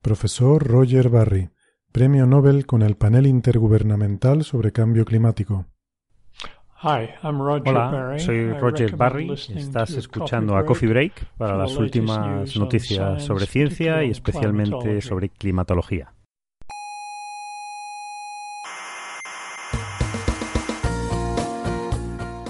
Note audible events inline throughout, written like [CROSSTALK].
Profesor Roger Barry, Premio Nobel con el Panel Intergubernamental sobre Cambio Climático. Hola, soy Roger Barry. Estás escuchando a Coffee Break para las últimas noticias sobre ciencia y especialmente sobre climatología.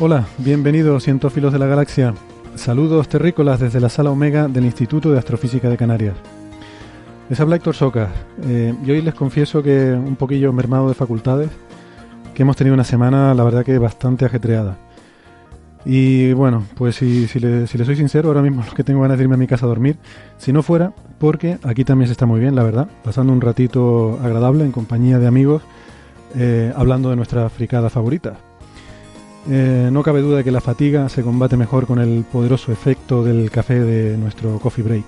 Hola, bienvenidos cientófilos de la galaxia. Saludos terrícolas desde la sala Omega del Instituto de Astrofísica de Canarias. Les habla Héctor Soca eh, y hoy les confieso que un poquillo mermado de facultades, que hemos tenido una semana, la verdad que bastante ajetreada. Y bueno, pues si, si, le, si le soy sincero, ahora mismo [LAUGHS] lo que tengo ganas de irme a mi casa a dormir, si no fuera, porque aquí también se está muy bien, la verdad, pasando un ratito agradable en compañía de amigos, eh, hablando de nuestra fricada favorita. Eh, no cabe duda de que la fatiga se combate mejor con el poderoso efecto del café de nuestro coffee break.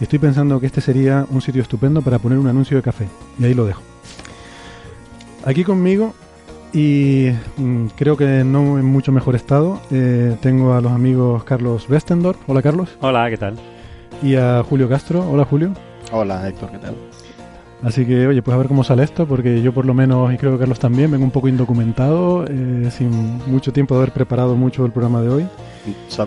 Y estoy pensando que este sería un sitio estupendo para poner un anuncio de café. Y ahí lo dejo. Aquí conmigo, y mm, creo que no en mucho mejor estado, eh, tengo a los amigos Carlos Westendorf. Hola Carlos. Hola, ¿qué tal? Y a Julio Castro. Hola Julio. Hola Héctor, ¿qué tal? Así que, oye, pues a ver cómo sale esto, porque yo por lo menos, y creo que Carlos también, vengo un poco indocumentado, eh, sin mucho tiempo de haber preparado mucho el programa de hoy.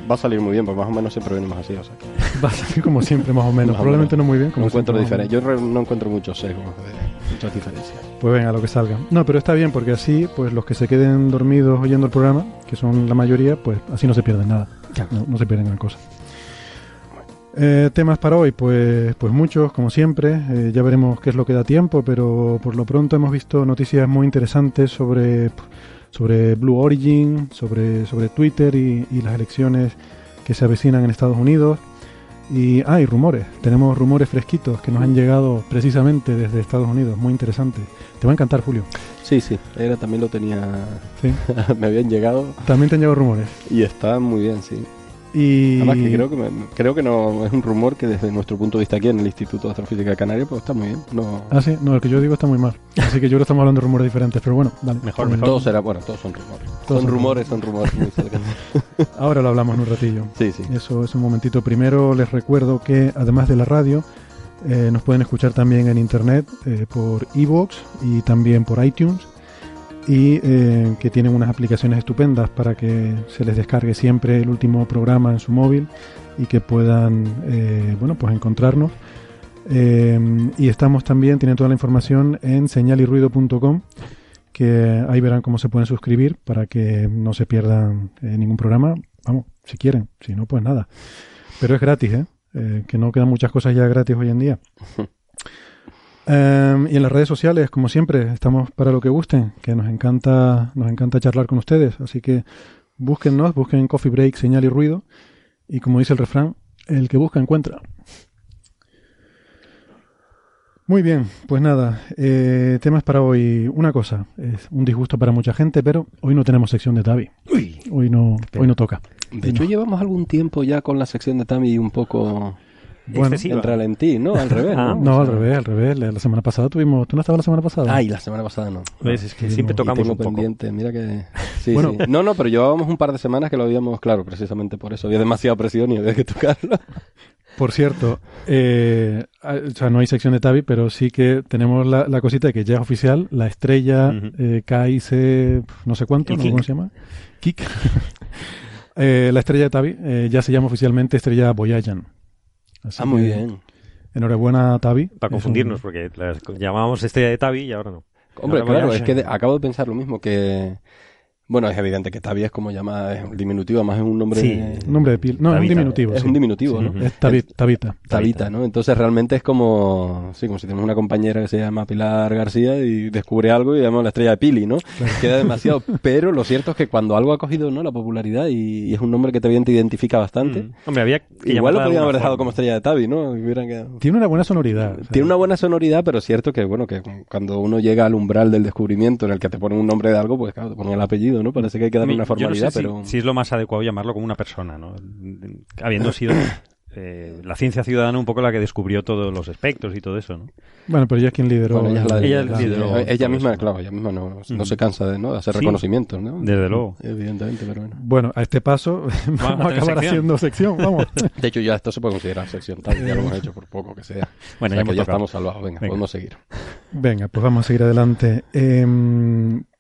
Va a salir muy bien, porque más o menos siempre venimos así. O sea, que [LAUGHS] Va a salir como siempre, más o menos. Más Probablemente no muy bien. Como no encuentro siempre. Yo no encuentro muchos sesgos, de, muchas diferencias. Pues venga, lo que salga. No, pero está bien, porque así, pues los que se queden dormidos oyendo el programa, que son la mayoría, pues así no se pierden nada. No, no se pierden gran cosa. Eh, temas para hoy, pues, pues muchos, como siempre. Eh, ya veremos qué es lo que da tiempo, pero por lo pronto hemos visto noticias muy interesantes sobre, sobre Blue Origin, sobre, sobre Twitter y, y las elecciones que se avecinan en Estados Unidos. Y, ah, y rumores. Tenemos rumores fresquitos que nos han llegado precisamente desde Estados Unidos. Muy interesantes. Te va a encantar, Julio. Sí, sí, era también lo tenía. Sí. [LAUGHS] me habían llegado También te han llegado rumores. y está muy bien, sí. Y... Además, que creo que, me- creo que no es un rumor que desde nuestro punto de vista aquí en el Instituto de Astrofísica de Canarias, pues está muy bien. No, Ah, sí, no, el que yo digo está muy mal. Así que yo creo que estamos hablando de rumores diferentes, pero bueno, vale. Mejor, mejor. Todos será, bueno, todos son rumores. Todos son son rumores, son rumores muy cercanos. [LAUGHS] Ahora lo hablamos en un ratillo. Sí, sí. Eso es un momentito. Primero les recuerdo que además de la radio, eh, nos pueden escuchar también en internet eh, por iVoox y también por iTunes. Y eh, que tienen unas aplicaciones estupendas para que se les descargue siempre el último programa en su móvil y que puedan eh, bueno pues encontrarnos. Eh, y estamos también, tienen toda la información en señalirruido.com que ahí verán cómo se pueden suscribir para que no se pierdan ningún programa. Vamos, si quieren, si no, pues nada. Pero es gratis. Eh, que no quedan muchas cosas ya gratis hoy en día. [LAUGHS] Eh, y en las redes sociales, como siempre, estamos para lo que gusten, que nos encanta, nos encanta charlar con ustedes. Así que búsquennos, busquen Coffee Break, Señal y Ruido. Y como dice el refrán, el que busca encuentra. Muy bien, pues nada, eh, temas para hoy. Una cosa, es un disgusto para mucha gente, pero hoy no tenemos sección de Tavi. Hoy no, hoy no toca. De hecho, llevamos algún tiempo ya con la sección de Tami un poco Bueno, Excesiva. en ralentí, ¿no? Al revés, [LAUGHS] Ah, ¿no? al revés, al revés. La semana pasada tuvimos. ¿Tú no estabas la semana pasada? Ay, la semana pasada no. ¿Ves? Es que Sí, siempre no. Y tocamos tengo un poco. pendiente, mira que Sí, bueno, No, no, pero llevábamos un par de semanas que lo habíamos, claro, precisamente por eso. Había demasiada presión y había que tocarlo. [LAUGHS] Por cierto, eh, o sea, no hay sección de Tabi, pero sí que tenemos la, cosita de que ya es oficial, la estrella eh, KIC, no sé cuánto, ¿cómo se llama? Kik. [LAUGHS] eh, la estrella de Tabi eh, ya se llama oficialmente estrella Ah, muy bien. Enhorabuena, Tabi. Para confundirnos, porque llamábamos estrella de Tabi y ahora no. Hombre, claro, es que acabo de pensar lo mismo, que bueno, es evidente que Tabi es como llama, es un diminutivo, más es un nombre... Sí, nombre de pil. No, es un diminutivo. Es un diminutivo, ¿no? Es Tabita. Tabita, ¿no? Entonces realmente es como, sí, como si tenemos una compañera que se llama Pilar García y descubre algo y llamamos la estrella de Pili, ¿no? Queda demasiado. [LAUGHS] Pero lo cierto es que cuando algo ha cogido, ¿no? La popularidad y, es un nombre que te identifica bastante. Mm. Hombre, había Igual lo podrían haber dejado como estrella de Tabi, ¿no? Tiene una buena sonoridad. Tiene una buena sonoridad, pero es cierto que, bueno, que cuando uno llega al umbral del descubrimiento en el que te ponen un nombre de algo, pues claro, te ponen el apellido, ¿no? Parece que hay que darle formalidad, pero... Si, es lo más adecuado llamarlo como una persona, ¿no? Habiendo sido [COUGHS] eh, la ciencia ciudadana un poco la que descubrió todos los espectros y todo eso, ¿no? Bueno, pero ella es quien lideró. ella, misma, claro, ella misma no, se cansa de, ¿no? hacer reconocimientos, ¿no? Desde luego. Evidentemente, pero bueno. Bueno, a este paso [LAUGHS] vamos, a acabar haciendo sección, vamos. [LAUGHS] De hecho, ya esto se puede considerar sección, tal, ya lo hemos hecho por poco que sea. Bueno, ya, ya estamos salvados, venga, podemos seguir. Venga, pues vamos a seguir adelante. Eh,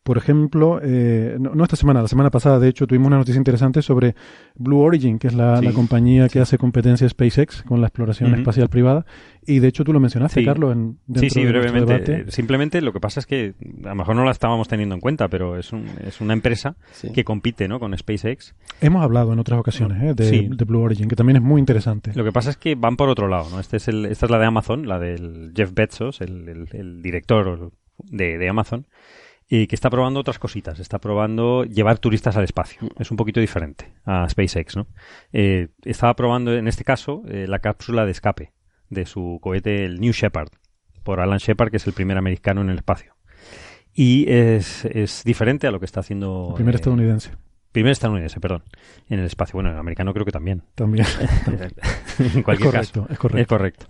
por ejemplo, eh, no, esta semana, la semana pasada, de hecho, tuvimos una noticia interesante sobre Blue Origin, que es la, compañía que hace competencia SpaceX con la exploración espacial privada. Y de hecho tú lo mencionaste, Carlos, en Sí, sí, brevemente. Simplemente lo que pasa es que a lo mejor no la estábamos teniendo en cuenta, pero es, un, es una empresa que compite ¿no? con SpaceX. Hemos hablado en otras ocasiones ¿eh? de, Blue Origin, que también es muy interesante. Lo que pasa es que van por otro lado. ¿no? Este es el, esta es la de Amazon, la del Jeff Bezos, el, el, director de, de Amazon y que está probando otras cositas. Está probando llevar turistas al espacio. Mm. Es un poquito diferente a SpaceX, ¿no? Eh, estaba probando, en este caso, eh, la cápsula de escape de su cohete, el New Shepard, por Alan Shepard, que es el primer americano en el espacio. Y es, es diferente a lo que está haciendo... El primer eh, estadounidense. Primer estadounidense, perdón. En el espacio. Bueno, el americano creo que también. También. [LAUGHS] en cualquier es correcto, caso. Es correcto. Es correcto.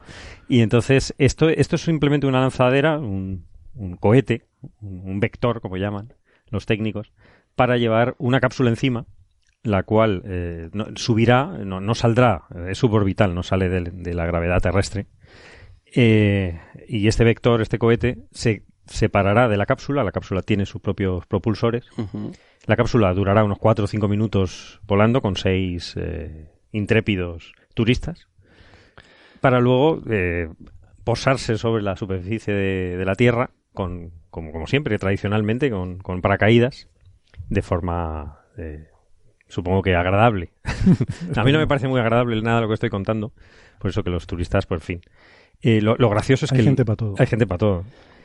Y entonces, esto, esto es simplemente una lanzadera, un, un cohete, un vector, como llaman los técnicos, para llevar una cápsula encima, la cual eh, no, subirá, no, saldrá, es suborbital, no sale de, la gravedad terrestre. Eh, y este vector, este cohete, se separará de la cápsula. La cápsula tiene sus propios propulsores. La cápsula durará unos 4 o 5 minutos volando con seis eh, intrépidos turistas. Para luego posarse sobre la superficie de la Tierra con, como, como siempre, tradicionalmente, con, con paracaídas, de forma, eh, supongo que agradable. [LAUGHS] a mí no me parece muy agradable nada lo que estoy contando, por eso que los turistas, por fin. Eh, lo, gracioso es que... Hay gente para todo. Hay gente para todo.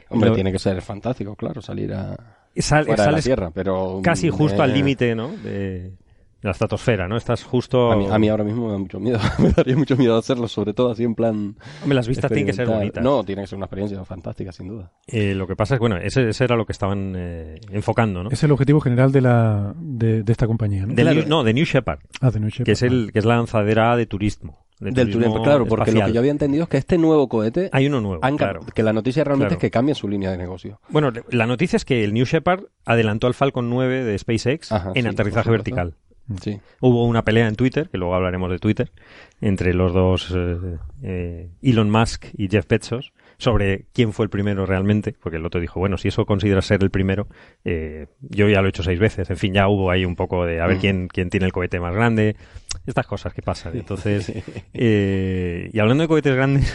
Hombre, tiene que ser fantástico, claro, salir a... fuera de la tierra, pero... Casi justo al límite, ¿no? De, la estratosfera, ¿no? Estás justo... A mí, ahora mismo me da mucho miedo, [LAUGHS] me daría mucho miedo hacerlo, sobre todo así en plan... Hombre, las vistas tienen que ser bonitas. No, tiene que ser una experiencia fantástica, sin duda. Eh, lo que pasa es, bueno, ese, era lo que estaban eh, enfocando, ¿no? Es el objetivo general de la de, esta compañía, ¿no? De no, de New Shepard. Ah, de New Shepard. Que es, el, que es la lanzadera de turismo. del turismo, claro, porque lo que yo había entendido es que este nuevo cohete... Hay uno nuevo, claro. Que la noticia realmente es que cambia su línea de negocio. Bueno, la noticia es que el New Shepard adelantó al Falcon 9 de SpaceX en aterrizaje vertical. Sí. Hubo una pelea en Twitter, que luego hablaremos de Twitter, entre los dos eh, eh, Elon Musk y Jeff Bezos sobre quién fue el primero realmente, porque el otro dijo, bueno, si eso considera ser el primero, eh, yo ya lo he hecho seis veces, en fin, ya hubo ahí un poco de a ver mm. quién, quién tiene el cohete más grande, estas cosas que pasan. Entonces, [LAUGHS] y hablando de cohetes grandes,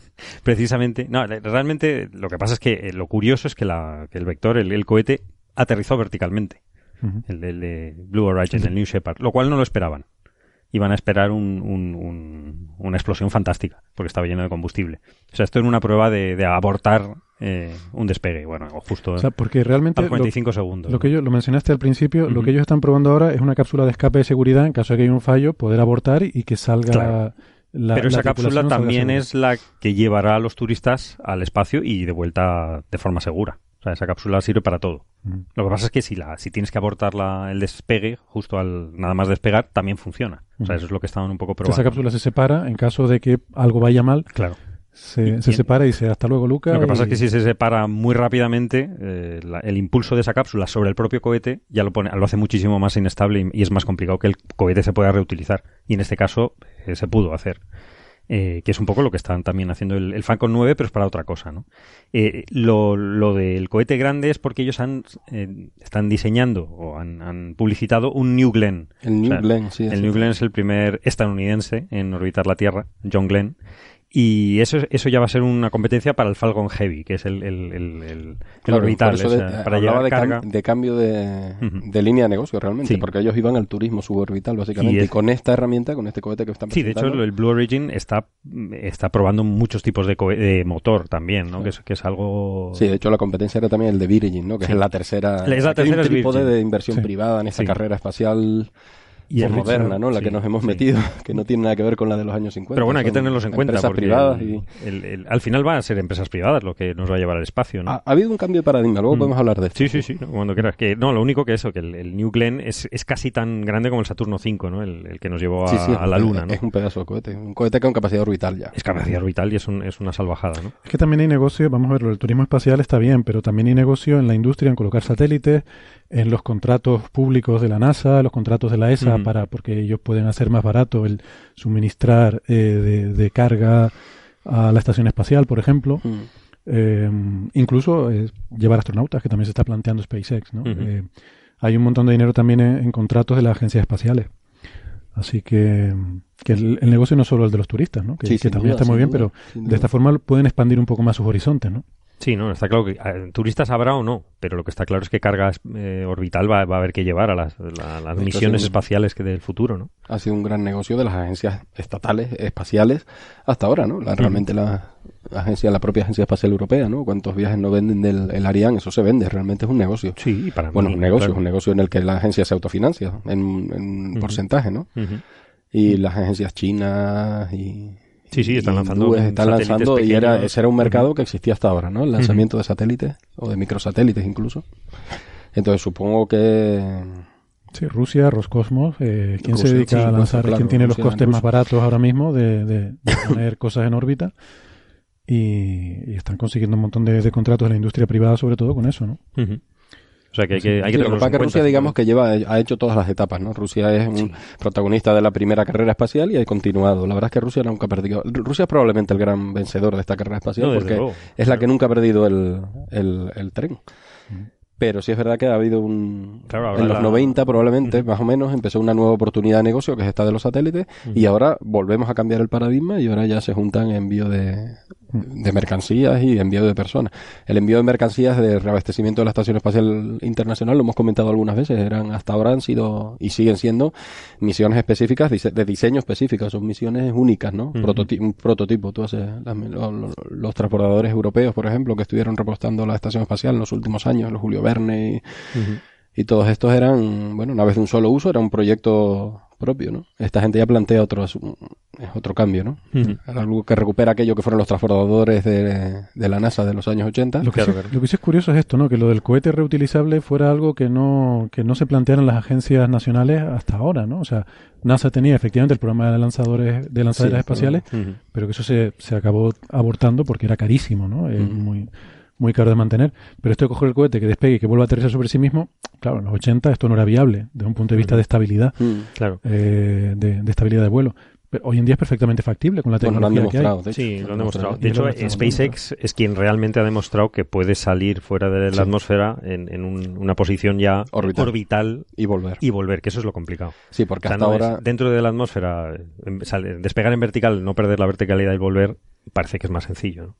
[LAUGHS] precisamente, no, realmente lo que pasa es que lo curioso es que, la, que el vector, el cohete, aterrizó verticalmente el, de Blue Origin, el New Shepard, lo cual no lo esperaban. Iban a esperar un, una explosión fantástica, porque estaba lleno de combustible. O sea, esto era una prueba de, abortar eh, un despegue, bueno, justo o porque realmente a 45 segundos. Lo que yo, lo mencionaste al principio, lo que ellos están probando ahora es una cápsula de escape de seguridad en caso de que haya un fallo, poder abortar y que salga la, Pero esa cápsula también es la que llevará a los turistas al espacio y de vuelta de forma segura. O sea, esa cápsula sirve para todo. Lo que pasa es que si la, si tienes que abortar la, el despegue, justo al nada más despegar, también funciona. O sea, eso es lo que estaban un poco probando. Esa cápsula se separa en caso de que algo vaya mal. Claro. se, se separa y dice hasta luego, Luca. Lo que pasa es que si se separa muy rápidamente, eh, la- el impulso de esa cápsula sobre el propio cohete ya lo, pone, lo hace muchísimo más inestable y, y es más complicado que el cohete se pueda reutilizar. Y en este caso eh, se pudo hacer. Eh, que es un poco lo que están también haciendo el, el Falcon 9, pero es para otra cosa, ¿no? Eh, lo, lo del cohete grande es porque ellos han, eh, están diseñando o han, han publicitado un New Glenn. El New O sea, Glenn, sí. El. New Glenn es el primer estadounidense en orbitar la Tierra, John Glenn. Y eso, eso ya va a ser una competencia para el Falcon Heavy, que es el, el, el, el- Claro, orbital. eso de- para llevar de, cam- carga. de cambio de, Ujú. de línea de negocio realmente, Sí. porque ellos iban al turismo suborbital básicamente. Y Y, es- con esta herramienta, con este cohete que están Sí, de hecho, presentando, el Blue Origin está, está probando muchos tipos de, de motor también, ¿no? Sí. Que, es, que es algo... Sí, de hecho la competencia era también el de Virgin, ¿no? Que Sí. es la tercera. Es la tercera, es Virgin. de inversión privada en esta carrera espacial Y el moderna, Richard- ¿no? La sí, que nos hemos sí. metido, [LAUGHS] que no tiene nada que ver con la de los años 50. Pero bueno, hay que tenerlos en cuenta Empresas porque privadas el- y... el- el- al final van a ser empresas privadas lo que nos va a llevar al espacio, ¿no? Ha, ha habido un cambio de paradigma, luego Mm. podemos hablar de esto. Sí, sí, sí, no, cuando quieras. Que, no, lo único que eso, que el, el New Glenn es, es casi tan grande como el Saturno 5, ¿no? El, el que nos llevó a, Sí, sí, a la es- Luna, ¿no? Es un pedazo de cohete, un cohete con capacidad orbital ya. Es capacidad orbital y es, un- es una salvajada, ¿no? Es que también hay negocio, vamos a verlo, el turismo espacial está bien, pero también hay negocio en la industria en colocar satélites, en los contratos públicos de la NASA, los contratos de la ESA, para porque ellos pueden hacer más barato el suministrar eh, de, de carga a la estación espacial, por ejemplo. Eh, incluso eh, llevar astronautas, que también se está planteando SpaceX, ¿no? Eh, hay un montón de dinero también en, en contratos de las agencias espaciales. Así que, que el, el negocio no es solo el de los turistas, ¿no? Que, Sí, que también duda, está muy bien, duda, pero de esta forma pueden expandir un poco más sus horizontes, ¿no? Sí, no, está claro que turistas habrá o no, pero lo que está claro es que carga eh, orbital va, va a haber que llevar a las, la- las Esto misiones espaciales que del futuro, ¿no? ha sido un gran negocio de las agencias estatales espaciales hasta ahora, ¿no? La, realmente la agencia, la propia agencia espacial europea, ¿no? Cuántos viajes no venden del el Ariane, eso se vende, realmente es un negocio. Sí, y para Bueno, mí, un negocio, claro. es un negocio en el que la agencia se autofinancia en, porcentaje, ¿no? Y las agencias chinas y Sí, sí, están lanzando hindúes están lanzando y era ese era un mercado que existía hasta ahora, ¿no? El lanzamiento de satélites o de microsatélites incluso. Entonces supongo que Sí, Rusia, Roscosmos, eh, ¿quién se dedica sí, a lanzar? Claro, ¿Quién tiene los costes más baratos ahora mismo de, de- de poner cosas en órbita? Y, y están consiguiendo un montón de, de contratos de la industria privada, sobre todo con eso, ¿no? Ujú. O sea que hay que, hay Sí, lo que pasa que Rusia, digamos que lleva, ha hecho todas las etapas, ¿no? Rusia es un protagonista de la primera carrera espacial y ha continuado. La verdad es que Rusia nunca ha perdido. Rusia es probablemente el gran vencedor de esta carrera espacial No, porque luego. es la que nunca ha perdido el, el, el tren. Pero sí es verdad que ha habido un... Claro, en los la- 90 probablemente, más o menos, empezó una nueva oportunidad de negocio que es esta de los satélites y ahora volvemos a cambiar el paradigma y ahora ya se juntan envío de, de mercancías y envío de personas. El envío de mercancías de reabastecimiento de la Estación Espacial Internacional, lo hemos comentado algunas veces, eran hasta ahora han sido y siguen siendo misiones específicas de diseño específico, son misiones únicas, ¿no? Prototi- un prototipo. Tú haces las- lo- lo- los transportadores europeos, por ejemplo, que estuvieron repostando la Estación Espacial en los últimos años, los Julio Verne y, y todos estos eran, bueno, naves de un solo uso, era un proyecto propio, ¿no? Esta gente ya plantea otro, es otro cambio, ¿no? Ujú. Algo que recupera aquello que fueron los transportadores de, de la NASA de los años 80. Lo que, Claro, sí, claro. lo que sí es curioso es esto, ¿no? Que lo del cohete reutilizable fuera algo que no, que no se plantearan las agencias nacionales hasta ahora, ¿no? O sea, NASA tenía efectivamente el programa de lanzadores, de lanzaderas Sí, espaciales, pero que eso se, se acabó abortando porque era carísimo, ¿no? Es muy, muy caro de mantener. Pero esto de coger el cohete, que despegue y que vuelva a aterrizar sobre sí mismo, claro, en los 80 esto no era viable desde un punto de vista de estabilidad, Mm. Claro. eh, de, de estabilidad de vuelo. Pero hoy en día es perfectamente factible con la Bueno, lo han tecnología que hay. demostrado. de hecho. Sí, lo han demostrado. De hecho, SpaceX es quien realmente ha demostrado que puede salir fuera de la Sí. atmósfera en, en un- una posición ya Orbital. orbital Y volver. y volver, que eso es lo complicado. Sí, porque O sea, hasta no ahora... es- dentro de la atmósfera, em, sale- despegar en vertical, no perder la verticalidad y volver, parece que es más sencillo. ¿no?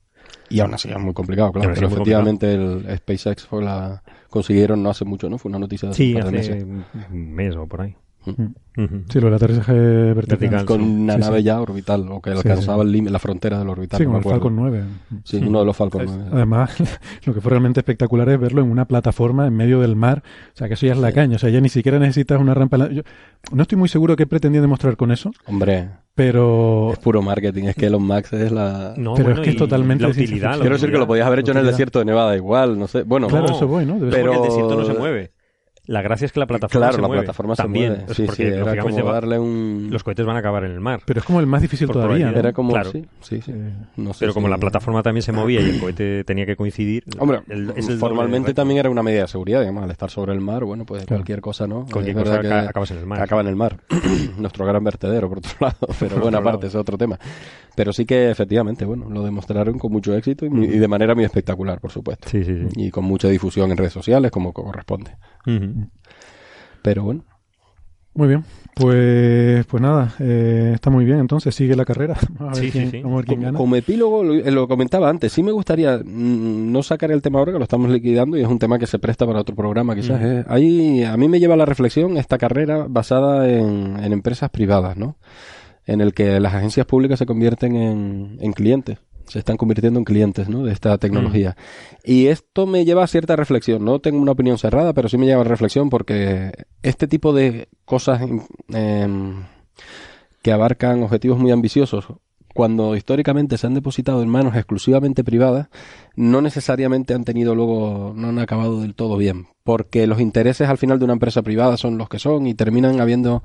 Y aún así es muy complicado, claro. Pero efectivamente el SpaceX fue la... consiguieron no hace mucho, ¿no? Fue una noticia de hace Sí, hace meses. un mes o por ahí. Mm. Sí, lo del aterrizaje vertical. Vertical. Con sí. una Sí, nave sí. ya orbital, o que Sí, alcanzaba sí. el límite, la frontera del orbital. Sí, no con el. Falcon 9. Sí, uno de los Falcon 9. Además, [LAUGHS] lo que fue realmente espectacular es verlo en una plataforma en medio del mar. O sea, que eso ya es la caña. O sea, ya ni siquiera necesitas una rampa. en la- Yo no estoy muy seguro qué pretendían demostrar con eso, Hombre, pero es puro marketing. Es que Elon Musk es la... No, Pero es que es totalmente la utilidad. la Quiero decir que lo podías haber hecho en el desierto de Nevada igual, no sé. Bueno, claro, No, eso voy, ¿no? Debe pero- Porque el desierto no se mueve. La gracia es que la plataforma Claro, se la mueve. plataforma se también, mueve. Sí, porque sí, era lógicamente como va- darle un... los cohetes van a acabar en el mar. Pero es como el más difícil todavía. Era como... Claro. Sí, sí, sí. Eh, No sé Pero si- como la plataforma también se movía y el cohete tenía que coincidir. Hombre, el- es el doble formalmente también era una medida de seguridad, digamos, al estar sobre el mar, bueno, pues Claro. cualquier cosa, ¿no? Cualquier cosa acabas en el mar. Acaba en el mar. [CLEARS THROAT] Nuestro gran vertedero, por otro lado, pero [LAUGHS] bueno, aparte, es otro tema. Pero sí que, efectivamente, bueno, lo demostraron con mucho éxito y, muy- y de manera muy espectacular, por supuesto. Sí, sí, sí. Y con mucha difusión en redes sociales, como corresponde. Pero bueno, Muy bien. Pues, pues nada, eh, está muy bien. Entonces sigue la carrera. Vamos [LAUGHS] a ver Sí, sí, quién, sí. vamos a ver quién como, gana. como epílogo, lo, eh, lo comentaba antes, sí me gustaría mm, no sacar el tema ahora que lo estamos liquidando y es un tema que se presta para otro programa, quizás. ¿eh? Ahí, a mí me lleva a la reflexión esta carrera basada en, en empresas privadas, ¿no? En el que las agencias públicas se convierten en, en clientes. Se están convirtiendo en clientes, ¿no? De esta tecnología. Y esto me lleva a cierta reflexión. No tengo una opinión cerrada, pero sí me lleva a reflexión porque este tipo de cosas em, que abarcan objetivos muy ambiciosos, cuando históricamente se han depositado en manos exclusivamente privadas, no necesariamente han tenido luego, no han acabado del todo bien, porque los intereses al final de una empresa privada son los que son y terminan habiendo...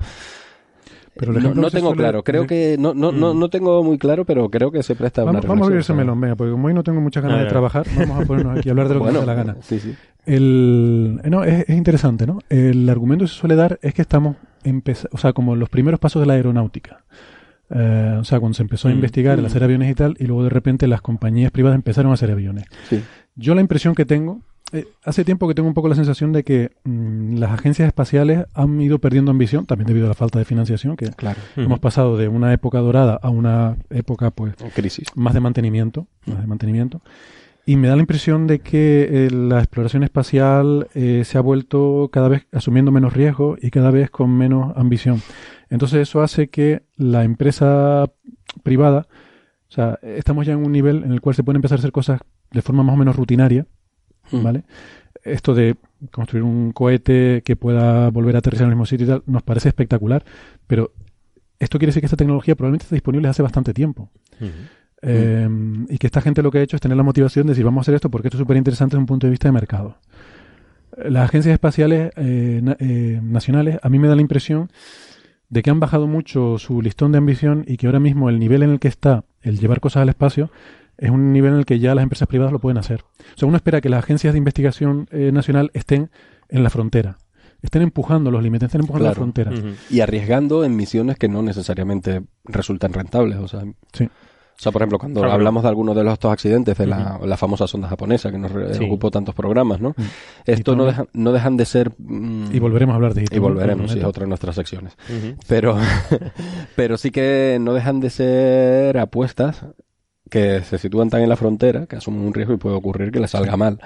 Pero el no, ejemplo tengo suele- claro, creo que no, no, no, Mm. no tengo muy claro, pero creo que se presta a una Vamos, vamos a abrir ese melón, venga, porque como hoy no tengo muchas ganas A de trabajar, vamos a ponernos aquí a hablar de lo que nos dé la gana. sí, sí. El, eh, no, es, es interesante, ¿no? El argumento que se suele dar es que estamos, empeza- o sea, como los primeros pasos de la aeronáutica. Eh, o sea, cuando se empezó a Mm. investigar el hacer aviones y tal, y luego de repente las compañías privadas empezaron a hacer aviones. Sí. Yo la impresión que tengo, eh, hace tiempo que tengo un poco la sensación de que mm, las agencias espaciales han ido perdiendo ambición, también debido a la falta de financiación, que Claro. hemos pasado de una época dorada a una época, pues, Crisis. más de mantenimiento, más de mantenimiento. Y me da la impresión de que eh, la exploración espacial eh, se ha vuelto cada vez asumiendo menos riesgo y cada vez con menos ambición. Entonces eso hace que la empresa privada, o sea, estamos ya en un nivel en el cual se pueden empezar a hacer cosas de forma más o menos rutinaria, Mm. ¿vale? Esto de construir un cohete que pueda volver a aterrizar en el mismo sitio y tal, nos parece espectacular, pero esto quiere decir que esta tecnología probablemente está disponible hace bastante tiempo. Eh, y que esta gente lo que ha hecho es tener la motivación de decir vamos a hacer esto porque esto es súper interesante desde un punto de vista de mercado. Las agencias espaciales eh, na- eh, nacionales a mí me da la impresión de que han bajado mucho su listón de ambición y que ahora mismo el nivel en el que está el llevar cosas al espacio es un nivel en el que ya las empresas privadas lo pueden hacer. O sea, uno espera que las agencias de investigación eh, nacional estén en la frontera, estén empujando los límites, estén empujando la frontera. Y arriesgando en misiones que no necesariamente resultan rentables. O sea, Sí. O sea, por ejemplo, cuando Claro. hablamos de algunos de los, estos accidentes de la, la famosa sonda japonesa que nos Sí. ocupó tantos programas, ¿no? Mm. Esto no, no dejan de ser... mm, Y volveremos a hablar de y volveremos, sí, es otra de nuestras secciones. Pero, [LAUGHS] pero sí que no dejan de ser apuestas que se sitúan tan en la frontera que asumen un riesgo y puede ocurrir que les salga mal.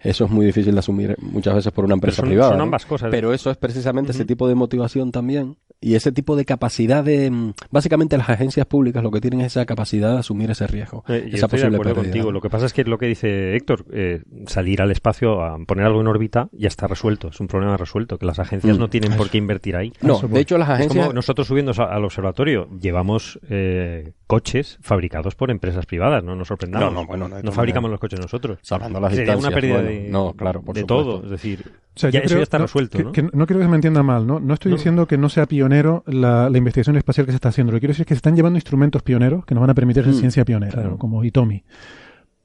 Eso es muy difícil de asumir muchas veces por una empresa son- privada. son ¿no? ambas cosas. Pero eso es precisamente ese tipo de motivación también y ese tipo de capacidad de... mm, Básicamente las agencias públicas lo que tienen es esa capacidad de asumir ese riesgo. Eh, yo esa estoy de posible acuerdo pérdida, contigo. Lo que pasa es que lo que dice Héctor, eh, salir al espacio a poner algo en órbita ya está resuelto. Es un problema resuelto, que las agencias Mm, no tienen por qué invertir ahí. No, de hecho las Es agencias... como nosotros subiendo al observatorio llevamos eh, coches fabricados por empresas privadas, no nos sorprendamos. No, no, bueno, no, de no fabricamos los coches nosotros. Salvando las Sería una pérdida bueno, de, no, claro, por de todo. Es decir, O sea, ya, yo eso creo- ya está no, resuelto, que- ¿no? que no quiero que se me entienda mal, ¿no? No estoy No. diciendo que no sea pionero la, la investigación espacial que se está haciendo. Lo que quiero decir es que se están llevando instrumentos pioneros que nos van a permitir hacer Mm, ciencia pionera, claro. ¿no? como Hitomi.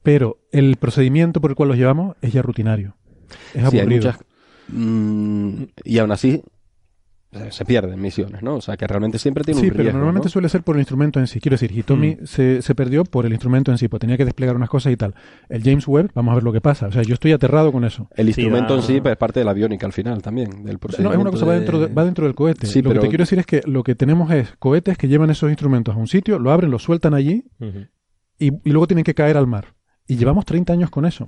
Pero el procedimiento por el cual los llevamos es ya rutinario. Es Sí, hay aburrido. muchas... mm, y aún así se pierden misiones, ¿no? O sea, que realmente siempre tiene Sí, un pero riesgo, normalmente ¿no? suele ser por el instrumento en sí. Quiero decir, Hitomi Mm. se, se perdió por el instrumento en sí, pues tenía que desplegar unas cosas y tal. El James Webb, vamos a ver lo que pasa. O sea, yo estoy aterrado con eso. El instrumento en sí pues, es parte de la aviónica al final también, del No, es una cosa, va de- dentro, de- va dentro del cohete. Sí, lo pero- que te quiero decir es que lo que tenemos es cohetes que llevan esos instrumentos a un sitio, lo abren, lo sueltan allí y luego tienen que caer al mar. Y llevamos 30 años con eso.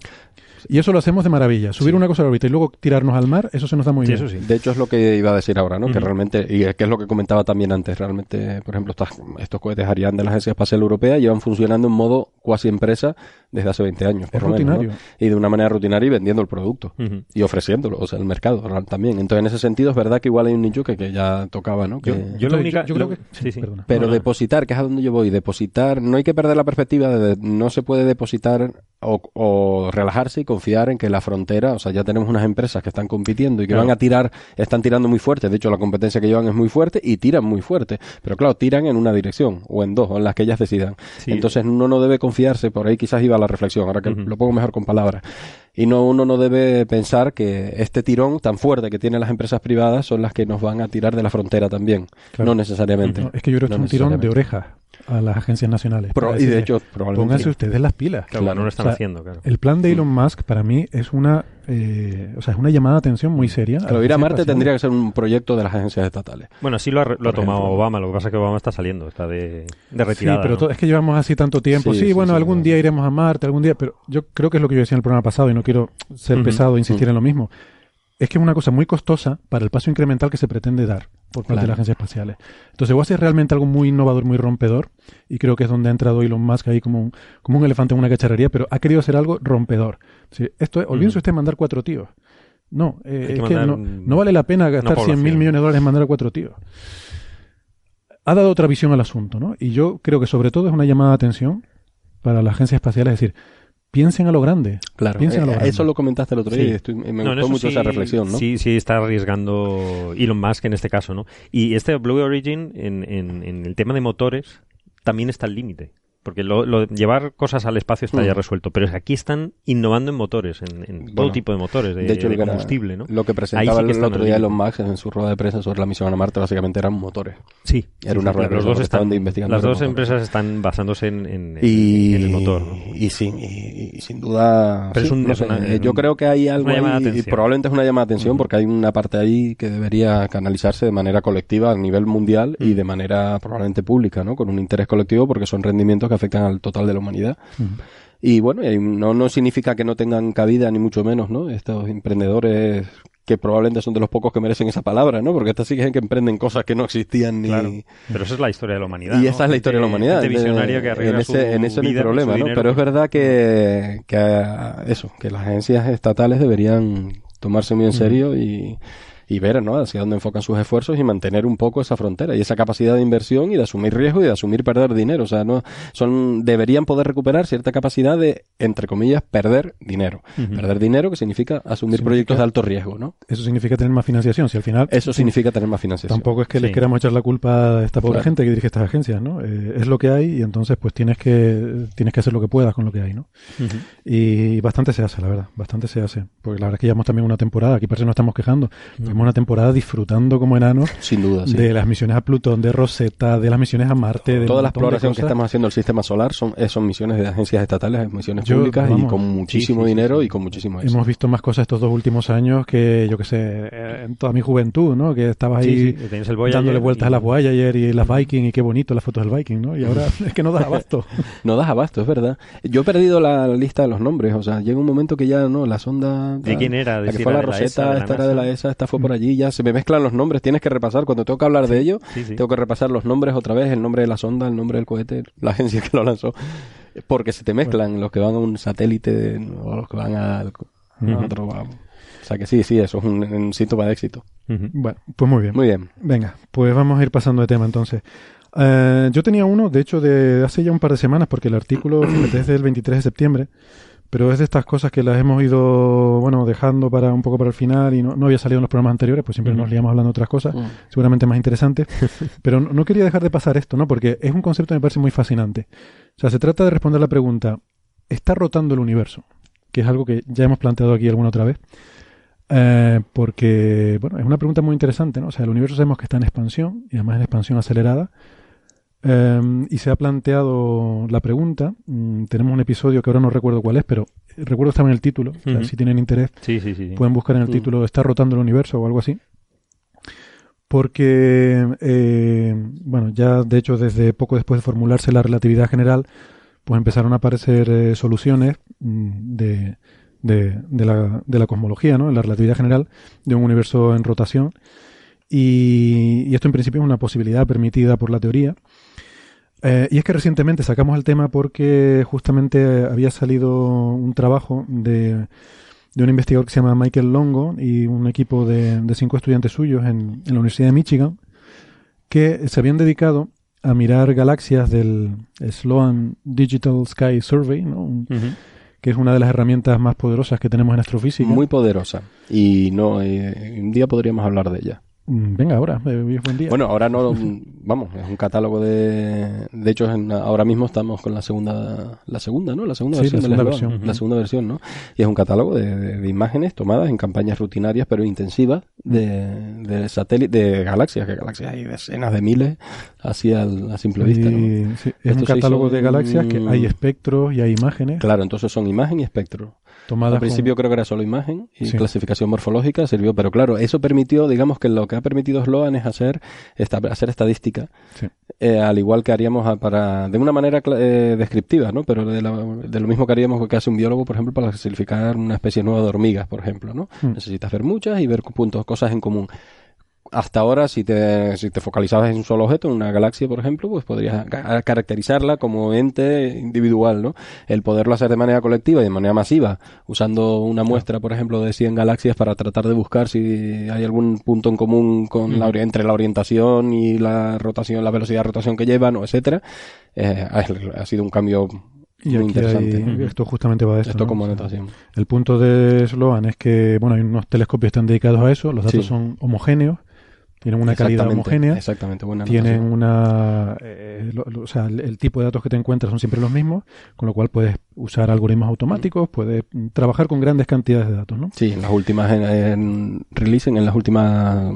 Y eso lo hacemos de maravilla. Subir Sí. una cosa a la órbita y luego tirarnos al mar, eso se nos da muy Sí, bien. eso sí. De hecho, es lo que iba a decir ahora, ¿no? Que realmente, y que es lo que comentaba también antes, realmente, por ejemplo, estas- estos cohetes Ariane de la Agencia Espacial Europea llevan funcionando en modo cuasi empresa desde hace 20 años, por Es lo menos, ¿no? rutinario. Y de una manera rutinaria y vendiendo el producto. Y ofreciéndolo, o sea, el mercado también. Entonces, en ese sentido, es verdad que igual hay un nicho que, que ya tocaba, ¿no? Yo, Que- yo Entonces, única... yo creo lo- que- sí, sí. perdona. Pero No, no. depositar, que es a donde yo voy, depositar, no hay que perder la perspectiva de, de- no se puede depositar o, o relajarse y confiar en que la frontera, o sea, ya tenemos unas empresas que están compitiendo y que Claro. van a tirar, están tirando muy fuerte. De hecho, la competencia que llevan es muy fuerte y tiran muy fuerte. Pero claro, tiran en una dirección o en dos, o en las que ellas decidan. Sí. Entonces uno no debe confiarse, por ahí quizás iba la reflexión, ahora que lo pongo mejor con palabras. Y no, uno no debe pensar que este tirón tan fuerte que tienen las empresas privadas son las que nos van a tirar de la frontera también. Claro. No necesariamente. No, es que yo creo que No es un tirón de orejas a las agencias nacionales. Pro- y de hecho, probablemente. pónganse sí. ustedes las pilas. Claro, Claro. no lo están O sea, haciendo, claro. El plan de Elon Musk para mí es una, eh, o sea, es una llamada de atención muy seria. las ir a Marte tendría que ser un proyecto de las agencias estatales. Bueno, sí lo ha, re- lo ha tomado ejemplo. Obama, lo que pasa es que Obama está saliendo, está de, de Sí, retirada. pero ¿no? to- es que llevamos así tanto tiempo. Sí, Sí, sí, bueno, sí, algún sí. día iremos a Marte, algún día, pero yo creo que es lo que yo decía en el programa pasado y no quiero ser pesado e insistir en lo mismo. Es que es una cosa muy costosa para el paso incremental que se pretende dar por parte de las agencias espaciales. Entonces, va a ser realmente algo muy innovador, muy rompedor, y creo que es donde ha entrado Elon Musk ahí como un, como un elefante en una cacharrería, pero ha querido hacer algo rompedor. Esto es, olvídense Ujú. usted de mandar cuatro tíos. No, eh, que es que no, vale la pena gastar 100 mil millones de dólares en mandar a cuatro tíos. Ha dado otra visión al asunto, ¿no? Y yo creo que sobre todo es una llamada de atención para las agencias espaciales, es decir, piensen a lo grande. Claro, Piensen a lo eh, grande. eso lo comentaste el otro día Sí. y estoy- me No, gustó mucho sí- esa reflexión, ¿no? Sí, sí, está arriesgando Elon Musk en este caso, ¿no? Y este Blue Origin, en, en- en el tema de motores, también está al límite. Porque lo, lo- llevar cosas al espacio está ya Mm. resuelto. Pero es que aquí están innovando en motores, en, en todo tipo de motores, de, de hecho, de combustible, ¿no? lo que presentaba sí que el otro día. Elon Musk en su rueda de prensa sobre la misión a Marte básicamente eran motores. Sí. Era sí, una sí, rueda de Los dos están, investigando las dos empresas están basándose en, en- Y, en el motor. ¿no? y sí, y, y sin duda. Pero es un- no sé, una- eh, yo creo que hay algo ahí, y probablemente es una llamada de atención Mm. porque hay una parte ahí que debería canalizarse de manera colectiva a nivel mundial Mm. y de manera probablemente pública, ¿no? Con un interés colectivo porque son rendimientos que afectan al total de la humanidad. Ujú. Y bueno, no, no significa que no tengan cabida, ni mucho menos, ¿no? Estos emprendedores que probablemente son de los pocos que merecen esa palabra, ¿no? Porque estas sí que emprenden cosas que no existían ni... Claro. Pero esa es la historia de la humanidad. Y ¿no? esa es la historia de la humanidad. visionaria que en arriesga ese, su en eso no hay vida, problema, ¿no? Pero es verdad que, que eso, que las agencias estatales deberían tomarse muy en serio y, y ver, ¿no? Hacia dónde enfocan sus esfuerzos y mantener un poco esa frontera y esa capacidad de inversión y de asumir riesgo y de asumir perder dinero. O sea, no son deberían poder recuperar cierta capacidad de, entre comillas, perder dinero. Perder dinero que significa asumir Significa- proyectos de alto riesgo, ¿no? Eso significa tener más financiación. Si al final. Eso significa tener más financiación. Tampoco es que les queramos echar la culpa a esta pobre Claro. gente que dirige estas agencias, ¿no? Eh, es lo que hay y entonces pues tienes que tienes que hacer lo que puedas con lo que hay, ¿no? Y bastante se hace, la verdad, bastante se hace. Porque la verdad es que llevamos también una temporada, aquí parece que no estamos quejando, una temporada disfrutando como enanos Sin duda, sí. de las misiones a Plutón, de Rosetta, de las misiones a Marte, de Toda la exploración que estamos haciendo del sistema solar son, eh, son misiones de agencias estatales, misiones Yo, públicas y con muchísimo sí, sí, dinero sí. y con muchísimo éxito. Hemos visto más cosas estos dos últimos años que, yo que sé, eh, en toda mi juventud, ¿no? Que estabas ahí el dándole vueltas y- a las Voyager y las Viking y qué bonito las fotos del Viking, ¿no? Y ahora [LAUGHS] es que no das abasto. [LAUGHS] No das abasto, es verdad. Yo he perdido la lista de los nombres, o sea, llega un momento que ya no, la sonda... ¿De quién era? La ¿De que fue era la de la Rosetta, esta era de la? ESA, esta fue por allí, ya se me mezclan los nombres, tienes que repasar, cuando tengo que hablar de ello, Sí, sí. tengo que repasar los nombres otra vez, el nombre de la sonda, el nombre del cohete, la agencia que lo lanzó, porque se te mezclan los que van a un satélite o los que van a Ujú. otro... O sea que sí, sí, eso es un, un síntoma de éxito. Ujú. Bueno, pues muy bien. Muy bien. Venga, pues vamos a ir pasando de tema entonces. Eh, yo tenía uno, de hecho, de hace ya un par de semanas, porque el artículo es del 23 de septiembre, pero es de estas cosas que las hemos ido, bueno, dejando para un poco para el final y no, no había salido en los programas anteriores, pues siempre nos liamos hablando de otras cosas, seguramente más interesantes, [LAUGHS] pero no, no quería dejar de pasar esto, ¿no? Porque es un concepto que me parece muy fascinante. O sea, se trata de responder la pregunta, ¿está rotando el universo? Que es algo que ya hemos planteado aquí alguna otra vez. Eh, porque, bueno, es una pregunta muy interesante, ¿no? O sea, el universo sabemos que está en expansión, y además en expansión acelerada. Eh, y se ha planteado la pregunta, mm, tenemos un episodio que ahora no recuerdo cuál es, pero recuerdo que estaba en el título, o sea, Ujú. si tienen interés, Sí, sí, sí. sí. pueden buscar en el título ¿Está rotando el universo? o algo así. Porque, eh, bueno, ya de hecho desde poco después de formularse la relatividad general, pues empezaron a aparecer eh, soluciones mm, de, de, de la, de la cosmología, ¿no? En la relatividad general de un universo en rotación. Y, y esto en principio es una posibilidad permitida por la teoría. Eh, y es que recientemente sacamos el tema porque justamente había salido un trabajo de, de un investigador que se llama Michael Longo y un equipo de, de cinco estudiantes suyos en, en la Universidad de Michigan que se habían dedicado a mirar galaxias del Sloan Digital Sky Survey, ¿no? Que es una de las herramientas más poderosas que tenemos en astrofísica. Muy poderosa. Y no, eh, un día podríamos hablar de ella. Mm, Venga, ahora, eh, buen día. Bueno, ahora no, [LAUGHS] vamos, es un catálogo de, de hecho, en- ahora mismo estamos con la segunda, la segunda, ¿no? La segunda Sí, versión la segunda Eslogan, versión. la segunda versión, ¿no? Y es un catálogo de, de- de imágenes tomadas en campañas rutinarias pero intensivas de, de satélites, de galaxias, que galaxias hay decenas de miles, así al- a simple vista, ¿no? Sí, es Esto un catálogo hizo de galaxias que hay espectros y hay imágenes Claro, entonces son imagen y espectro. Tomadas Al principio con- creo que era solo imagen y Sí. clasificación morfológica sirvió, pero claro, eso permitió, digamos que lo que ha permitido Sloan es hacer, esta- hacer estadística, Sí. eh, al igual que haríamos a- para, de una manera eh, descriptiva, ¿no? Pero de, la- de lo mismo que haríamos que hace un biólogo, por ejemplo, para clasificar una especie nueva de hormigas, por ejemplo, ¿no? Mm. Necesitas ver muchas y ver puntos, cosas en común. Hasta ahora, si te, si te focalizabas en un solo objeto, en una galaxia, por ejemplo, pues podrías ca- caracterizarla como ente individual, ¿no? El poderlo hacer de manera colectiva y de manera masiva, usando una muestra, por ejemplo, de 100 galaxias para tratar de buscar si hay algún punto en común con la, ori- entre la orientación y la rotación, la velocidad de rotación que llevan, o etcétera, eh, ha, ha sido un cambio Y muy interesante. hay- esto justamente va de esto. Esto ¿no? como O sea, anotación. El punto de Sloan es que, bueno, hay unos telescopios que están dedicados a eso, los datos Sí. son homogéneos, tienen una calidad homogénea, Exactamente, buena tienen una... eh, lo- lo- o sea, el, el tipo de datos que te encuentras son siempre los mismos, con lo cual puedes usar algoritmos automáticos, puedes trabajar con grandes cantidades de datos, ¿no? Sí, en las últimas en, en releasing, en las últimas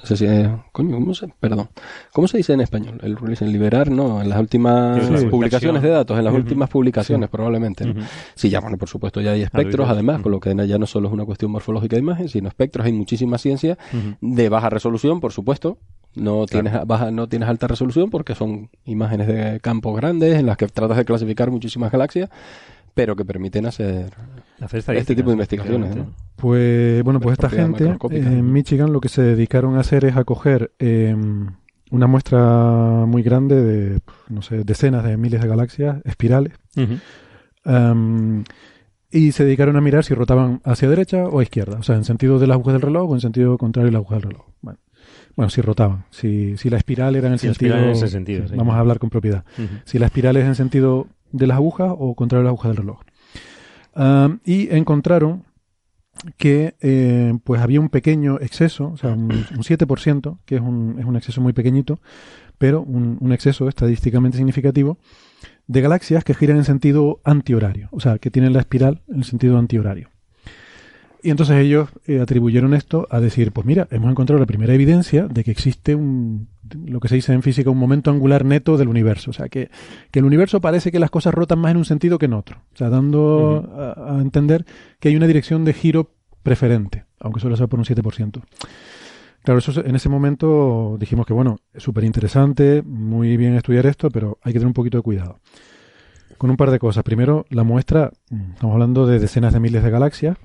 no sé si es- coño, ¿cómo se, perdón, ¿cómo se dice en español? El releasing, liberar, no, en las últimas Sí, la publicaciones de datos, en las últimas publicaciones Sí. probablemente. ¿no? Sí, ya, bueno, por supuesto ya hay espectros, además, Ujú. con lo que ya no solo es una cuestión morfológica de imagen, sino espectros, hay muchísima ciencia de baja resolución, por supuesto. No tienes baja, no tienes alta resolución porque son imágenes de campos grandes en las que tratas de clasificar muchísimas galaxias, pero que permiten hacer este tipo de investigaciones. ¿no? Pues bueno, pues esta gente en Michigan lo que se dedicaron a hacer es a coger eh, una muestra muy grande de, no sé, decenas de miles de galaxias espirales em, y se dedicaron a mirar si rotaban hacia derecha o a izquierda, o sea, en sentido de las agujas del reloj o en sentido contrario de las agujas del reloj. Bueno, bueno si rotaban, si, si la espiral era en el Si sentido... en ese sentido, sí. Vamos a hablar con propiedad. Si la espiral es en sentido de las agujas o contrario a las agujas del reloj. Y encontraron que eh, pues había un pequeño exceso, o sea, un, un 7%, que es un, es un exceso muy pequeñito, pero un, un exceso estadísticamente significativo de galaxias que giran en sentido antihorario, o sea, que tienen la espiral en sentido antihorario. Y entonces ellos eh, atribuyeron esto a decir, pues mira, hemos encontrado la primera evidencia de que existe un, lo que se dice en física, un momento angular neto del universo. O sea, que, que el universo parece que las cosas rotan más en un sentido que en otro. O sea, dando a, a entender que hay una dirección de giro preferente, aunque solo sea por un 7%. Claro, eso en ese momento dijimos que, bueno, es súper interesante, muy bien estudiar esto, pero hay que tener un poquito de cuidado. Con un par de cosas. Primero, la muestra, mm, estamos hablando de decenas de miles de galaxias,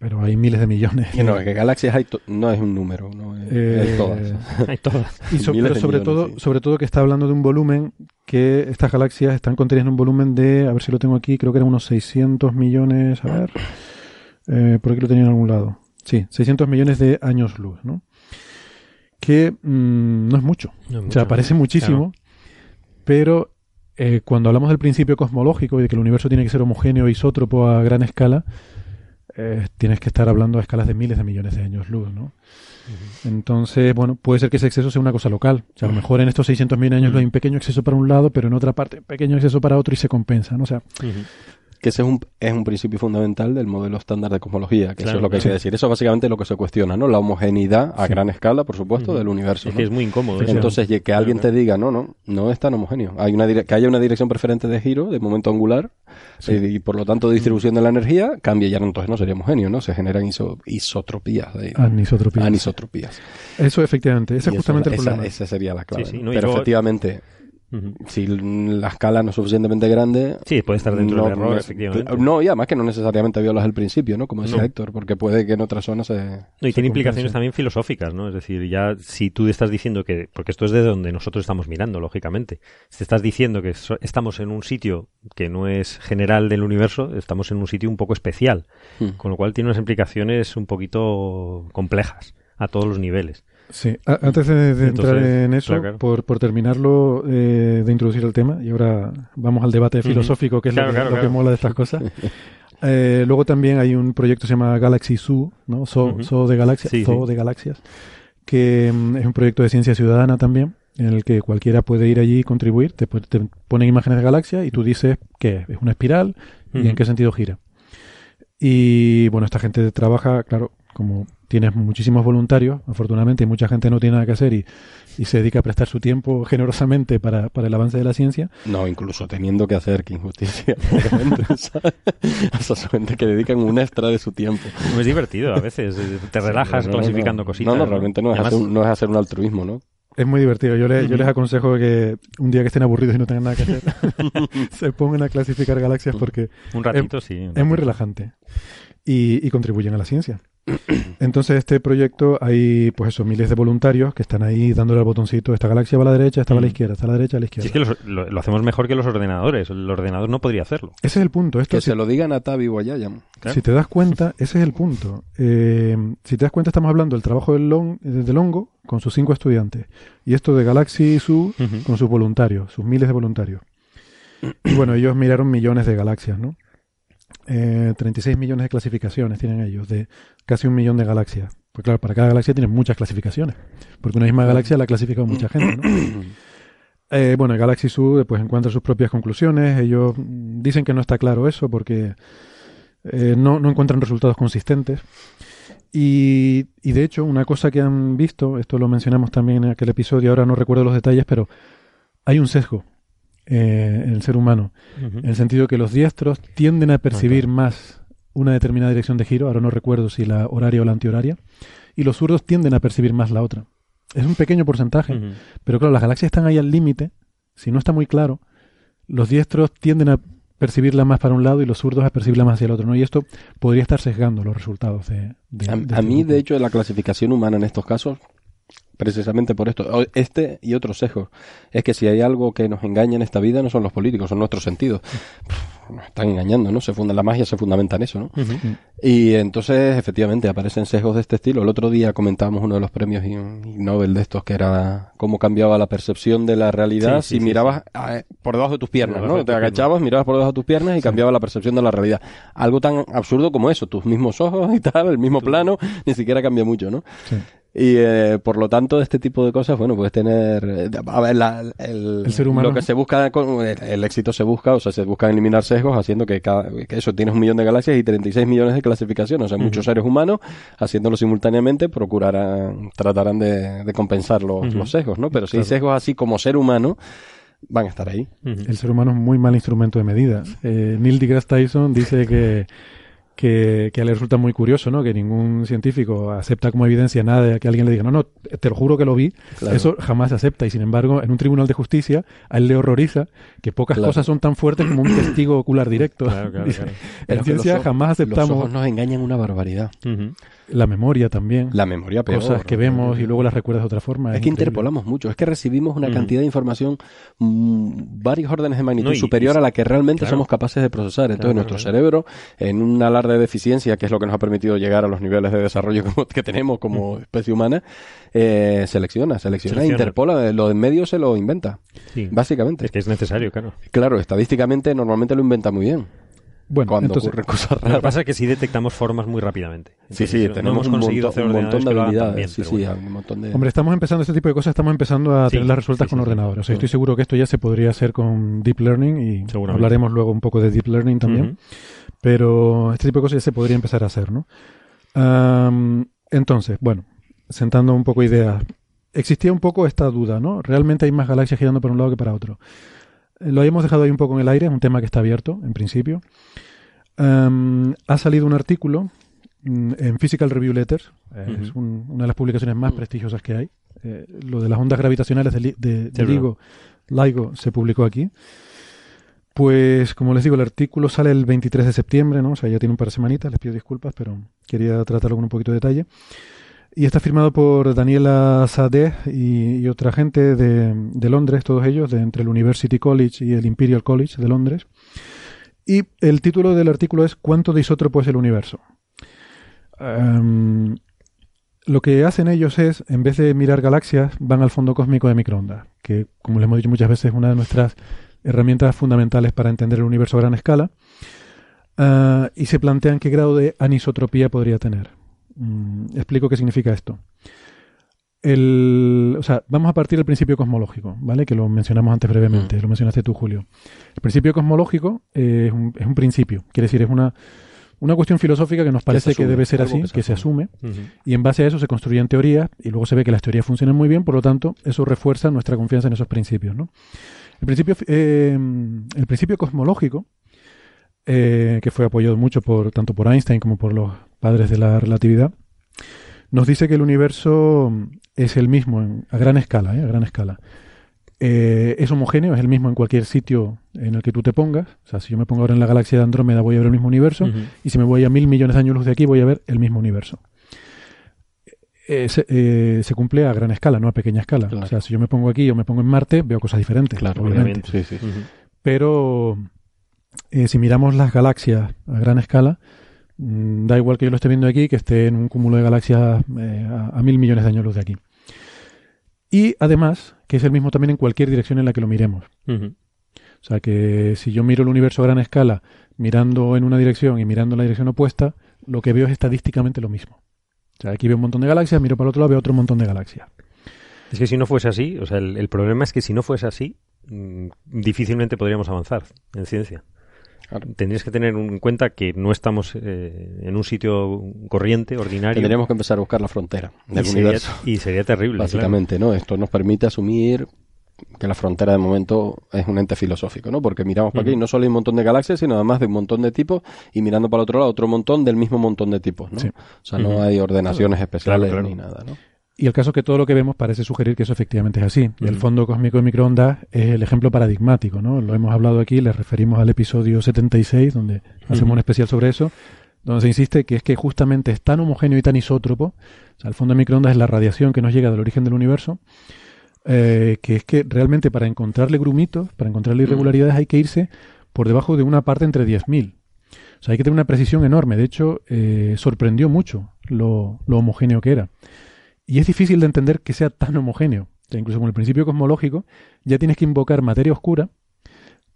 pero hay miles de millones. Que no, que galaxias hay no es un número, no es, Eh, es todas. [LAUGHS] Hay todas. Y so- pero sobre millones, todo, sí. sobre todo que está hablando de un volumen que estas galaxias están conteniendo un volumen de, a ver si lo tengo aquí, creo que eran unos 600 millones, a ver, eh, por aquí lo tenía en algún lado. Sí, 600 millones de años luz, ¿no? Que mm, no es mucho. No es O sea, mucho. parece muchísimo, pero eh, cuando hablamos del principio cosmológico y de que el universo tiene que ser homogéneo e isótropo a gran escala, eh, tienes que estar hablando a escalas de miles de millones de años luz, ¿no? Entonces, bueno, puede ser que ese exceso sea una cosa local. O sea, a lo mejor en estos 600.000 años Ujú. hay un pequeño exceso para un lado, pero en otra parte pequeño exceso para otro y se compensa, ¿no? O sea. Que ese es un, es un principio fundamental del modelo estándar de cosmología, que eso es lo que hay claro. que decir. Eso es básicamente lo que se cuestiona, ¿no? La homogeneidad a Sí. gran escala, por supuesto, del universo. Es ¿no? que es muy incómodo. Entonces, que alguien te diga, no, no, no es tan homogéneo. Hay una que haya una dirección preferente de giro, de momento angular, Sí. y, y por lo tanto de distribución de la energía, cambia ya, no, entonces no sería homogéneo, ¿no? Se generan iso- isotropías. ahí, ¿no? anisotropía. Anisotropías. Eso efectivamente, ese es eso- justamente el problema. esa sería la clave. Sí, sí, Pero luego- efectivamente, Si la escala no es suficientemente grande, Sí, puede estar dentro no, del error, no- efectivamente. No, y además que no necesariamente violas el principio, ¿no? Como decía No. Héctor, porque puede que en otras zonas se. No, y se tiene implicaciones también filosóficas, ¿no? Es decir, ya si tú estás diciendo que, porque esto es de donde nosotros estamos mirando, lógicamente, si estás diciendo que so- estamos en un sitio que no es general del universo, estamos en un sitio un poco especial, Hmm. con lo cual tiene unas implicaciones un poquito complejas a todos los niveles. Sí, a- antes de, de entrar Entonces, en eso, claro. Por, por terminarlo eh, de introducir el tema, y ahora vamos al debate filosófico, que es Claro, lo, que, claro, lo que claro. mola de estas cosas. [LAUGHS] Eh, luego también hay un proyecto que se llama Galaxy Zoo, ¿no? Zoo, de Galaxias, Sí, Zoo sí. de Galaxias, que mm, es un proyecto de ciencia ciudadana también, en el que cualquiera puede ir allí y contribuir. Te, te ponen imágenes de galaxias y tú dices que es una espiral y en qué sentido gira. Y bueno, esta gente trabaja, claro, como tienes muchísimos voluntarios, afortunadamente, y mucha gente no tiene nada que hacer y, y se dedica a prestar su tiempo [LAUGHS] generosamente para, para el avance de la ciencia. No, incluso teniendo que hacer, que injusticia. obviamente, [LAUGHS] ¿sabes? A esa gente que dedican un extra de su tiempo. Es divertido a veces. eh, Te relajas No, no, clasificando no. cositas. No, no, realmente no es, Además, hacer, un- no es hacer un altruismo, ¿no? Es muy divertido. Yo, le- yo les aconsejo que un día que estén aburridos y no tengan nada que hacer, [LAUGHS] se pongan a clasificar galaxias porque Un ratito, sí. un es muy relajante y, y contribuyen a la ciencia. [CLEARS THROAT] Entonces, este proyecto hay, pues eso, miles de voluntarios que están ahí dándole al botoncito. Esta galaxia va a la derecha, esta va a la Mm. izquierda, esta a la derecha, a la Si izquierda. es que los- lo, lo hacemos mejor que los ordenadores. El ordenador no podría hacerlo. Ese es el punto. Esto, Que si, se lo digan a Tavi Guayayam. Claro. si te das cuenta, [LAUGHS] ese es el punto. Eh, si te das cuenta, estamos hablando del trabajo del, long, del hongo con sus cinco estudiantes. Y esto de Galaxy Zoo Ujú. con sus voluntarios, sus miles de voluntarios. Y bueno, ellos miraron millones de galaxias, ¿no? Eh, 36 millones de clasificaciones tienen ellos, de casi un millón de galaxias. Pues claro, para cada galaxia tienen muchas clasificaciones, porque una misma galaxia la ha clasificado mucha gente, ¿no? [COUGHS] Eh, bueno, el Galaxy Zoo pues encuentra sus propias conclusiones. Ellos dicen que no está claro eso porque eh, no, no encuentran resultados consistentes. Y, y de hecho, una cosa que han visto, esto lo mencionamos también en aquel episodio, ahora no recuerdo los detalles, pero hay un sesgo eh, en el ser humano, en el sentido que los diestros tienden a percibir más una determinada dirección de giro, ahora no recuerdo si la horaria o la antihoraria, y los zurdos tienden a percibir más la otra. Es un pequeño porcentaje, pero claro, las galaxias están ahí al límite, si no está muy claro, los diestros tienden a percibirla más para un lado y los zurdos a percibirla más hacia el otro, ¿no? Y esto podría estar sesgando los resultados de... de- A, de a este mí, grupo. de hecho, la clasificación humana en estos casos, precisamente por esto, este y otros sesgos, es que si hay algo que nos engaña en esta vida no son los políticos, son nuestros sentidos. Pff, Nos están engañando, ¿no? Se funda, la magia se fundamenta en eso, ¿no? Y entonces, efectivamente, aparecen sesgos de este estilo. El otro día comentábamos uno de los premios Nobel de estos, que era cómo cambiaba la percepción de la realidad Sí, sí, si sí, mirabas eh, por debajo de tus piernas, ¿no? Te agachabas, mirabas por debajo de tus piernas y cambiaba la percepción de la realidad. Algo tan absurdo como eso, tus mismos ojos [LAUGHS] y tal, el mismo plano, ni siquiera cambia mucho, ¿no? Y eh, por lo tanto, este tipo de cosas, bueno, puedes tener. eh, A ver, la- el, El ser humano- Lo que se busca, con el, el éxito se busca, o sea, se buscan eliminar sesgos haciendo que, cada, que eso tienes un millón de galaxias y 36 millones de clasificaciones. O sea, muchos seres humanos haciéndolo simultáneamente procurarán, tratarán de, de compensar los, los sesgos, ¿no? Pero si hay sesgos así como ser humano, van a estar ahí. El ser humano es un muy mal instrumento de medida. Eh, Neil deGrasse Tyson dice que, que, que le resulta muy curioso, ¿no? Que ningún científico acepta como evidencia nada de que alguien le diga, no, no, te lo juro que lo vi. Claro. Eso jamás se acepta. Y sin embargo, en un tribunal de justicia, a él le horroriza que pocas Claro. cosas son tan fuertes como un testigo ocular directo. Claro, [LAUGHS] En los ciencia ojos- jamás Los aceptamos ojos nos engañan una barbaridad. La memoria también. La memoria peor. cosas que vemos y luego las recuerdas de otra forma. Es que increíble. interpolamos mucho, es que recibimos una cantidad de información mm, varios órdenes de magnitud No, y- superior a la que realmente claro. somos capaces de procesar. Entonces Claro, nuestro claro. cerebro, en un alarde de eficiencia, que es lo que nos ha permitido llegar a los niveles de desarrollo [LAUGHS] como- que tenemos como especie humana, eh, selecciona, selecciona, Selecciona. interpola, lo de en medio se lo inventa, Sí. básicamente. Es que es necesario, claro. Claro, estadísticamente normalmente lo inventa muy bien. Bueno, cuando entonces, ocurren cosas Lo que raras. pasa es que sí detectamos formas muy rápidamente. Sí, Entonces, sí, no tenemos hemos un conseguido montón, hacer un montón de habilidades. sí, sí, bueno. un montón de... Hombre, estamos empezando este tipo de cosas, estamos empezando a Sí, tener las resultas sí, con ordenadores. O sea, Sí. estoy seguro que esto ya se podría hacer con Deep Learning y hablaremos luego un poco de Deep Learning también. Pero este tipo de cosas ya se podría empezar a hacer, ¿no? Entonces, bueno, sentando un poco ideas. Existía un poco esta duda, ¿no? ¿Realmente hay más galaxias girando para un lado que para otro? Eh, Lo habíamos dejado ahí un poco en el aire, es un tema que está abierto, en principio. Am, ha salido un artículo mm, en Physical Review Letters, eh, es Ujú. un- una de las publicaciones más prestigiosas que hay. Eh, lo de las ondas gravitacionales de, de- de LIGO, LIGO se publicó aquí. Pues, como les digo, el artículo sale el 23 de septiembre, ¿no? O sea, ya tiene un par de semanitas, les pido disculpas, pero quería tratarlo con un poquito de detalle. Y está firmado por Daniela Sadeh y, otra gente de, de Londres, todos ellos, de entre el University College y el Imperial College de Londres. Y el título del artículo es ¿Cuánto de es el universo? Em, lo que hacen ellos es, en vez de mirar galaxias, van al fondo cósmico de microondas, que, como les hemos dicho muchas veces, es una de nuestras herramientas fundamentales para entender el universo a gran escala, ah, y se plantean qué grado de anisotropía podría tener. Mm, explico qué significa esto. El, o sea, vamos a partir del principio cosmológico, ¿vale? Que lo mencionamos antes brevemente, Mm. lo mencionaste tú, Julio. El principio cosmológico eh, es, un, es un principio, quiere decir, es una, una cuestión filosófica que nos parece que, asume, debe ser así, que se que se asume, y en base a eso se construyen teorías y luego se ve que las teorías funcionan muy bien, por lo tanto, eso refuerza nuestra confianza en esos principios. ¿no? El, principio, eh, el principio cosmológico, eh, que fue apoyado mucho por tanto por Einstein como por los padres de la relatividad, nos dice que el universo es el mismo en- a gran escala, ¿eh? a gran escala. Eh, es homogéneo, es el mismo en cualquier sitio en el que tú te pongas. O sea, si yo me pongo ahora en la galaxia de Andrómeda voy a ver el mismo universo. Y si me voy a mil millones de años luz de aquí, voy a ver el mismo universo. Eh, se, eh, se cumple a gran escala, no a pequeña escala. Claro. O sea, si yo me pongo aquí o me pongo en Marte, veo cosas diferentes, Claro, obviamente. Sí, sí. Pero eh, si miramos las galaxias a gran escala, mm, da igual que yo lo esté viendo aquí, que esté en un cúmulo de galaxias eh, a, a mil millones de años luz de aquí. Y además, que es el mismo también en cualquier dirección en la que lo miremos. O sea que si yo miro el universo a gran escala mirando en una dirección y mirando en la dirección opuesta, lo que veo es estadísticamente lo mismo. O sea, aquí veo un montón de galaxias, miro para el otro lado, veo otro montón de galaxias. Es que si no fuese así, o sea, el, el problema es que si no fuese así, mm, difícilmente podríamos avanzar en ciencia. Claro. Tendrías que tener en cuenta que no estamos eh, en un sitio corriente, ordinario. Tendríamos que empezar a buscar la frontera del y sería, universo. y sería terrible. claro. Básicamente, ¿no? Esto nos permite asumir que la frontera de momento es un ente filosófico, ¿no? Porque miramos para aquí y no solo hay un montón de galaxias, sino además de un montón de tipos y mirando para el otro lado otro montón del mismo montón de tipos, ¿no? Sí. O sea, no hay ordenaciones especiales claro. ni nada, ¿no? Y el caso es que todo lo que vemos parece sugerir que eso efectivamente es así. Y el fondo cósmico de microondas es el ejemplo paradigmático, ¿no? Lo hemos hablado aquí, les referimos al episodio 76, donde hacemos un especial sobre eso, donde se insiste que es que justamente es tan homogéneo y tan isótropo, o sea, el fondo de microondas es la radiación que nos llega del origen del universo, eh, que es que realmente para encontrarle grumitos, para encontrarle irregularidades, hay que irse por debajo de una parte entre 10.000. O sea, hay que tener una precisión enorme. De hecho, eh, sorprendió mucho lo, lo homogéneo que era. Y es difícil de entender que sea tan homogéneo. O sea, incluso con el principio cosmológico, ya tienes que invocar materia oscura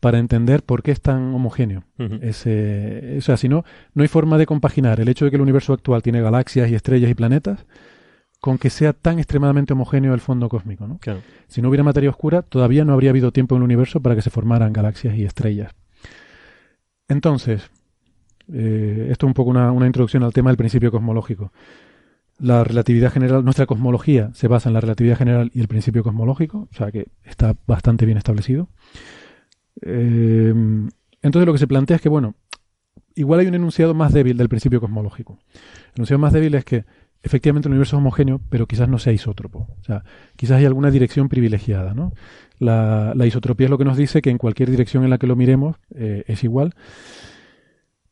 para entender por qué es tan homogéneo. Ese- o sea, si no, no hay forma de compaginar el hecho de que el universo actual tiene galaxias y estrellas y planetas con que sea tan extremadamente homogéneo el fondo cósmico. ¿no? Claro. Si no hubiera materia oscura, todavía no habría habido tiempo en el universo para que se formaran galaxias y estrellas. Entonces, eh, esto es un poco una, una introducción al tema del principio cosmológico. La relatividad general, nuestra cosmología se basa en la relatividad general y el principio cosmológico, o sea que está bastante bien establecido. Eh, entonces lo que se plantea es que, bueno, igual hay un enunciado más débil del principio cosmológico. El enunciado más débil es que efectivamente el universo es homogéneo, pero quizás no sea isótropo. O sea, quizás hay alguna dirección privilegiada, ¿no? La, la isotropía es lo que nos dice que en cualquier dirección en la que lo miremos eh, es igual.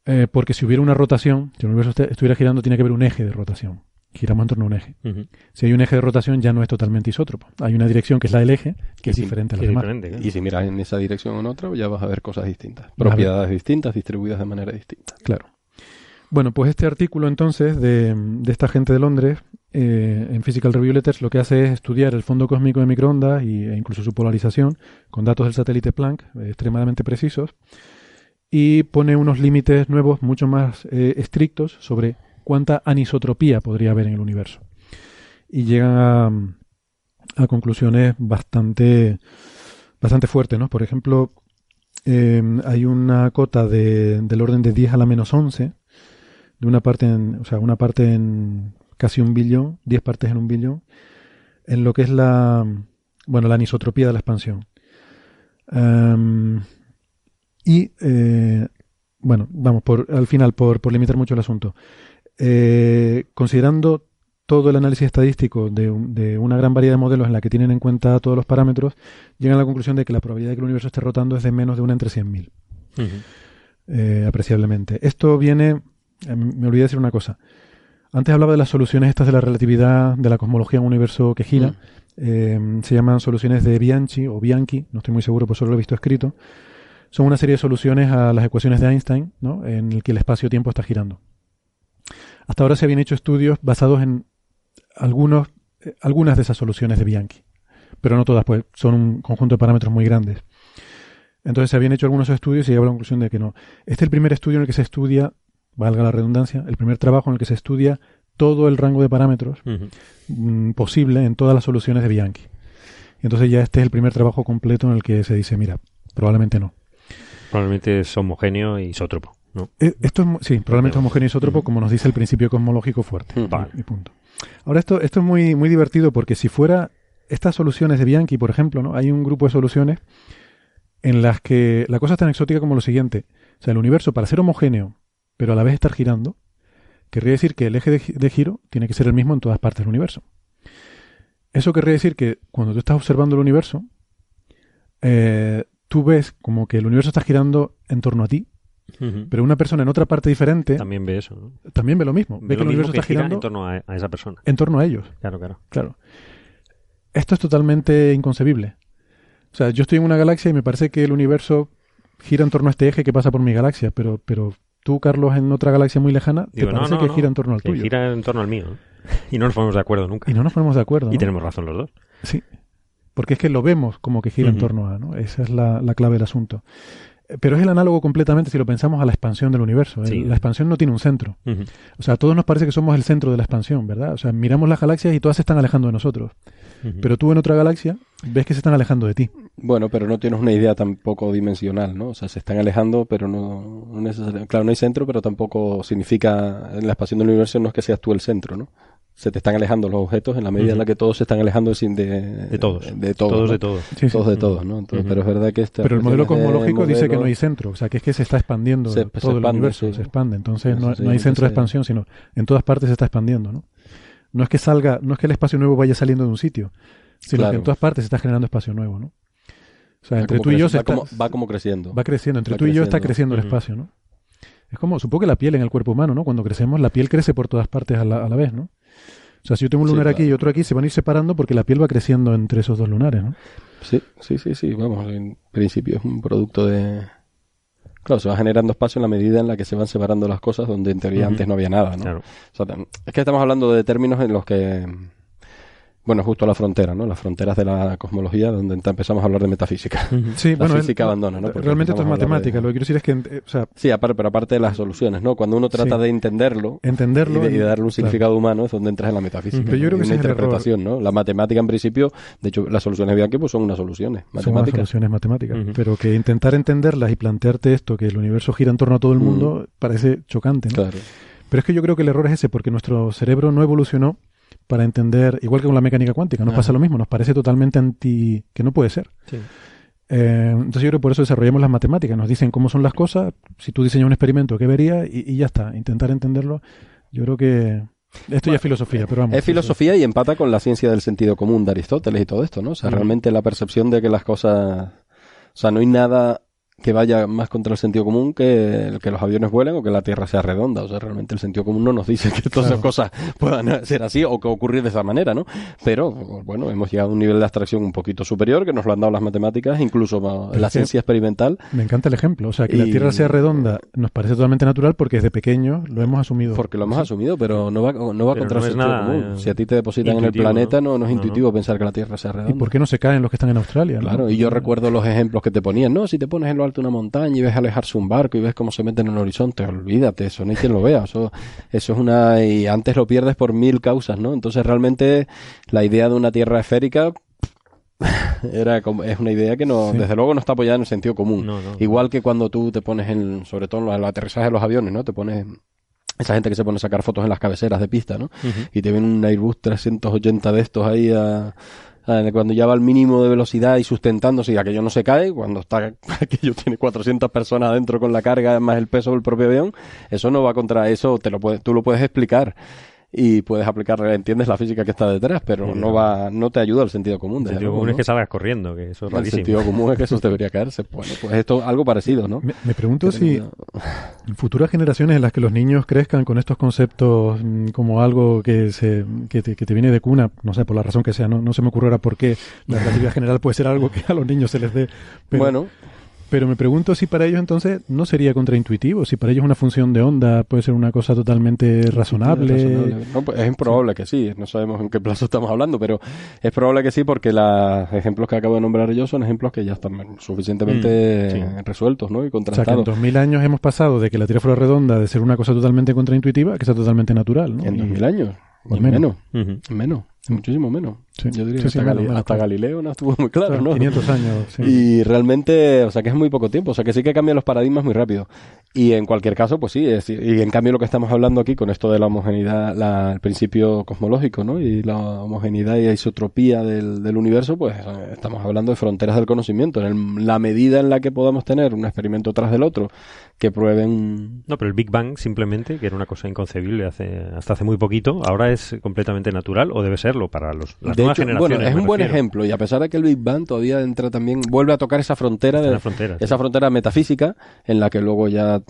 Eh, porque si hubiera una rotación, si el universo est- estuviera girando, tiene que haber un eje de rotación. Giramos en torno a un eje. Si hay un eje de rotación, ya no es totalmente isótropo. Hay una dirección que es la del eje, que es diferente a Sí, las demás. claro. Y si miras en esa dirección o en otra, ya vas a ver cosas distintas. Propiedades distintas, distribuidas de manera distinta. Claro. Bueno, pues este artículo entonces de, de esta gente de Londres eh, en Physical Review Letters lo que hace es estudiar el fondo cósmico de microondas y, e incluso su polarización con datos del satélite Planck eh, extremadamente precisos y pone unos límites nuevos mucho más eh, estrictos sobre cuánta anisotropía podría haber en el universo. Y llegan a, conclusiones bastante, bastante fuertes, ¿no? Por ejemplo, eh, hay una cota de, del orden de 10 a la menos 11, de una parte en, o sea, una parte en casi un billón, 10 partes en un billón, en lo que es la, bueno, la anisotropía de la expansión. Em, y, eh, bueno, vamos, por, al final, por, por limitar mucho el asunto, eh, considerando todo el análisis estadístico de, un- de una gran variedad de modelos en la que tienen en cuenta todos los parámetros, llegan a la conclusión de que la probabilidad de que el universo esté rotando es de menos de una entre 100.000 Ujú. eh, apreciablemente. Esto viene, eh, me olvidé decir una cosa. Antes hablaba de las soluciones estas de la relatividad, de la cosmología en un universo que gira. Eh, se llaman soluciones de Bianchi o Bianchi, no estoy muy seguro, pues solo lo he visto escrito. Son una serie de soluciones a las ecuaciones de Einstein, ¿no? en el que el espacio-tiempo está girando. Hasta ahora se habían hecho estudios basados en algunos, eh, algunas de esas soluciones de Bianchi, pero no todas, pues son un conjunto de parámetros muy grandes. Entonces se habían hecho algunos estudios y llegó a la conclusión de que no. Este es el primer estudio en el que se estudia, valga la redundancia, el primer trabajo en el que se estudia todo el rango de parámetros mm, posible en todas las soluciones de Bianchi. Y entonces ya este es el primer trabajo completo en el que se dice, mira, probablemente no. Probablemente es homogéneo y isótropo, ¿no? Eh, Esto es, sí, probablemente homogéneo isótropo, como nos dice el principio cosmológico fuerte. Vale. Y punto. Ahora, esto, esto es muy, muy divertido porque si fuera estas soluciones de Bianchi, por ejemplo, ¿no? hay un grupo de soluciones en las que la cosa es tan exótica como lo siguiente. O sea, el universo, para ser homogéneo, pero a la vez estar girando, querría decir que el eje de giro tiene que ser el mismo en todas partes del universo. Eso querría decir que cuando tú estás observando el universo, eh, tú ves como que el universo está girando en torno a ti, Pero una persona en otra parte diferente También ve eso, ¿no? también ve lo mismo. Ve, Ve que el universo que está gira girando en torno a, a esa persona. en torno a ellos. Claro, claro. Claro. Esto es totalmente inconcebible. O sea, yo estoy en una galaxia y me parece que el universo gira en torno a este eje que pasa por mi galaxia, pero, pero tú, Carlos, en otra galaxia muy lejana, te Digo, parece no, que gira en torno al que tuyo. gira en torno al mío. Y no nos ponemos de acuerdo nunca. Y no nos ponemos de acuerdo. Y tenemos razón los dos. Sí. Porque es que lo vemos como que gira en torno a, ¿no? Esa es la, la clave del asunto. Eh, Pero es el análogo completamente, si lo pensamos, a la expansión del universo. Sí. El- La expansión no tiene un centro. O sea, a todos nos parece que somos el centro de la expansión, ¿verdad? O sea, miramos las galaxias y todas se están alejando de nosotros. Pero tú en otra galaxia ves que se están alejando de ti. Bueno, pero no tienes una idea tampoco dimensional, ¿no? O sea, se están alejando, pero no, no necesariamente. Claro, no hay centro, pero tampoco significa. En la expansión del universo no es que seas tú el centro, ¿no? Se te están alejando los objetos en la medida en la que todos se están alejando sin de, De todos. De todos. Todos ¿no? de todos. Sí, sí. Todos de todos, ¿no? Entonces, Ujú. Pero es verdad que esta Pero el modelo cosmológico dice que no hay centro, o sea, que es que se está expandiendo Se- todo se el expande, universo, sí. se expande. Entonces no, no hay sí, centro de expansión, sino en todas partes se está expandiendo, ¿no? No es que salga, no es que el espacio nuevo vaya saliendo de un sitio, sino Claro. que en todas partes se está generando espacio nuevo, ¿no? O sea, Va entre tú y yo se va, está, como, va como creciendo. va creciendo, entre va tú y yo está creciendo. el espacio, ¿no? Es como, supongo que la piel en el cuerpo humano, ¿no? Cuando crecemos, la piel crece por todas partes a la, a la vez, ¿no? O sea, si yo tengo un Sí, lunar aquí y otro aquí, se van a ir separando porque la piel va creciendo entre esos dos lunares, ¿no? Sí, sí, sí, sí. Vamos, en principio es un producto de. Claro, se va generando espacio en la medida en la que se van separando las cosas donde en teoría antes no había nada, ¿no? Claro. O sea, tam- es que estamos hablando de términos en los que, bueno, justo la frontera, ¿no? Las fronteras de la cosmología, donde empezamos a hablar de metafísica. Sí, La bueno, física el- abandona, ¿no? Porque Realmente esto es a matemática. de- Lo que quiero decir es que, eh, o sea, Sí, aparte, pero aparte de las soluciones, ¿no? Cuando uno trata Sí. de entenderlo entenderlo. y de, y de en- darle un claro. significado humano es donde entras en la metafísica. Pero yo ¿no? creo que una es error. interpretación, ¿no? La matemática en principio, de hecho, las soluciones de Bianchi pues son unas soluciones Son unas matemáticas. soluciones matemáticas. Pero que intentar entenderlas y plantearte esto, que el universo gira en torno a todo el mundo, parece chocante. ¿no? Claro. Pero es que yo creo que el error es ese, porque nuestro cerebro no evolucionó para entender, igual que con la mecánica cuántica, nos pasa lo mismo, nos parece totalmente anti... que no puede ser. Sí. Eh, entonces yo creo que por eso desarrollamos las matemáticas, nos dicen cómo son las cosas, si tú diseñas un experimento, ¿qué verías? Y, y ya está, intentar entenderlo. Yo creo que... Esto ya es filosofía, pero vamos. Es filosofía y empata con la ciencia del sentido común de Aristóteles y todo esto, ¿no? O sea, realmente la percepción de que las cosas... O sea, no hay nada que vaya más contra el sentido común que, que los aviones vuelen o que la Tierra sea redonda. O sea, realmente el sentido común no nos dice que todas esas Claro. cosas puedan ser así o que ocurrir de esa manera, ¿no? Pero, bueno, hemos llegado a un nivel de abstracción un poquito superior que nos lo han dado las matemáticas, incluso Pero la ciencia experimental. Me encanta el ejemplo. O sea, que la Y- Tierra sea redonda nos parece totalmente natural porque desde pequeño lo hemos asumido. Porque lo hemos asumido, pero no va, no va Pero contra no el sentido nada, común. eh, Si a ti te depositan en el planeta, no, ¿no? no es intuitivo pensar que la Tierra sea redonda. ¿Y por qué no se caen los que están en Australia? no? Claro, y yo recuerdo los ejemplos que te ponían, ¿no? Si te pones en lo de una montaña y ves alejarse un barco y ves cómo se meten en el horizonte, olvídate, eso no hay quien lo vea, eso, eso es una... y antes lo pierdes por mil causas, ¿no? Entonces realmente la idea de una tierra esférica [LAUGHS] era como, es una idea que no, Sí. desde luego no está apoyada en el sentido común. No, no. Igual que cuando tú te pones en, sobre todo en el aterrizaje de los aviones, ¿no? Te pones esa gente que se pone a sacar fotos en las cabeceras de pista, ¿no? Y te ven un Airbus 380 de estos ahí a- cuando ya va al mínimo de velocidad y sustentándose y aquello no se cae, cuando está [LAUGHS] aquello tiene 400 personas adentro con la carga más el peso del propio avión, eso no va contra eso, te lo puedes, tú lo puedes explicar y puedes aplicar, entiendes la física que está detrás, pero Sí, no va, no te ayuda al sentido común. El sentido luego, común es que salgas corriendo, que eso es el rarísimo. sentido común es que eso debería caerse. Bueno, pues esto algo parecido, ¿no? Me, me pregunto Que si en futuras generaciones en las que los niños crezcan con estos conceptos mm, como algo que, se, que, te, que te viene de cuna, no sé, por la razón que sea, no, no se me ocurre ahora por qué la relatividad general puede ser algo que a los niños se les dé. Pero, bueno, Pero me pregunto si para ellos entonces no sería contraintuitivo, si para ellos una función de onda puede ser una cosa totalmente razonable. razonable. No, pues es improbable que sí, no sabemos en qué plazo estamos hablando, pero es probable que sí porque los ejemplos que acabo de nombrar yo son ejemplos que ya están suficientemente Mm, sí. resueltos ¿no? y O sea, que en contrastados. 2000 años hemos pasado de que la Tierra fuera redonda, de ser una cosa totalmente contraintuitiva, a que sea totalmente natural. ¿no? En Y- 2000 años, y menos. menos, muchísimo menos. Sí. Yo diría Sí, que sí, hasta, menos, Gali- menos, hasta claro. Galileo no estuvo muy claro, ¿no? 500 años. sí. Y realmente, o sea, que es muy poco tiempo, o sea, que sí que cambian los paradigmas muy rápido. Y en cualquier caso, pues sí, es- y en cambio lo que estamos hablando aquí con esto de la homogeneidad, la- el principio cosmológico, ¿no? Y la homogeneidad y isotropía del, del universo, pues eh, estamos hablando de fronteras del conocimiento. En el- la medida en la que podamos tener un experimento tras del otro que prueben... No, pero el Big Bang simplemente, que era una cosa inconcebible hace, hasta hace muy poquito, ahora es completamente natural o debe para los, las de nuevas hecho, generaciones. bueno, es un buen refiero. ejemplo y a pesar de que el Big Bang todavía entra también, vuelve a tocar esa frontera de la frontera, sí. esa frontera metafísica en la que luego ya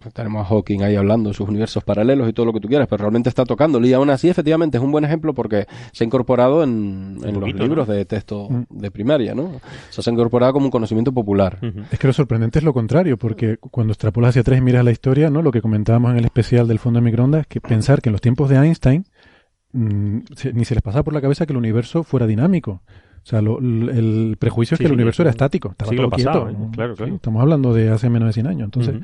pues, tenemos a Hawking ahí hablando de sus universos paralelos y todo lo que tú quieras, pero realmente está tocándolo y aún así efectivamente es un buen ejemplo porque se ha incorporado en, en los libros ¿no? de texto Mm. de primaria, ¿no? O sea, se ha incorporado como un conocimiento popular. Es que lo sorprendente es lo contrario, porque cuando extrapolas hacia atrás y miras la historia, ¿no? Lo que comentábamos en el especial del fondo de microondas, que pensar que en los tiempos de Einstein mm, se- ni se les pasaba por la cabeza que el universo fuera dinámico. O sea, lo- el prejuicio es Sí, que el universo sí. era estático, estaba Siglo todo pasado, ¿eh? ¿no? Claro, Sí, claro. estamos hablando de hace menos de 100 años, entonces,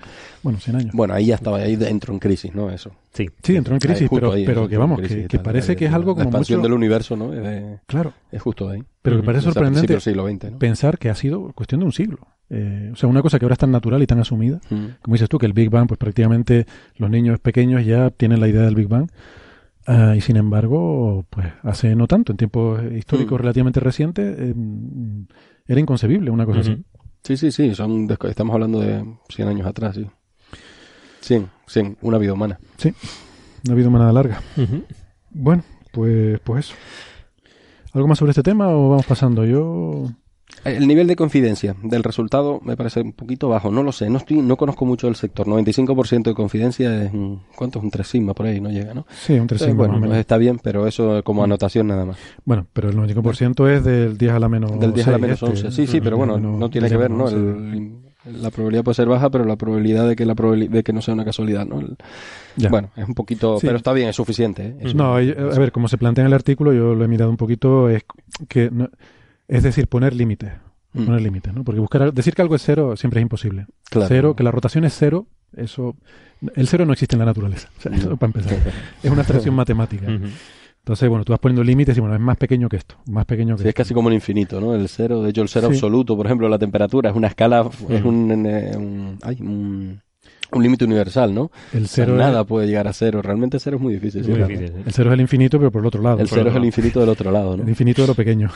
bueno, 100 años. Bueno, ahí ya estaba, ahí entró en crisis, ¿no? Eso. Sí. Sí, entró en crisis, pero, ahí, pero que vamos, crisis que, parece que es algo La como expansión mucho... del universo, ¿no? Es, Claro, es justo ahí. pero que parece sorprendente principios del siglo XX, ¿no? pensar que ha sido cuestión de un siglo. Eh, o sea, una cosa que ahora es tan natural y tan asumida, como dices tú, que el Big Bang, pues prácticamente los niños pequeños ya tienen la idea del Big Bang. Ah, y sin embargo, pues hace no tanto, en tiempos históricos Mm. relativamente recientes, eh, era inconcebible una cosa así. Sí, sí, sí, son estamos hablando de 100 años atrás, sí. 100, 100, una vida humana. Sí, ha habido manada larga. Bueno, pues, pues eso. ¿Algo más sobre este tema o vamos pasando? Yo. El nivel de confidencia del resultado me parece un poquito bajo, no lo sé, no estoy, no conozco mucho el sector. 95% de confidencia es un, ¿cuánto es un 3 sigma por ahí? No llega, ¿no? Sí, un 3 Entonces, bueno, pues está bien, pero eso como anotación nada más. Bueno, pero el 95% es del 10 a la menos Del 10 a la 6, menos este, 11. Sí, sí, pero bueno, no tiene que ver, ¿no? menos 11. El- la probabilidad puede ser baja, pero la probabilidad de que la de que no sea una casualidad, ¿no? El- Ya. Bueno, es un poquito, Sí. pero está bien, es suficiente. ¿eh? Es No, un- a ver, como se plantea en el artículo, yo lo he mirado un poquito, es que no- es decir, poner límites, Mm. poner límites, ¿no? Porque buscar decir que algo es cero siempre es imposible. Claro. Cero, que la rotación es cero, eso el cero no existe en la naturaleza, o sea, eso para empezar. Es una abstracción [LAUGHS] matemática. Entonces, bueno, tú vas poniendo límites y bueno, es más pequeño que esto, más pequeño que Sí, es casi como el infinito, ¿no? El cero, de hecho, el cero Sí. absoluto, por ejemplo, la temperatura es una escala, es Mm. un, eh, un, ay, un, un límite universal, ¿no? El O sea, cero, nada es, puede llegar a cero. Realmente cero es muy difícil. Sí. ¿eh? el cero es el infinito, pero por el otro lado. El cero es el infinito del otro lado, ¿no? El infinito de lo pequeño.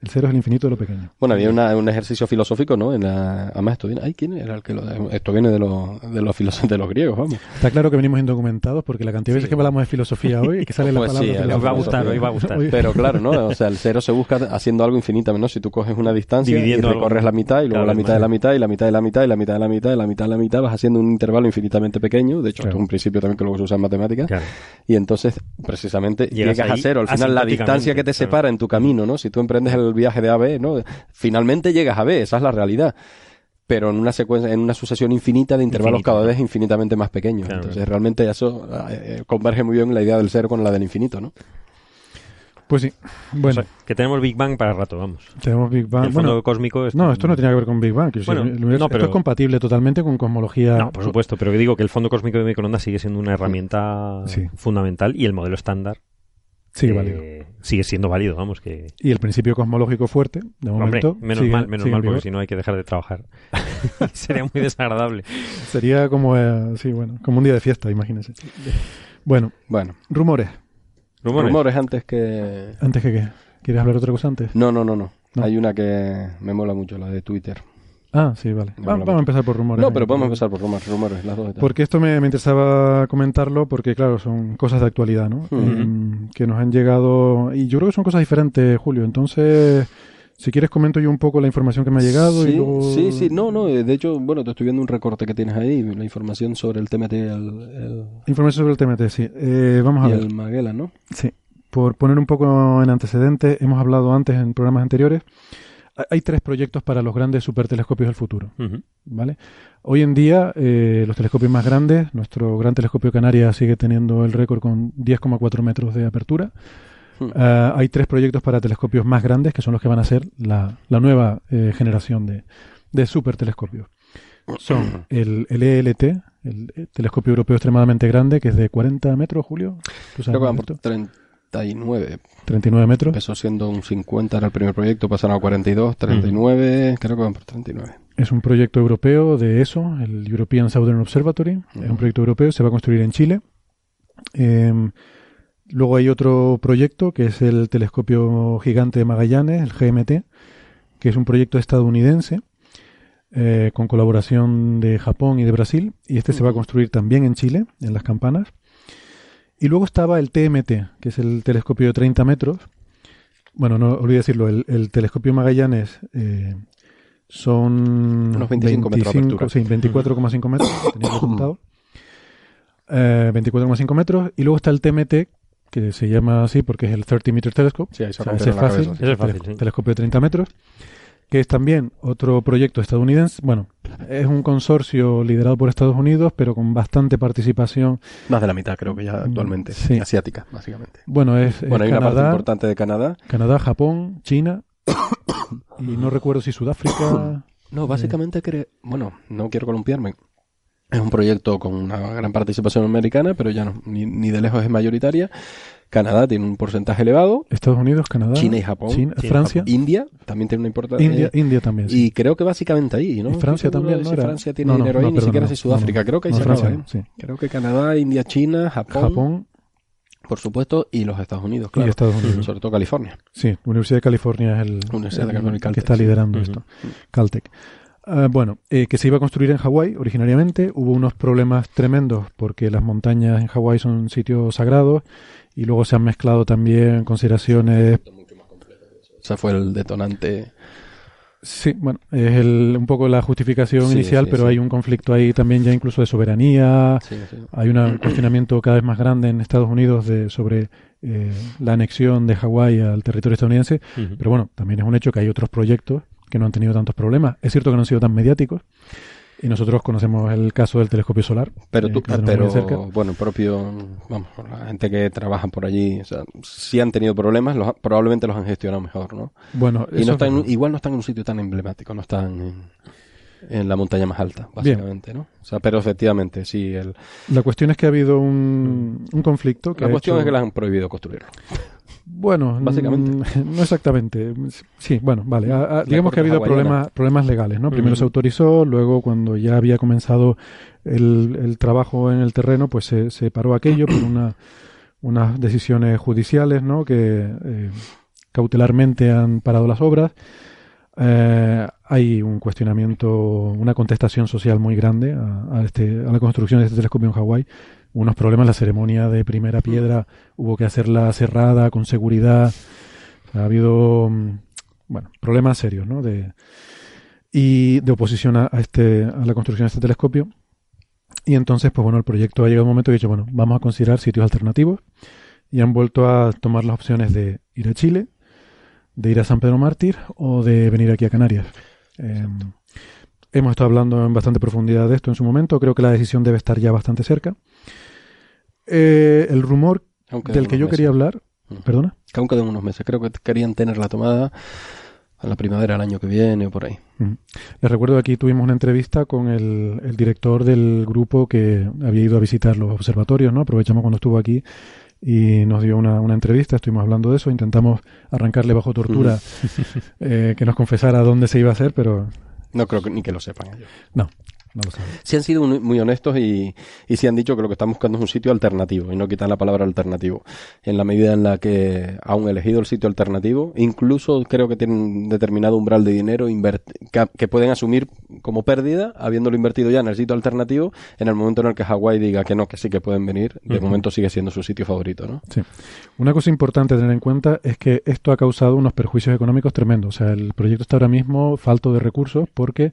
El cero es el infinito de lo pequeño. Bueno, había una- un ejercicio filosófico, ¿no? En la, además, esto viene, ay, ¿quién era el que lo, esto viene de los, de los filósofos, de los griegos, vamos. Está claro que venimos indocumentados porque la cantidad de veces Sí. que hablamos de filosofía hoy, que sale la Pues sí, palabra a Os la va a gustar, os va a gustar. Pero claro, ¿no? O sea, el cero se busca haciendo algo infinitamente, ¿no? Si tú coges una distancia Dividiendo y algo. recorres la mitad y luego la mitad de la mitad y la mitad de la mitad y la mitad de la mitad y la mitad de la mitad, vas haciendo un intervalo infinitamente pequeño. De hecho, Claro. esto es un principio también que luego se usa en matemáticas. Claro. Y entonces, precisamente, Llegas llegas a cero. Al final, la distancia que te claro. separa en tu camino, ¿no? Si tú emprendes el viaje de A a B, ¿no? Finalmente llegas a B, esa es la realidad. Pero en una secuencia, en una sucesión infinita de intervalos Infinito, cada vez infinitamente más pequeños. Claro, Entonces, claro. realmente eso eh, converge muy bien la idea del cero con la del infinito, ¿no? Pues sí. Bueno, O sea, que tenemos Big Bang para rato, vamos. tenemos Big Bang. el fondo Bueno, cosmico es... no, esto no tiene que ver con Big Bang. que Bueno, el universo- no, Esto pero- es compatible totalmente con cosmología. No, por supuesto, pero que digo que el fondo cósmico de microondas sigue siendo una herramienta Sí. fundamental y el modelo estándar Sigue eh, válido. sigue siendo válido, vamos, que... Y el principio cosmológico fuerte, de Hombre, momento. menos sigue- mal, menos mal, porque si no hay que dejar de trabajar. [LAUGHS] Sería muy desagradable. Sería como, eh, sí, bueno, como un día de fiesta, imagínense. Bueno, Bueno, rumores. Rumores. rumores antes que... Antes que qué. ¿Quieres hablar otra cosa antes? No, no, no, no, No. Hay una que me mola mucho, la de Twitter. Ah, sí, vale. Va- vamos a empezar por rumores. No, pero podemos empezar por rumores, rumores, las dos. Porque esto me, me interesaba comentarlo porque, claro, son cosas de actualidad, ¿no? Em, que nos han llegado... Y yo creo que son cosas diferentes, Julio. Entonces, si quieres comento yo un poco la información que me ha llegado sí, y luego... sí, sí, no, no, eh, de hecho, bueno, te estoy viendo un recorte que tienes ahí, la información sobre el TMT el, el- Información sobre el TMT, sí. Eh, vamos a y ver. el Magellan, ¿no? Sí. Por poner un poco en antecedentes, hemos hablado antes en programas anteriores hay- tres proyectos para los grandes supertelescopios del futuro. ¿vale? Hoy en día, eh, los telescopios más grandes, nuestro gran telescopio Canarias sigue teniendo el récord con 10,4 metros de apertura. Hmm. Ah, hay tres proyectos para telescopios más grandes, que son los que van a ser la, la nueva eh, generación de, de supertelescopios. Son el, el ELT, el eh, telescopio europeo extremadamente grande, que es de 40 metros, Julio. ¿Tú sabes Creo que van por? 39. 39 metros. Empezó siendo un 50, era el primer proyecto, pasaron a 42, 39, creo que van por 39. Es un proyecto europeo de ESO, el European Southern Observatory. Es un proyecto europeo, se va a construir en Chile. Eh, luego hay otro proyecto que es el telescopio gigante de Magallanes, el GMT, que es un proyecto estadounidense eh, con colaboración de Japón y de Brasil. Y este se va a construir también en Chile, en las campanas. Y luego estaba el TMT, que es el telescopio de 30 metros. Bueno, no olvidé decirlo, el, el telescopio Magallanes eh, son Unos 25 metros de apertura. sí, 24,5 metros, tenía [COUGHS] apuntado. Eh, 24,5 metros. Y luego está el TMT, que se llama así porque es el 30 Meter Telescope. Sí, O sea, ese es fácil, cabeza, Ese es fácil, tele- sí. telescopio de 30 metros, que es también otro proyecto estadounidense. Bueno, es un consorcio liderado por Estados Unidos, pero con bastante participación. Más de la mitad, creo que ya actualmente. Sí. Asiática, básicamente. Bueno, es, es Bueno, hay una parte Canadá, importante de Canadá. Canadá, Japón, China y no [COUGHS] recuerdo si Sudáfrica. No, básicamente, cre- bueno, no quiero columpiarme. Es un proyecto con una gran participación americana, pero ya no, ni, ni de lejos es mayoritaria. Canadá tiene un porcentaje elevado. Estados Unidos, Canadá, China y Japón. China- China y Francia, India también tiene una importancia. India, India también. sí. Y creo que básicamente ahí, ¿no? Y Francia también, Francia tiene no, no, dinero ahí, ni siquiera si Sudáfrica. creo que ahí se Francia, acaba, ¿eh? sí. Creo que Canadá, India, China, Japón, Japón por supuesto, y los Estados Unidos, y claro. Estados Unidos. Sobre todo California. Sí, Universidad de California es el, Universidad de el California y que está liderando esto. Caltech. Ah, bueno, eh, que se iba a construir en Hawái originariamente. Hubo unos problemas tremendos porque las montañas en Hawái son sitios sagrados y luego se han mezclado también consideraciones. O sea, fue el detonante. Sí, bueno, es el- un poco la justificación Sí, inicial, sí, pero sí. hay un conflicto ahí también ya incluso de soberanía. Hay un [CLEARS THROAT] cuestionamiento cada vez más grande en Estados Unidos de, sobre eh, la anexión de Hawái al territorio estadounidense. Pero bueno, también es un hecho que hay otros proyectos que no han tenido tantos problemas. Es cierto que no han sido tan mediáticos. Y nosotros conocemos el caso del telescopio solar. Pero eh, tú, pero cerca. bueno, propio, vamos, la gente que trabaja por allí, o sea, sí han tenido problemas, los, probablemente los han gestionado mejor, ¿no? Bueno, Y no es están, igual no están en un sitio tan emblemático, no están en, en la montaña más alta, básicamente, ¿no? O sea, pero efectivamente, sí, el, La cuestión es que ha habido un, un conflicto. Que la cuestión hecho- es que les han prohibido construirlo. Bueno, Básicamente. mm, [LAUGHS] no exactamente. Sí, bueno, vale. A- a- La digamos que ha habido hawaiana. problemas, problemas legales, ¿no? Primero se autorizó, luego cuando ya había comenzado el, el trabajo en el terreno, pues se, se paró aquello por una, unas decisiones judiciales, ¿no? Que eh, cautelarmente han parado las obras. Eh, hay un cuestionamiento, una contestación social muy grande a, a este, a la construcción de este telescopio en Hawái. Unos problemas, la ceremonia de primera piedra hubo que hacerla cerrada, con seguridad. Ha habido, mm, bueno, problemas serios, ¿no? De, y de oposición a, a este, a la construcción de este telescopio. Y entonces, pues bueno, el proyecto ha llegado un momento que ha dicho, bueno, vamos a considerar sitios alternativos. Y han vuelto a tomar las opciones de ir a Chile, de ir a San Pedro Mártir o de venir aquí a Canarias. Eh, hemos estado hablando en bastante profundidad de esto en su momento. Creo que la decisión debe estar ya bastante cerca. Eh, el rumor del de que yo meses. quería hablar, perdona. Que aún quedan unos meses. Creo que querían tenerla tomada a la primavera del año que viene o por ahí. Les recuerdo que aquí tuvimos una entrevista con el, el director del grupo que había ido a visitar los observatorios, ¿no? Aprovechamos cuando estuvo aquí y nos dio una, una entrevista, estuvimos hablando de eso, intentamos arrancarle bajo tortura eh, que nos confesara dónde se iba a hacer, pero No creo que, ni que lo sepan ellos. no, no lo sabe. Sí han sido muy honestos y, y sí han dicho que lo que están buscando es un sitio alternativo y no quitan la palabra alternativo. En la medida en la que aún elegido el sitio alternativo, incluso creo que tienen determinado umbral de dinero que, pueden asumir como pérdida, habiéndolo invertido ya en el sitio alternativo, en el momento en el que Hawái diga que no, que sí que pueden venir, de momento sigue siendo su sitio favorito, ¿no? Sí. Una cosa importante a tener en cuenta es que esto ha causado unos perjuicios económicos tremendos. O sea, el proyecto está ahora mismo falto de recursos porque,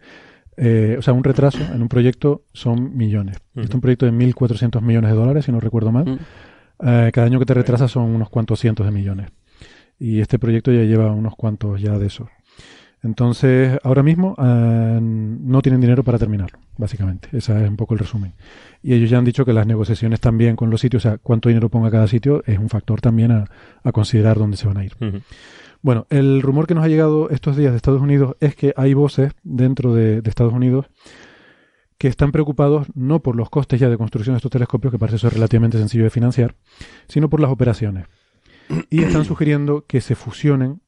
eh, o sea, un retraso en un proyecto son millones. Este es un proyecto de 1.400 millones de dólares, si no recuerdo mal. Mm. Eh, cada año que te retrasas son unos cuantos cientos de millones. Y este proyecto ya lleva unos cuantos ya de esos. Entonces, ahora mismo eh, no tienen dinero para terminarlo, básicamente. Ese es un poco el resumen. Y ellos ya han dicho que las negociaciones también con los sitios, o sea, cuánto dinero ponga cada sitio, es un factor también a, a considerar dónde se van a ir. Bueno, el rumor que nos ha llegado estos días de Estados Unidos es que hay voces dentro de, de Estados Unidos que están preocupados no por los costes ya de construcción de estos telescopios, que parece eso relativamente sencillo de financiar, sino por las operaciones. Y están [CLEARS THROAT] sugiriendo que se fusionen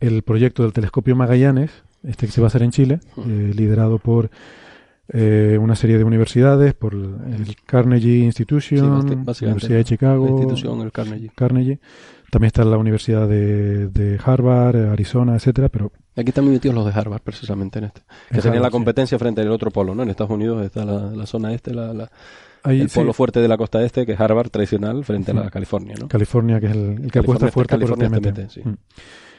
el proyecto del telescopio Magallanes, este que se va a hacer en Chile, eh, liderado por eh, una serie de universidades, por el Carnegie Institution, básicamente, Universidad de Chicago, La institución, el Carnegie. Carnegie. También está la Universidad de, de Harvard, Arizona, etcétera, pero Aquí están metidos los de Harvard, precisamente en este. Que En serían la sí. competencia frente al otro polo, ¿no? En Estados Unidos está la, la zona este, la, el sí, polo fuerte de la costa este, que es Harvard tradicional, frente a la. California, ¿no? California, que es el, el que apuesta fuerte por California TMT. sí. Mm.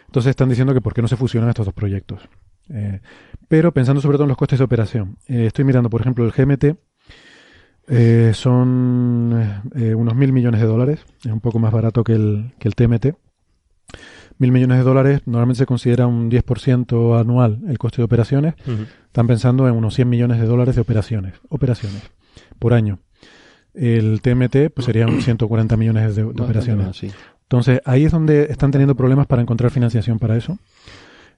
Entonces están diciendo que por qué no se fusionan estos dos proyectos. Eh, pero pensando sobre todo en los costes de operación. Eh, estoy mirando, por ejemplo, el GMT. Eh, son eh, unos mil millones de dólares. Es un poco más barato que el, que el TMT. Mil millones de dólares normalmente se considera un 10% anual el coste de operaciones. Están pensando en unos 100 millones de dólares de operaciones, operaciones por año. El TMT pues serían 140 millones de, operaciones. más, sí. Entonces ahí es donde están teniendo problemas para encontrar financiación para eso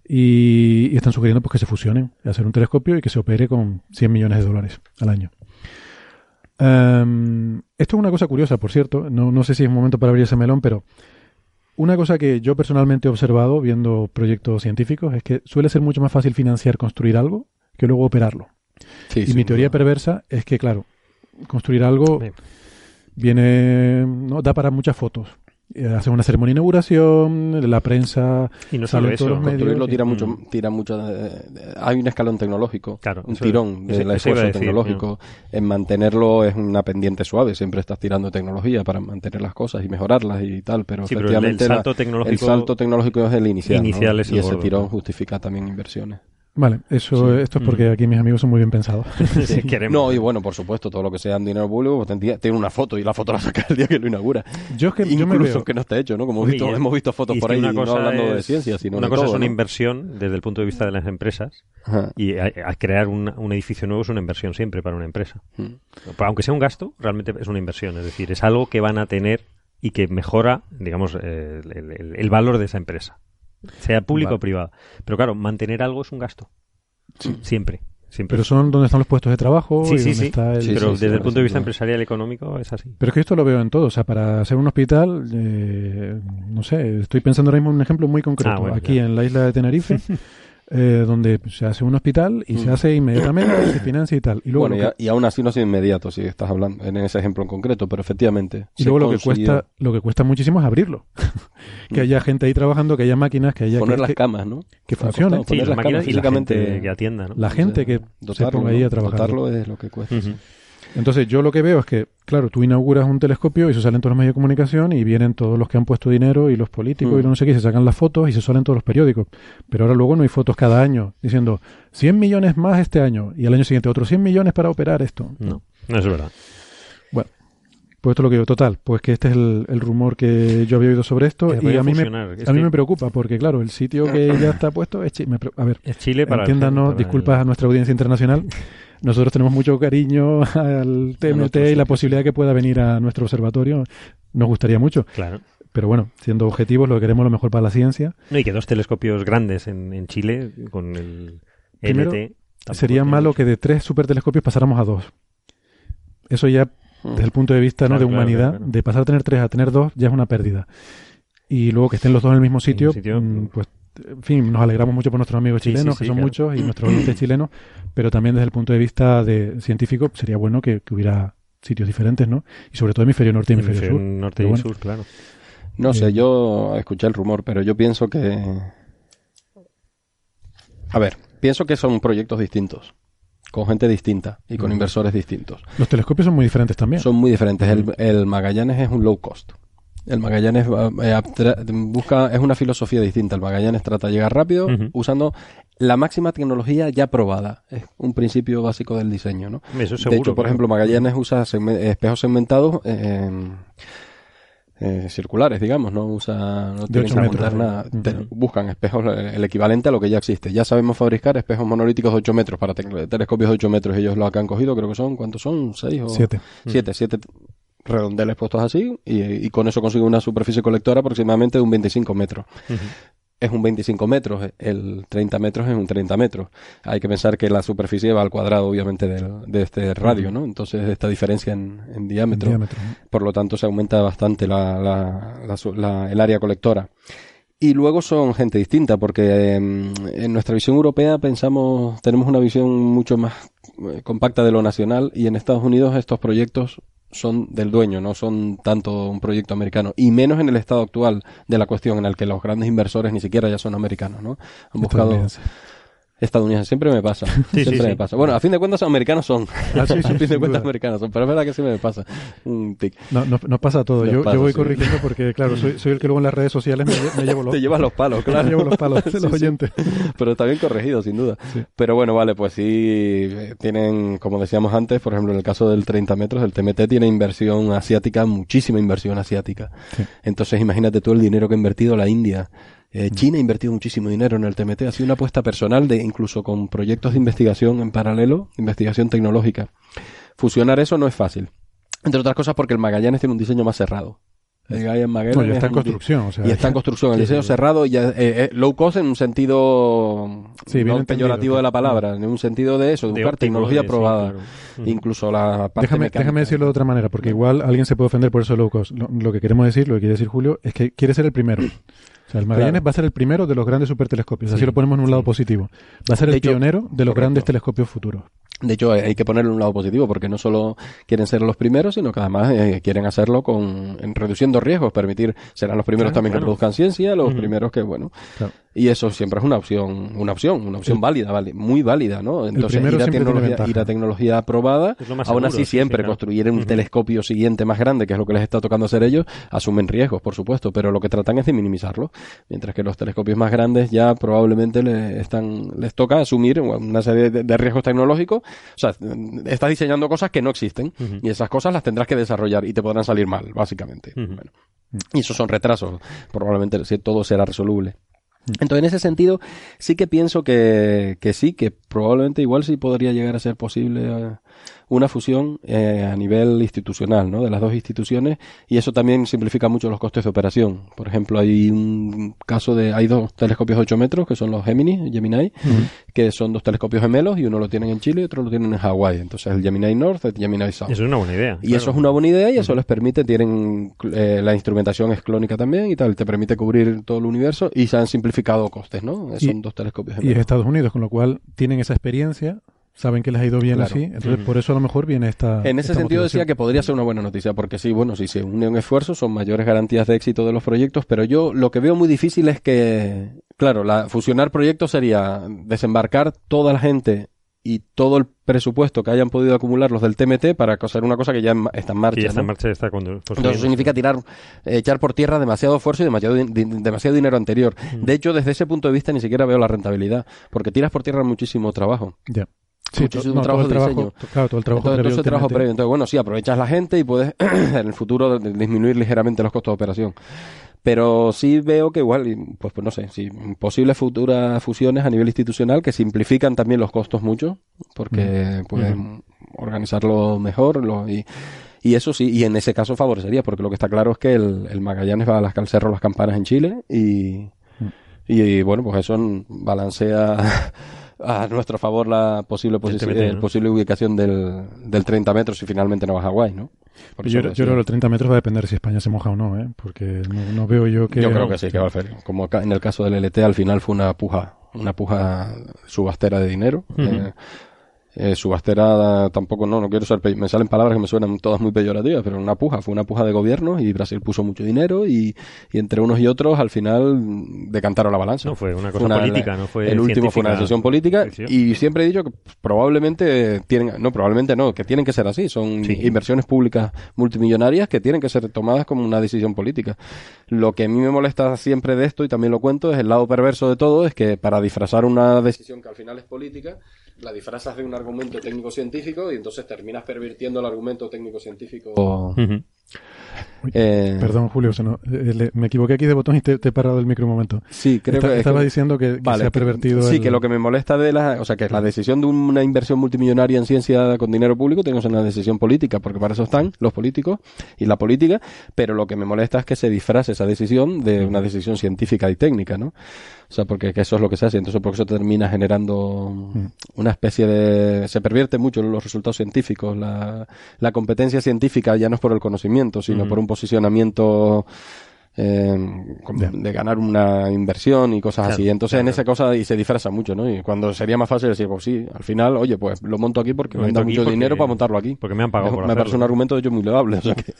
y, y están sugiriendo pues que se fusionen, hacer un telescopio y que se opere con 100 millones de dólares al año. Em, esto es una cosa curiosa, por cierto. No, no sé si es momento para abrir ese melón, pero una cosa que yo personalmente he observado viendo proyectos científicos es que suele ser mucho más fácil financiar construir algo que luego operarlo. Sí, y mi teoría perversa es que, claro, construir algo Bien. viene, no da para muchas fotos. Eh, Hacen una ceremonia de inauguración, la prensa Y no salen todos eso. los medios. Tira Mm. mucho, tira mucho de- de- hay un escalón tecnológico, Claro, un tirón del a esfuerzo tecnológico. En mantenerlo es una pendiente suave, siempre estás tirando tecnología para mantener las cosas y mejorarlas y tal, pero Sí, pero el- el efectivamente la- el salto tecnológico es el inicial, ¿no? Inicial es el y ese gordo, tirón justifica también inversiones. Vale, eso, Sí. esto es porque Mm. aquí mis amigos son muy bien pensados. [LAUGHS] Sí, [LAUGHS] queremos. No, y bueno, por supuesto, todo lo que sea en dinero público pues, tendría- tiene una foto y la foto la saca el día que lo inaugura. yo es que yo me Incluso veo, que no está hecho, ¿no? Como visto- hemos visto fotos y por ahí, una no cosa hablando de es- ciencia, sino Una de cosa todo, es una ¿no? inversión desde el punto de vista de las empresas Ajá. y a, a crear un, un edificio nuevo es una inversión siempre para una empresa. Mm. Aunque sea un gasto, realmente es una inversión. Es decir, es algo que van a tener y que mejora, digamos, eh, el, el- el valor de esa empresa. Sea público Vale. o privado. Pero claro, mantener algo es un gasto. Siempre. Siempre. pero son donde están los puestos de trabajo Sí, y sí, donde sí. está el... Sí, pero sí, desde el punto de vista empresarial económico es así. Pero es que esto lo veo en todo. O sea, para hacer un hospital, eh, no sé, estoy pensando ahora mismo en un ejemplo muy concreto. Ah, bueno, Aquí ya. en la isla de Tenerife, [LAUGHS] eh, donde se hace un hospital y se Mm. hace inmediatamente, se financia y tal. Y luego, bueno, y, que, a- y aún así no es inmediato, si estás hablando en ese ejemplo en concreto, pero efectivamente. y se luego lo que cuesta, lo que cuesta muchísimo es abrirlo. [LAUGHS] que haya gente ahí trabajando, que haya máquinas, que haya poner que, las que- camas, ¿no? que Ha funcione. costado Sí, poner las máquinas camas y la gente que atienda, ¿no? la gente que se dotarlo, ponga ahí a trabajar. Dotarlo es lo que cuesta. sí. Entonces yo lo que veo es que, claro, tú inauguras un telescopio y se salen todos los medios de comunicación y vienen todos los que han puesto dinero y los políticos Mm. y lo no sé qué, y se sacan las fotos y se salen todos los periódicos. Pero ahora luego no hay fotos cada año diciendo 100 millones más este año y al año siguiente otros 100 millones para operar esto. No, no es verdad. Bueno, pues esto es lo que digo. Total, pues que este es el, el rumor que yo había oído sobre esto Que y a mí, me, a mí me preocupa porque, claro, el sitio que ya está puesto es... chi- me pre- a ver, es Chile para... entiéndanos, para disculpas el- a nuestra audiencia internacional. [LAUGHS] Nosotros tenemos mucho cariño [LAUGHS] al TMT y la posibilidad que pueda venir a nuestro observatorio nos gustaría mucho. Claro. Pero bueno, siendo objetivos, lo que queremos lo mejor para la ciencia. No, y que dos telescopios grandes en, en Chile con el Primero, LT... Sería malo que de tres supertelescopios pasáramos a dos. Eso ya, desde el punto de vista ¿no? De claro, humanidad, claro, de pasar a tener tres a tener dos, ya es una pérdida. Y luego que estén los dos en el mismo sitio, sitio, mm, pues, en fin, nos alegramos mucho por nuestros amigos Sí, sí, chilenos, sí, que son claro. muchos, y nuestros oyentes [CLEARS THROAT] chilenos, pero también desde el punto de vista de científico sería bueno que, que hubiera sitios diferentes, ¿no? Y sobre todo hemisferio norte y hemisferio Hemisferio sur. norte y bueno. sur, claro. No Eh, sé, yo escuché el rumor, pero yo pienso que... A ver, pienso que son proyectos distintos, con gente distinta y con Ujú. inversores distintos. Los telescopios son muy diferentes también. Son muy diferentes. El, el Magallanes es un low cost. El Magallanes eh, busca, es una filosofía distinta. El Magallanes trata de llegar rápido usando la máxima tecnología ya probada. Es un principio básico del diseño, ¿no? Eso de seguro. hecho, por ejemplo, Magallanes usa espejos segmentados eh, eh, circulares, digamos, no usa, no De tienen que metros. nada. Buscan espejos, el equivalente a lo que ya existe. Ya sabemos fabricar espejos monolíticos de 8 metros para te- telescopios de 8 metros. Ellos lo que han cogido, creo que son, ¿cuántos son? ¿6 o? Siete. Siete, siete redondeles puestos así y, y con eso consigue una superficie colectora aproximadamente de un 25 metros. Es un 25 metros, el 30 metros es un 30 metros. Hay que pensar que la superficie va al cuadrado, obviamente, del- de este radio, ¿no? Entonces, esta diferencia en, en diámetro, por lo tanto, se aumenta bastante la, la- la- el área colectora. Y luego son gente distinta, porque em, en nuestra visión europea pensamos, tenemos una visión mucho más eh, compacta de lo nacional y en Estados Unidos estos proyectos son del dueño, no son tanto un proyecto americano, y menos en el estado actual de la cuestión, en el que los grandes inversores ni siquiera ya son americanos, ¿no? Han buscado. Estadounidenses, siempre me pasa, [LAUGHS] siempre sí, me sí. pasa. Bueno, a fin de cuentas americanos son, Ah, [LAUGHS] a fin de cuentas duda. americanos son, pero es verdad que sí me pasa un tic. No, no, no pasa todo. Yo, pasa, yo voy corrigiendo porque, claro, soy, soy el que luego en las redes sociales me, lle- me llevo los, Te llevas los palos, claro. me llevo los palos [LAUGHS] de los oyentes. Pero está bien corregido, sin duda. Pero bueno, vale, pues sí, eh, tienen, como decíamos antes, por ejemplo, en el caso del 30 metros, el TMT tiene inversión asiática, muchísima inversión asiática. Entonces, imagínate tú el dinero que ha invertido la India. Eh, China ha invertido muchísimo dinero en el TMT, ha sido una apuesta personal de incluso con proyectos de investigación en paralelo, investigación tecnológica. Fusionar eso no es fácil. Entre otras cosas porque el Magallanes tiene un diseño más cerrado. El No, ya es está en construcción. O sea, y está en construcción. El diseño cerrado, ya, eh, eh, low cost en un sentido Sí, no peyorativo de la palabra, en un sentido de eso, de buscar tecnología de- sí, probada. claro. Ujú. Incluso la parte Déjame, mecánica. déjame decirlo de otra manera, porque igual alguien se puede ofender por eso low cost. Lo, lo que queremos decir, lo que quiere decir Julio, es que quiere ser el primero. El Magallanes Claro. va a ser el primero de los grandes supertelescopios. Así Sí, lo ponemos en un lado positivo. Va a ser De el hecho, pionero de los correcto. grandes telescopios futuros. De hecho, hay que ponerle un lado positivo, porque no solo quieren ser los primeros, sino que además eh, quieren hacerlo con en reduciendo riesgos, permitir, serán los primeros Claro, también que produzcan ciencia, los primeros que, bueno, Claro. Y eso siempre es una opción, una opción, una opción El- válida, vale, muy válida, ¿no? Entonces, ir a, siempre tiene tecnología, ir a tecnología aprobada, aún seguro, así sí, sí, siempre claro. construir un telescopio siguiente más grande, que es lo que les está tocando hacer ellos, asumen riesgos, por supuesto, pero lo que tratan es de minimizarlos, mientras que los telescopios más grandes ya probablemente le están, les toca asumir una serie de, de riesgos tecnológicos, o sea, estás diseñando cosas que no existen y esas cosas las tendrás que desarrollar y te podrán salir mal, básicamente. Bueno. Y esos son retrasos, probablemente si todo será resoluble. Entonces, en ese sentido, sí que pienso que, que sí, que probablemente igual sí podría llegar a ser posible eh, una fusión eh, a nivel institucional, ¿no? De las dos instituciones, y eso también simplifica mucho los costes de operación. Por ejemplo, hay un caso de, hay dos telescopios de 8 metros, que son los Gemini, Gemini, que son dos telescopios gemelos, y uno lo tienen en Chile y otro lo tienen en Hawái. Entonces, el Gemini North, el Gemini South. Eso es una buena idea. Y eso es una buena idea y eso les permite, tienen eh, la instrumentación es clónica también y tal, te permite cubrir todo el universo y se han simplificado costes, ¿no? Y- Son dos telescopios Y es gemelos. Estados Unidos, con lo cual tienen esa experiencia, saben que les ha ido bien Claro. así, entonces por eso a lo mejor viene esta. En ese esta sentido motivación. decía que podría ser una buena noticia, porque sí, bueno, si se unen esfuerzos son mayores garantías de éxito de los proyectos, pero yo lo que veo muy difícil es que, claro, la, fusionar proyectos sería desembarcar toda la gente y todo el presupuesto que hayan podido acumular los del TMT para hacer una cosa que ya en está en marcha. Que ya está en ¿no? marcha, está cuando. Entonces eso significa tirar, eh, echar por tierra demasiado esfuerzo y demasiado, demasiado dinero anterior. De hecho, desde ese punto de vista ni siquiera veo la rentabilidad, porque tiras por tierra muchísimo trabajo. Ya. Sí, muchísimo to- no, todo trabajo el de trabajo, diseño. claro, todo el trabajo Entonces, previo todo trabajo TMT. previo. Entonces, bueno, sí, aprovechas la gente y puedes [CLEARS THROAT] en el futuro disminuir ligeramente los costos de operación. Pero sí veo que igual, pues, pues no sé, si posibles futuras fusiones a nivel institucional que simplifican también los costos mucho, porque pueden organizarlo mejor lo- y, y eso sí, y en ese caso favorecería, porque lo que está claro es que el, el Magallanes va a las, al Cerro Las Campanas en Chile y, y, bueno, pues eso balancea a nuestro favor la posible, posi- eh, ¿no? posible ubicación del, del 30 metros si finalmente no va a Hawái, ¿no? Por Yo, yo creo que los 30 metros va a depender si España se moja o no, ¿eh? porque no, no veo yo que... Yo creo que sí, que va a hacer. Como en el caso del LT, al final fue una puja, una puja subastera de dinero. Eh, eh, subastera tampoco, no, no quiero ser, me salen palabras que me suenan todas muy peyorativas, pero una puja, fue una puja de gobierno y Brasil puso mucho dinero y, y entre unos y otros al final mm, decantaron la balanza. No, fue una cosa política, no fue El último fue una decisión política y siempre he dicho que probablemente tienen, no, probablemente no, que tienen que ser así, son Sí. inversiones públicas multimillonarias que tienen que ser tomadas como una decisión política. Lo que a mí me molesta siempre de esto, y también lo cuento, es el lado perverso de todo, es que para disfrazar una decisión que al final es política, la disfrazas de un argumento técnico-científico y entonces terminas pervirtiendo el argumento técnico-científico Eh, Perdón, Julio, no- eh, le- me equivoqué aquí de botón y te, te he parado el micro un momento. Sí, creo que... Estaba que- diciendo que, que Vale, se ha pervertido Sí, el- que lo que me molesta de la... O sea, que la decisión de una inversión multimillonaria en ciencia con dinero público tiene que ser una decisión política, porque para eso están los políticos y la política, pero lo que me molesta es que se disfrace esa decisión de una decisión científica y técnica, ¿no? O sea, porque que eso es lo que se hace, entonces por eso termina generando una especie de... Se pervierte mucho los resultados científicos, la, la competencia científica ya no es por el conocimiento, sino por un posicionamiento... eh, de ganar una inversión y cosas Claro, así. Entonces, en esa cosa y se disfraza mucho, ¿no? Y cuando sería más fácil decir, pues sí, al final, oye, pues lo monto aquí porque Lo me aquí mucho porque- dinero para montarlo aquí. Porque me han pagado me, por me parece un argumento de hecho muy loable. O sea que.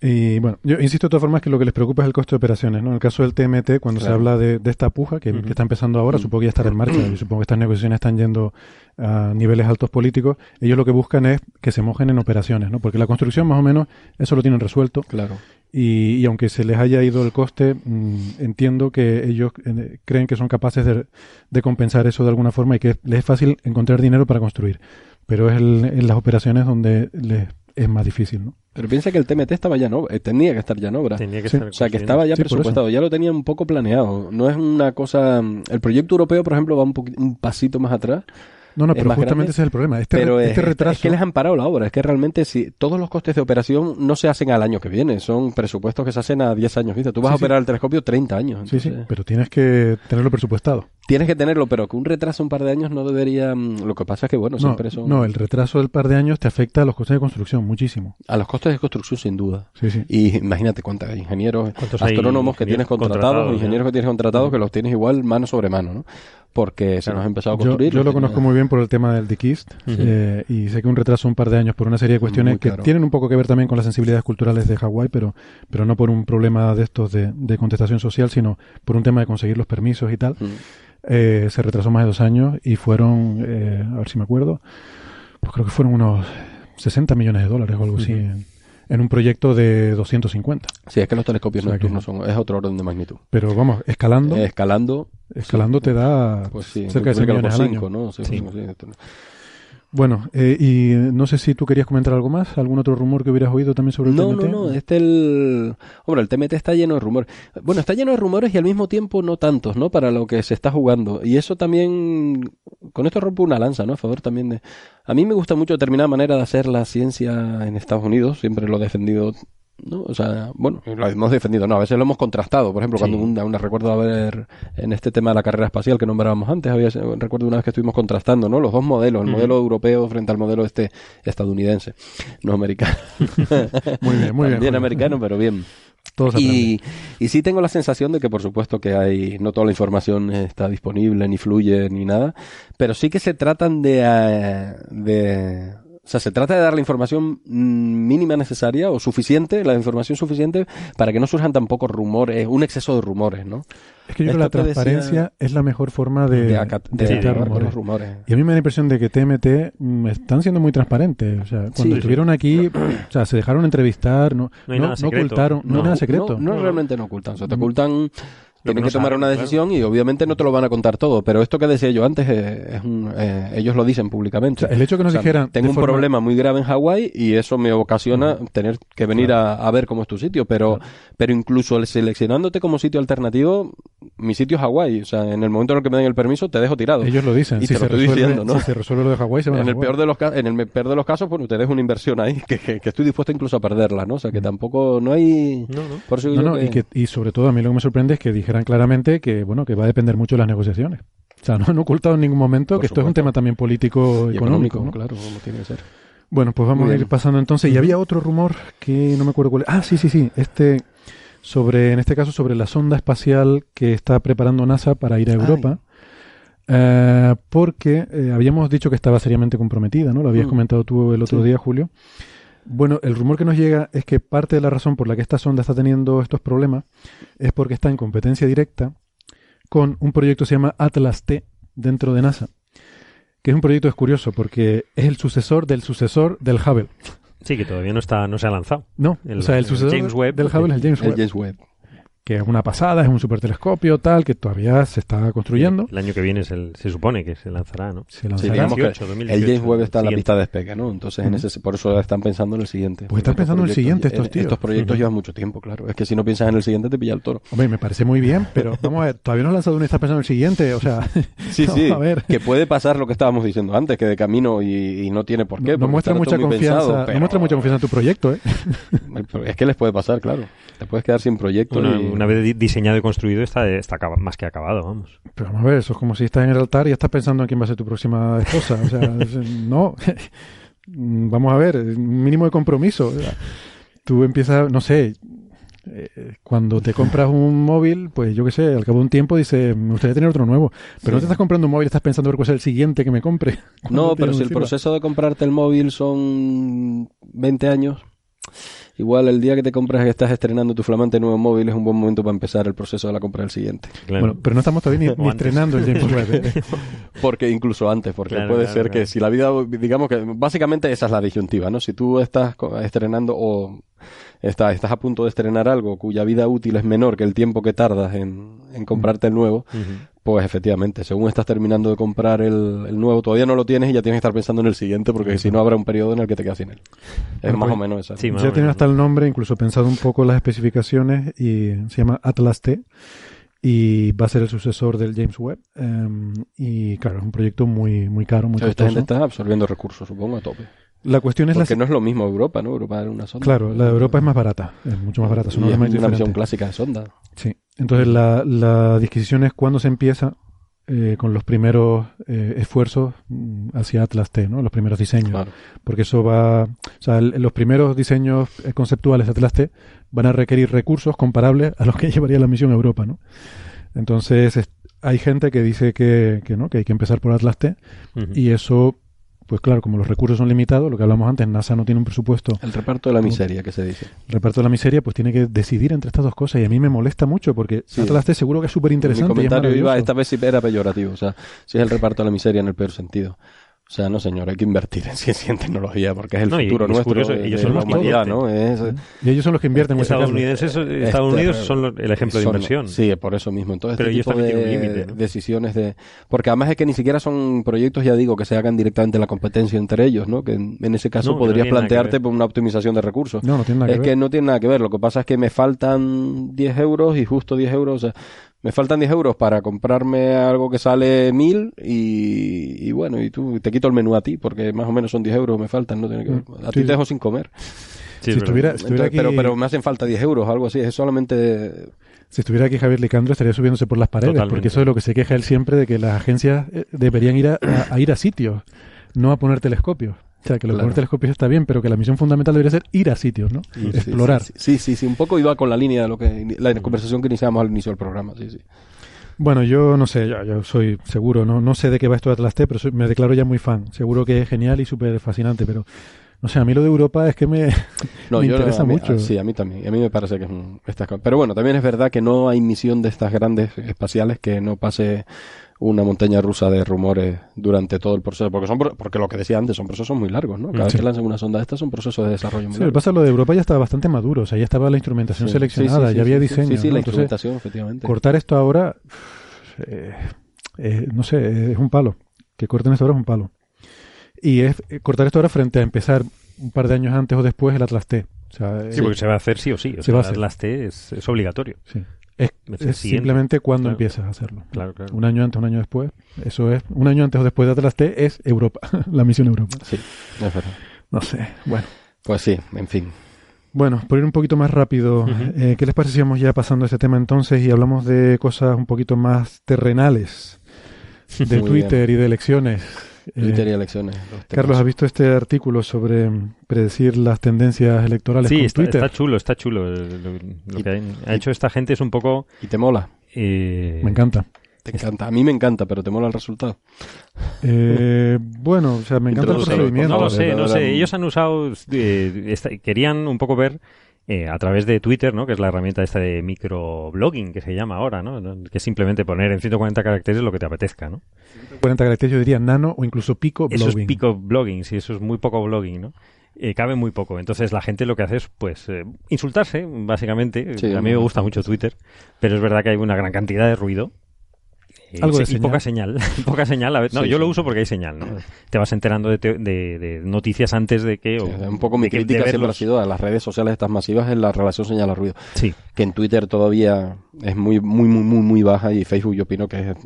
Y bueno, yo insisto de todas formas que lo que les preocupa es el coste de operaciones, ¿no? En el caso del TMT, cuando se habla de, de esta puja que, que está empezando ahora, supongo que ya estará en marcha, y supongo que estas negociaciones están yendo a niveles altos políticos, ellos lo que buscan es que se mojen en operaciones, ¿no? Porque la construcción más o menos eso lo tienen resuelto claro. y, y aunque se les haya ido el coste, mm, entiendo que ellos eh, creen que son capaces de, de compensar eso de alguna forma y que les es fácil encontrar dinero para construir. Pero es el- en las operaciones donde les es más difícil, ¿no? Pero piensa que el TMT estaba ya en obra, eh, tenía que estar ya en obra. Tenía que Sí. estar O sea, que estaba ya Sí, presupuestado, ya lo tenía un poco planeado. No es una cosa... El proyecto europeo, por ejemplo, va un, un pasito más atrás. No, no, Es pero justamente grande, ese es el problema. Este, pero re- es, este retraso... es que les han parado la obra. Es que realmente si todos los costes de operación no se hacen al año que viene. Son presupuestos que se hacen a 10 años. ¿viste? Tú vas Sí, a sí. operar el telescopio 30 años. Sí, sí, entonces- pero tienes que tenerlo presupuestado. Tienes que tenerlo, pero que un retraso un par de años no debería... mm, Lo que pasa es que, bueno, No, siempre son... no, el retraso del par de años te afecta a los costes de construcción muchísimo. A los costes de construcción, sin duda. Sí, sí. Y imagínate cuántos ingenieros, ¿Cuántos astrónomos que tienes contratados, ingenieros que tienes contratados, que los tienes igual mano sobre mano, ¿no? Porque se nos ha empezado a construir. yo lo conozco muy bien por el tema del Dikist eh, y sé que un retraso un par de años por una serie de cuestiones que tienen un poco que ver también con las sensibilidades culturales de Hawái, pero, pero no por un problema de estos de, de contestación social, sino por un tema de conseguir los permisos y tal. Mm. Eh, se retrasó más de dos años y fueron, eh, a ver si me acuerdo, pues creo que fueron unos 60 millones de dólares o algo así en, en un proyecto de 250. Sí, es que los telescopios O sea nocturnos son, es otro orden de magnitud. Pero vamos, escalando, Eh, escalando, escalando te da pues sí, cerca de 100 multiplícalo por millones al año. cinco, ¿no? Sí, sí. Bueno, eh, y no sé si tú querías comentar algo más, algún otro rumor que hubieras oído también sobre el No, TMT. no, no, este el... Hombre, el TMT está lleno de rumores. Bueno, está lleno de rumores y al mismo tiempo no tantos, ¿no? Para lo que se está jugando. Y eso también... Con esto rompo una lanza, ¿no? A favor también de... A mí me gusta mucho determinada manera de hacer la ciencia en Estados Unidos. Siempre lo he defendido... ¿no? O sea, bueno, lo hemos defendido, no, a veces lo hemos contrastado. Por ejemplo, Sí. cuando una, una- recuerdo haber, en este tema de la carrera espacial que nombrábamos antes, había, recuerdo una vez que estuvimos contrastando, ¿no? Los dos modelos, el modelo europeo frente al modelo este estadounidense, no americano. [LAUGHS] Muy bien, muy bien, También Julio. americano, pero bien. Todos. Y, y sí tengo la sensación de que por supuesto que hay, no toda la información está disponible, ni fluye, ni nada, pero sí que se tratan de, eh, de o sea, se trata de dar la información mm, mínima necesaria o suficiente, la información suficiente para que no surjan tampoco rumores, un exceso de rumores, ¿no? Es que yo creo que la decía- transparencia es la mejor forma de, De, acat- de de evitar rumores. los rumores. Y a mí me da la impresión de que TMT mm, están siendo muy transparentes. O sea, cuando Sí. estuvieron aquí, o sea, se dejaron entrevistar, no, No ocultaron, no, hay nada secreto. No, no, No, realmente no ocultan. O sea, te Mm. ocultan. Tienen no que tomar saben, una claro. decisión y obviamente no te lo van a contar todo. Pero esto que decía yo antes, es un, eh, ellos lo dicen O públicamente. sea, el hecho que nos O sea, dijeran. Tengo un forma- problema muy grave en Hawái y eso me ocasiona tener que venir a, a ver cómo es tu sitio. Pero, pero incluso el seleccionándote como sitio alternativo, mi sitio es Hawái. O sea, en el momento en el que me den el permiso, te dejo tirado. Ellos lo dicen. Y si, te se lo estoy resuelve, diciendo, ¿no? si se resuelve lo de Hawái, se van En a el, peor de los, en el peor de los casos, bueno, te dejo una inversión ahí que, que, que estoy dispuesto incluso a perderla, ¿no? O sea, que tampoco, no hay... No, no. Por eso digo No, no, que- y, que, y sobre todo a mí lo que me sorprende es que dijeran claramente que bueno que va a depender mucho de las negociaciones. O sea, no han ocultado en ningún momento Por que esto es un tema también político y económico. económico, ¿no? claro, como tiene que ser. Bueno, pues vamos Muy a ir pasando entonces. Y había otro rumor que no me acuerdo cuál es. Ah, sí, sí, sí. Este sobre, en este caso, sobre la sonda espacial que está preparando NASA para ir a. Europa. Eh, porque eh, habíamos dicho que estaba seriamente comprometida, ¿no? Lo habías Mm. comentado tú el otro Sí. día, Julio. Bueno, el rumor que nos llega es que parte de la razón por la que esta sonda está teniendo estos problemas es porque está en competencia directa con un proyecto que se llama Atlas T dentro de NASA, que es un proyecto es curioso porque es el sucesor del sucesor del Hubble. Sí, que todavía no está, no se ha lanzado. No, El- o sea, el el sucesor James Webb, del Hubble es el James El Webb. James Webb. Que es una pasada, es un supertelescopio, tal, que todavía se está construyendo. El año que viene es el- se supone que se lanzará, ¿no? Se Sí, lanzará. digamos que 2018, el 2018, James Webb está en la pista de despegue, ¿no? Entonces, en ese, por eso están pensando en el siguiente. Pues están pensando en el siguiente estos eh, tíos. Estos proyectos llevan mucho tiempo, claro. Es que si no piensas en el siguiente, te pilla el toro. Hombre, me parece muy bien, pero vamos a ver, todavía no has lanzado uno y estás pensando en el siguiente, o sea, [LAUGHS] Sí, [LAUGHS] vamos sí. a ver. Que puede pasar lo que estábamos diciendo antes, que de camino y, y no tiene por qué. No, muestra mucha confianza, pensado, no pero- muestra mucha confianza en tu proyecto, ¿eh? [LAUGHS] Es que les puede pasar, claro. Te puedes quedar sin proyecto. Una, y- una vez di- diseñado y construido está, más que acabado, vamos. Pero vamos a ver, eso es como si estás en el altar y ya estás pensando en quién va a ser tu próxima esposa, o sea, [LAUGHS] es- no. [LAUGHS] Vamos a ver, un mínimo de compromiso. O sea, Tú empiezas, no sé, eh, cuando te compras un móvil, pues yo qué sé, al cabo de un tiempo dices, me gustaría tener otro nuevo. Pero no te estás comprando un móvil, estás pensando ver cuál es el siguiente que me compre. [LAUGHS] No, pero si el proceso de comprarte el móvil son 20 años, igual el día que te compras y estás estrenando tu flamante nuevo móvil es un buen momento para empezar el proceso de la compra del siguiente. Claro. Bueno, pero no estamos todavía ni, [LAUGHS] estrenando el James Webb. ¿eh? Porque incluso antes, porque Claro, puede claro, ser que si la vida, digamos que básicamente esa es la disyuntiva, ¿no? Si tú estás estrenando o está- estás a punto de estrenar algo cuya vida útil es menor que el tiempo que tardas en, en comprarte el nuevo. Pues efectivamente, según estás terminando de comprar el, el nuevo, todavía no lo tienes y ya tienes que estar pensando en el siguiente porque si no habrá un periodo en el que te quedas sin él. Es Bueno, más pues, o menos esa. sí, Ya tiene hasta el nombre, incluso pensado un poco las especificaciones y se llama Atlas T y va a ser el sucesor del James Webb. em, y claro, es un proyecto muy, muy caro, muy O sea, esta gente costoso. está absorbiendo recursos, supongo, a tope. La cuestión es la... Porque no es lo mismo Europa, ¿no? Europa era una sonda. Claro, la de Europa es más barata, es mucho más barata, son Y es una diferentes. clásica de sonda. Sí. Entonces la, la disquisición es cuando se empieza eh, con los primeros eh, esfuerzos mm, hacia Atlas T, ¿no? Los primeros diseños. Claro. Porque eso va, o sea, el- los primeros diseños eh, conceptuales de Atlas T van a requerir recursos comparables a los que [LAUGHS] llevaría la misión a Europa, ¿no? Entonces es- hay gente que dice que, que no, que hay que empezar por Atlas T y eso, pues claro, como los recursos son limitados, lo que hablamos antes, NASA no tiene un presupuesto El reparto de la miseria que se dice. reparto de la miseria, pues tiene que decidir entre estas dos cosas y a mí me molesta mucho porque Sí. Atlas T seguro que es súper Mi interesante. comentario iba, esta vez sí era peyorativo. O sea, si es el reparto de la miseria en el peor sentido. O sea, no señor, hay que invertir en [LAUGHS] ciencia y en tecnología porque es el No, futuro y es nuestro curioso, de, ellos de son la los que humanidad, ¿no? Es, Y ellos son los que invierten. Estadounidenses, Estados Este, Unidos son los- el ejemplo de inversión. Sí, por eso mismo. Entonces, Pero este ellos tipo también de tienen un límite, ¿no? decisiones de... Porque además es que ni siquiera son proyectos, ya digo, que se hagan directamente en la competencia entre ellos, ¿no? Que en, en ese caso No, que no podrías que plantearte por una optimización de recursos. No, no tiene nada es que que ver. no tiene nada que ver. Lo que pasa es que me faltan 10 euros y justo 10 euros. O sea, me faltan 10 euros para comprarme algo que sale 1000 y, y bueno, y tú te quito el menú a ti porque más o menos son 10 euros, me faltan. No tiene que ver. A Mm, Sí, ti te dejo sin comer. Sí, si estuviera, si estuviera Entonces, aquí, pero, pero me hacen falta 10 euros, algo así. Es solamente. si estuviera aquí Javier Licandro estaría subiéndose por las paredes, Totalmente. porque eso es lo que se queja él siempre de que las agencias eh, deberían ir a, a- a ir a sitios, no a poner telescopios. O sea, que lo de Claro. poner telescopios está bien, pero que la misión fundamental debería ser ir a sitios, ¿no? Sí, Explorar. Sí, sí, sí, sí, un poco iba con la línea de lo que la conversación que iniciamos al inicio del programa. Sí, sí. Bueno, yo no sé, yo, yo soy seguro, no, no sé de qué va esto de Atlas T, pero soy- me declaro ya muy fan. Seguro que es genial y súper fascinante, pero no sé, a mí lo de Europa es que me, [LAUGHS] No, me yo interesa mí- mucho. sí, a mí también. A mí me parece que es un estas Pero bueno, también es verdad que no hay misión de estas grandes espaciales que no pase una montaña rusa de rumores durante todo el proceso, porque son pro- porque lo que decía antes son procesos muy largos, ¿no? Cada vez que lanzan una sonda de estas son procesos de desarrollo muy Sí, largos. pasa lo de Europa ya estaba bastante maduro, o sea, ya estaba la instrumentación Sí. seleccionada, Sí, sí, ya había sí, sí, diseño. Sí, sí, ¿no? la Entonces, instrumentación, efectivamente. cortar esto ahora, eh, eh, no sé, es un palo. Que corten esto ahora es un palo. Y es eh, cortar esto ahora frente a empezar un par de años antes o después el Atlas T. O sea, Sí, eh, porque se va a hacer sí o sí. O Se sea, va a hacer. Atlas T es, es obligatorio. sí. Es, simplemente cuando Claro. empiezas a hacerlo. Claro, claro. Un año antes, un año después. Eso es, un año antes o después de Atlas T es Europa, [LAUGHS] la misión Europa. Sí, es verdad. No sé, bueno. Pues sí, en fin. Bueno, por ir un poquito más rápido, Ujú. eh, ¿qué les parece si vamos ya pasando ese tema entonces y hablamos de cosas un poquito más terrenales? [LAUGHS] De Muy Twitter y de elecciones. Eh, Twitter y elecciones. temas. Carlos, ¿has visto este artículo sobre mm, predecir las tendencias electorales Sí, con está, Twitter? está chulo, está chulo. Eh, Lo, lo Y- que ha- ha hecho esta gente es un poco... ¿Y te mola? eh, Me encanta. Te encanta. A mí me encanta, pero te mola el resultado. Eh, [LAUGHS] bueno, o sea, me encanta el procedimiento. No lo sé, no de- sé. Ellos han usado... eh, esta- querían un poco ver eh, a través de Twitter, ¿no? Que es la herramienta esta de microblogging que se llama ahora, ¿no? Que es simplemente poner en 140 caracteres lo que te apetezca, ¿no? 40 caracteres, yo diría nano o incluso pico Eso blogging. es pico blogging, sí, eso es muy poco blogging, ¿no? eh, cabe muy poco. Entonces la gente lo que hace es, pues, eh, insultarse, básicamente. Sí, a mí me gusta mucho Twitter, pero es verdad que hay una gran cantidad de ruido. Y, Algo de y poca señal. [LAUGHS] poca señal. A ver, no, Sí, yo sí. lo uso porque hay señal, ¿no? Te vas enterando de, te- de- de noticias antes de que... o- Sí, un poco mi crítica siempre ha sido a las redes sociales estas masivas en la relación señal-ruido. Sí. Que en Twitter todavía es muy, muy, muy, muy, muy baja y Facebook yo opino que es,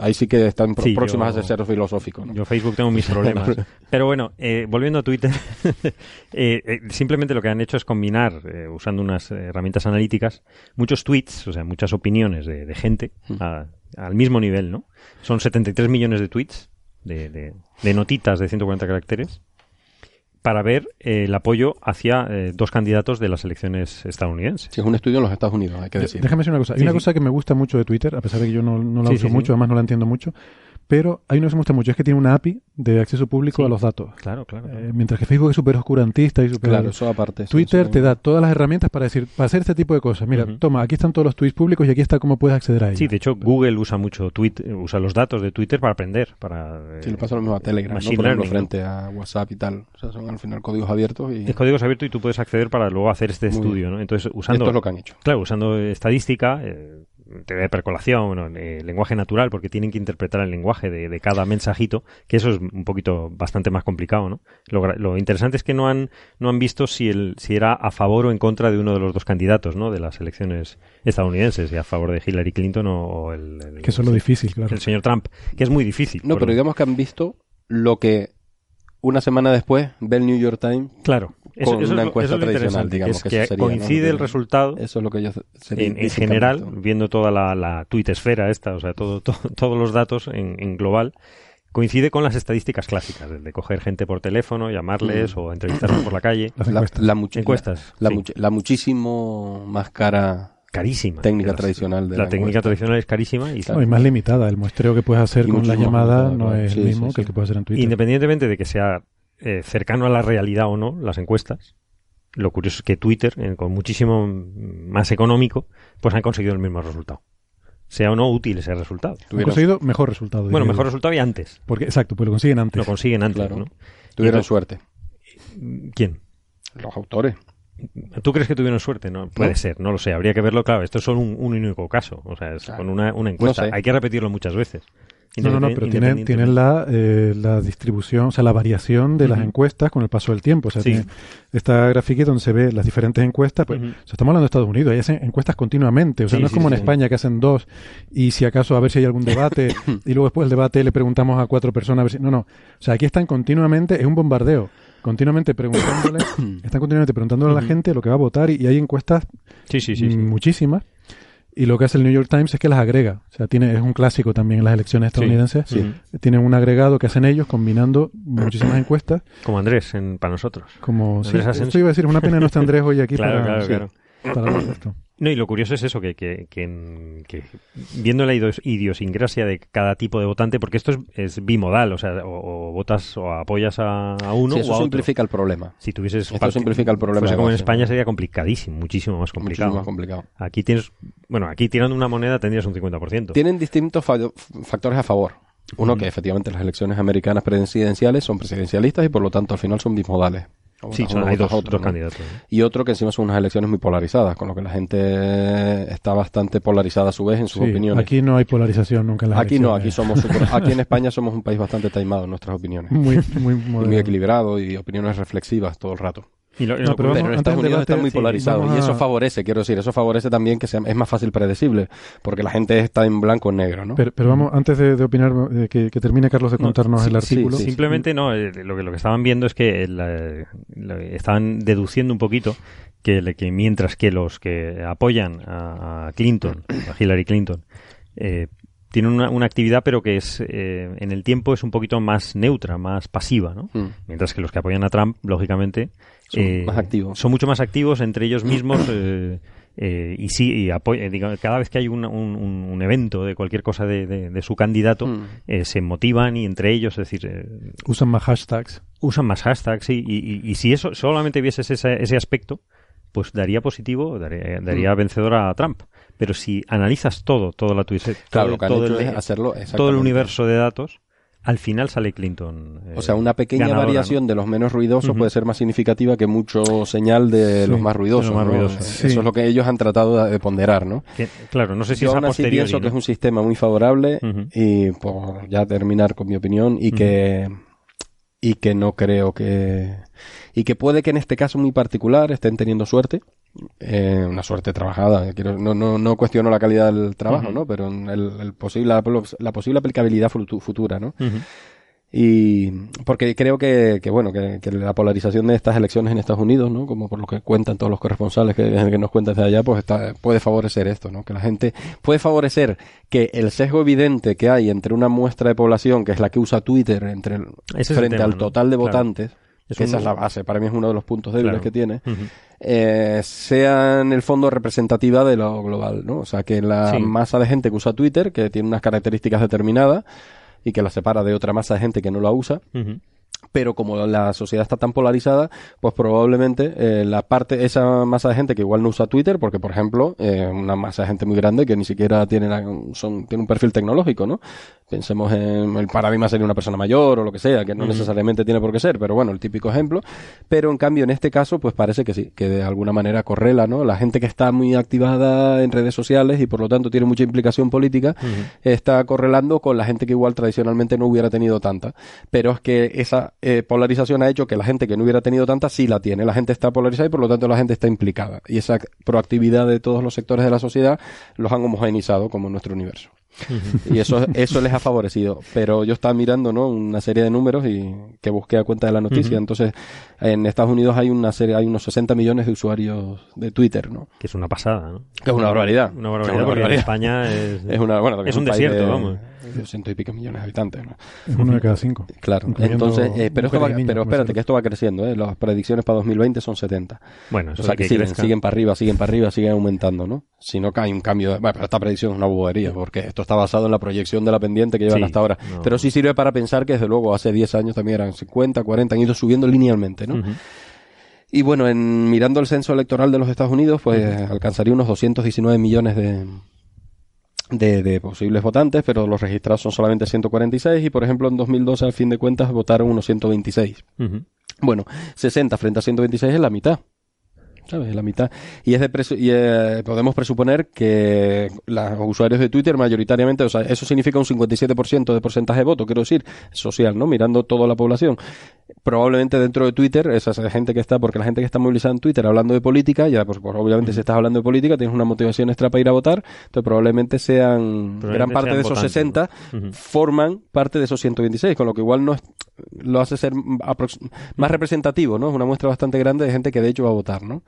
ahí sí que están Sí, próximas yo- a ser filosófico. ¿no? Yo Facebook tengo mis [LAUGHS] problemas. Pero bueno, eh, volviendo a Twitter, [LAUGHS] eh, eh, simplemente lo que han hecho es combinar, eh, usando unas eh, herramientas analíticas, muchos tweets, o sea, muchas opiniones de, de gente a- al mismo nivel, ¿no? Son 73 millones de tweets, de, de- de notitas de 140 caracteres, para ver eh, el apoyo hacia eh, dos candidatos de las elecciones estadounidenses. Sí, es un estudio en los Estados Unidos, hay que decir. Déjame decir una cosa. Hay Sí, una sí. cosa que me gusta mucho de Twitter, a pesar de que yo no, no la Sí, uso sí, mucho, sí. además no la entiendo mucho, pero hay una que me gusta mucho, es que tiene una API de acceso público Sí. a los datos. Claro, claro. claro. Eh, mientras que Facebook es súper oscurantista y súper... Claro, eso aparte. Twitter eso- te da todas las herramientas para decir, para hacer este tipo de cosas. Mira, toma, aquí están todos los tweets públicos y aquí está cómo puedes acceder a ellos. Sí, de hecho, Google usa mucho tweet, eh, usa los datos de Twitter para aprender, para... eh, Sí, le pasa lo mismo a Telegram, ¿no? Frente a WhatsApp y tal. O sea, son al final códigos abiertos y es abierto y tú puedes acceder para luego hacer este Muy estudio, ¿no? Entonces, usando, esto es lo que han hecho. claro, usando estadística, eh, teoría de percolación, bueno, eh, lenguaje natural, porque tienen que interpretar el lenguaje de, de cada mensajito, que eso es un poquito bastante más complicado, ¿no? Lo, gra- lo interesante es que no han no han visto si el si era a favor o en contra de uno de los dos candidatos, ¿no? De las elecciones estadounidenses, y a favor de Hillary Clinton o, o el, el- Que eso es lo difícil, claro. el señor Trump, que es muy difícil. No, pero digamos que han visto lo que una semana después ve el New York Times. Claro. Eso, con eso una es lo- encuesta eso es lo tradicional, interesante, digamos, que, que es eso que coincide el resultado Eso es lo que ellos sería- en, general, viendo toda la, la tuitesfera esta, o sea, todo, [LAUGHS] todo- todos los datos en, en global, coincide con las estadísticas clásicas, el de coger gente por teléfono, llamarles o entrevistarlos por la calle. Las La, encuestas. la Encuestas, La, sí. la muchísimo más cara Carísima. técnica Las- tradicional de La, la técnica encuesta. tradicional es carísima y No, y más limitada. El muestreo que puedes hacer Y con llamadas limitada, no es sí, el mismo sí, que el que puedes hacer en Twitter. independientemente de que sea eh, cercano a la realidad o no, las encuestas, lo curioso es que Twitter, eh, con muchísimo más económico, pues han conseguido el mismo resultado. Sea o no útil ese resultado. Han Tuvieron, conseguido mejor resultado. Bueno, mejor resultado y antes. Porque, exacto, pues lo consiguen antes. Lo consiguen antes, Claro. ¿no? tuvieron Entonces- suerte. ¿Quién? Los autores. ¿Tú crees que tuvieron suerte? No, puede ¿No? ser, no lo sé. Habría que verlo, claro. Esto es solo un, un único caso. O sea, es Claro. con una, una encuesta. No sé. Hay que repetirlo muchas veces. No, no, no, pero tienen, tienen la, eh, la distribución, o sea, la variación de las encuestas con el paso del tiempo. O sea, Sí. tiene esta grafiquita donde se ve las diferentes encuestas. Pues, o sea, estamos hablando de Estados Unidos, ahí hacen encuestas continuamente. O sea, Sí, no es sí, como en. España que hacen dos y si acaso a ver si hay algún debate [COUGHS] y luego después del debate le preguntamos a cuatro personas a ver si... No, no. O sea, aquí están continuamente, es un bombardeo. Continuamente preguntándole, [COUGHS] están continuamente preguntándole a la gente lo que va a votar y, y hay encuestas Sí, sí, sí. muchísimas. Y lo que hace el New York Times es que las agrega. O sea, tiene, es un clásico también en las elecciones estadounidenses. Sí. Tienen un agregado que hacen ellos combinando muchísimas [CLEARS THROAT] encuestas. Como Andrés en, para nosotros. Como, sí, Andrés Asensio. esto iba a decir, es una pena no está Andrés hoy aquí [LAUGHS] Claro, para, claro, sí, claro. para esto. No, y lo curioso es eso, que, que, que, en- que viendo la idios- idiosincrasia de cada tipo de votante, porque esto es, es bimodal, o sea, o, o votas o apoyas a, a uno Sí, o eso a otro. simplifica el problema. Si tuvieses Esto simplifica el problema de como en. España sería complicadísimo, muchísimo más complicado. Muchísimo más complicado. Aquí tienes, bueno, aquí tirando una moneda tendrías un 50%. Tienen distintos fa- factores a favor. Uno, que efectivamente las elecciones americanas presidenciales son presidencialistas y por lo tanto al final son bismodales. Sí, son, hay candidatos. Y otro que encima son unas elecciones muy polarizadas, con lo que la gente está bastante polarizada a su vez en sus Sí, opiniones. aquí no hay polarización nunca en las Aquí no, aquí somos super- [LAUGHS] aquí en España somos un país bastante taimado en nuestras opiniones. Muy, muy Y muy equilibrado y opiniones reflexivas todo el rato. Y lo- y No, lo pero curioso- vamos- Pero en Estados Unidos debate, está muy sí, polarizado y eso a- favorece, quiero decir, eso favorece también que sea, es más fácil predecible, porque la gente está en blanco o negro, ¿no? Pero, pero vamos, antes de, de opinar, eh, que, que termine Carlos de No, contarnos sí, el artículo. sí. Simplemente no, eh, lo que, lo que estaban viendo es que eh, estaban deduciendo un poquito que, le- que mientras que los que apoyan a, a Clinton, a Hillary Clinton, eh, tienen una, una actividad pero que es eh, en el tiempo es un poquito más neutra, más pasiva, ¿no? Mm. Mientras que los que apoyan a Trump, lógicamente, Son eh, más activos. Son mucho más activos entre ellos mismos [COUGHS] eh, eh, y sí, y cada vez que hay un, un- un- un evento de cualquier cosa de, de- de su candidato, Mm. eh, se motivan y entre ellos, es decir, eh, Usan más hashtags. usan más hashtags sí, y, y- y si eso solamente vieses ese, ese aspecto, pues daría positivo, daría, daría vencedor a Trump. Pero si analizas todo, todo la Twitter, Claro, todo, lo que han todo hecho el, es hacerlo todo el exactamente. universo de datos, al final sale Clinton. eh, o sea, una pequeña ganadora, variación ¿no? de los menos ruidosos uh -huh. puede ser más significativa que mucho señal de sí, los más ruidosos. Los más ¿no? ruidosos. Sí. Eso es lo que ellos han tratado de ponderar, ¿no? Que, claro, no sé si Yo es aún a así pienso ¿no? que es un sistema muy favorable Uh -huh. y por ya terminar con mi opinión y que y que no creo que y que puede que en este caso muy particular estén teniendo suerte eh, una suerte trabajada. Quiero no no no cuestiono la calidad del trabajo no pero el, el posible la, posible aplicabilidad futu- futura no y porque creo que, que bueno que, que la polarización de estas elecciones en Estados Unidos no como por lo que cuentan todos los corresponsales que, que nos cuentan desde allá pues está, puede favorecer esto no que la gente puede favorecer que el sesgo evidente que hay entre una muestra de población que es la que usa Twitter entre el- frente tema, al ¿no? total de Claro. votantes Es que un- esa es la base para mí es uno de los puntos débiles Claro. que tiene eh, sea en el fondo representativa de lo global, ¿no? O sea, que la Sí. masa de gente que usa Twitter, que tiene unas características determinadas y que la separa de otra masa de gente que no la usa, pero como la sociedad está tan polarizada, pues probablemente eh, la parte, esa masa de gente que igual no usa Twitter, porque por ejemplo, eh, una masa de gente muy grande que ni siquiera tiene, la- son, tiene un perfil tecnológico, ¿no? Pensemos en el paradigma sería una persona mayor o lo que sea, que no necesariamente tiene por qué ser, pero bueno, el típico ejemplo. Pero en cambio, en este caso, pues parece que sí, que de alguna manera correla, ¿no? La gente que está muy activada en redes sociales y por lo tanto tiene mucha implicación política, está correlando con la gente que igual tradicionalmente no hubiera tenido tanta. Pero es que esa eh, polarización ha hecho que la gente que no hubiera tenido tanta sí la tiene. La gente está polarizada y por lo tanto la gente está implicada. Y esa proactividad de todos los sectores de la sociedad los han homogeneizado como nuestro universo. Y eso, eso les ha favorecido. Pero yo estaba mirando, ¿no? Una serie de números y que busqué a cuenta de la noticia. Entonces, en Estados Unidos hay una serie, hay unos 60 millones de usuarios de Twitter, ¿no? Que es una pasada, ¿no? Que es una barbaridad. Una Que barbaridad, una porque en. España es, Es una, bueno, es un desierto, de- vamos. De ciento y pico millones de habitantes, ¿no? Es uno de cada cinco. Claro, entonces, eh, pero, esto va- niños, pero espérate, que esto va creciendo, ¿eh? Las predicciones para 2020 son 70. Bueno, eso O sea que, que siguen, siguen para arriba, siguen para arriba, siguen aumentando, ¿no? Si no cae un cambio, de- bueno, pero esta predicción es una bobería, porque esto está basado en la proyección de la pendiente que llevan Sí, hasta ahora. no. Pero sí sirve para pensar que desde luego hace 10 años también eran 50, 40, han ido subiendo linealmente, ¿no? Y bueno, en mirando el censo electoral de los Estados Unidos, pues alcanzaría unos 219 millones de, de, de posibles votantes, pero los registrados son solamente 146 y por ejemplo en 2012 al fin de cuentas votaron unos 126. Ujú. Bueno, 60 frente a 126 es la mitad. ¿Sabes? Es la mitad. Y, es de presu- y eh, podemos presuponer que los usuarios de Twitter mayoritariamente, o sea, eso significa un 57% de porcentaje de voto, quiero decir, social, ¿no? Mirando toda la población. Probablemente dentro de Twitter, esa es gente que está, porque la gente que está movilizada en Twitter hablando de política, ya pues, pues, obviamente si estás hablando de política tienes una motivación extra para ir a votar, entonces probablemente sean, Probablemente gran parte sean de esos votantes, 60 ¿no? Ujú. forman parte de esos 126, con lo que igual no es- lo hace ser más representativo, ¿no? Es una muestra bastante grande de gente que de hecho va a votar, ¿no?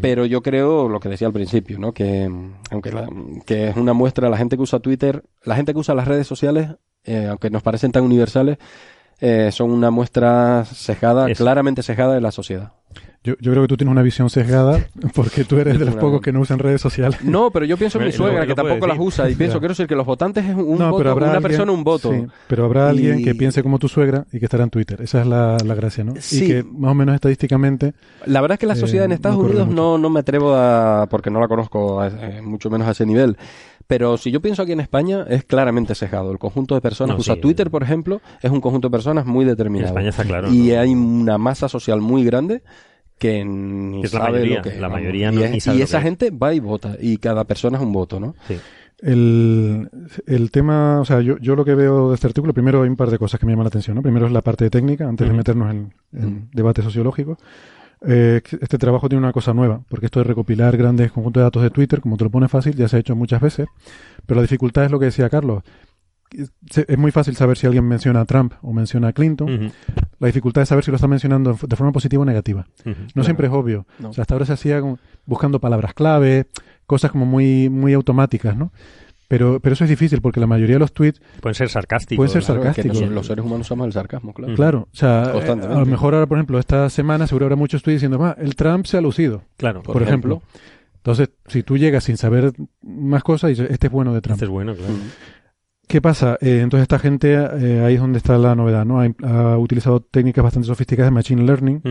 Pero yo creo lo que decía al principio, ¿no? Que aunque la- que es una muestra la gente que usa Twitter, la gente que usa las redes sociales, eh, aunque nos parecen tan universales, eh, son una muestra sesgada, Es- claramente sesgada de la sociedad. Yo, yo creo que tú tienes una visión sesgada [LAUGHS] porque tú eres de los pocos que no usan redes sociales. No, pero yo pienso en mi suegra, que tampoco las usa, y pienso, Ya. quiero decir que los votantes es un no, voto, pero habrá una alguien- persona, un voto. sí, pero habrá alguien que piense como tu suegra y que estará en Twitter. Esa es la, la gracia, ¿no? Sí. Y que más o menos estadísticamente La verdad es que la Eh, sociedad en no Estados Unidos no, no me atrevo a, porque no la conozco a- eh, mucho menos a ese nivel. Pero si yo pienso aquí en España, es claramente sesgado. El conjunto de personas No, que usa sí, Twitter, eh. por ejemplo, es un conjunto de personas muy En determinado. España está claro. y ¿no? hay una masa social muy grande que ni es la sabe mayoría, lo que la vamos. mayoría y, no- es- ni sabe y lo esa que es. gente va y vota y cada persona es un voto, ¿no? Sí. el, el tema, o sea, yo, yo lo que veo de este artículo, primero hay un par de cosas que me llaman la atención, ¿no? Primero es la parte técnica, antes de meternos en, en debate sociológico. Eh, este trabajo tiene una cosa nueva, porque esto de recopilar grandes conjuntos de datos de Twitter, como te lo pone fácil, ya se ha hecho muchas veces, pero la dificultad es lo que decía Carlos. Es es muy fácil saber si alguien menciona a Trump o menciona a Clinton. La dificultad es saber si lo está mencionando de forma positiva o negativa. No siempre es obvio. No. O sea, hasta ahora se hacía como buscando palabras clave, cosas como muy, muy automáticas, ¿no? Pero, pero eso es difícil porque la mayoría de los tweets, Pueden ser sarcásticos. Pueden ser Claro, es que sarcástico. nos- los seres humanos usamos el sarcasmo, claro. Ujú. claro, o sea, Constantemente. a lo mejor ahora, por ejemplo, esta semana seguro habrá muchos tweets diciendo, "Ah, el Trump se ha lucido, Claro. por, ejemplo. Entonces, si tú llegas sin saber más cosas, y dices, este es bueno de Trump. Este es bueno, claro. ¿Qué pasa? Eh, entonces esta gente, eh, ahí es donde está la novedad, ¿no? Ha, ha utilizado técnicas bastante sofisticadas de Machine Learning,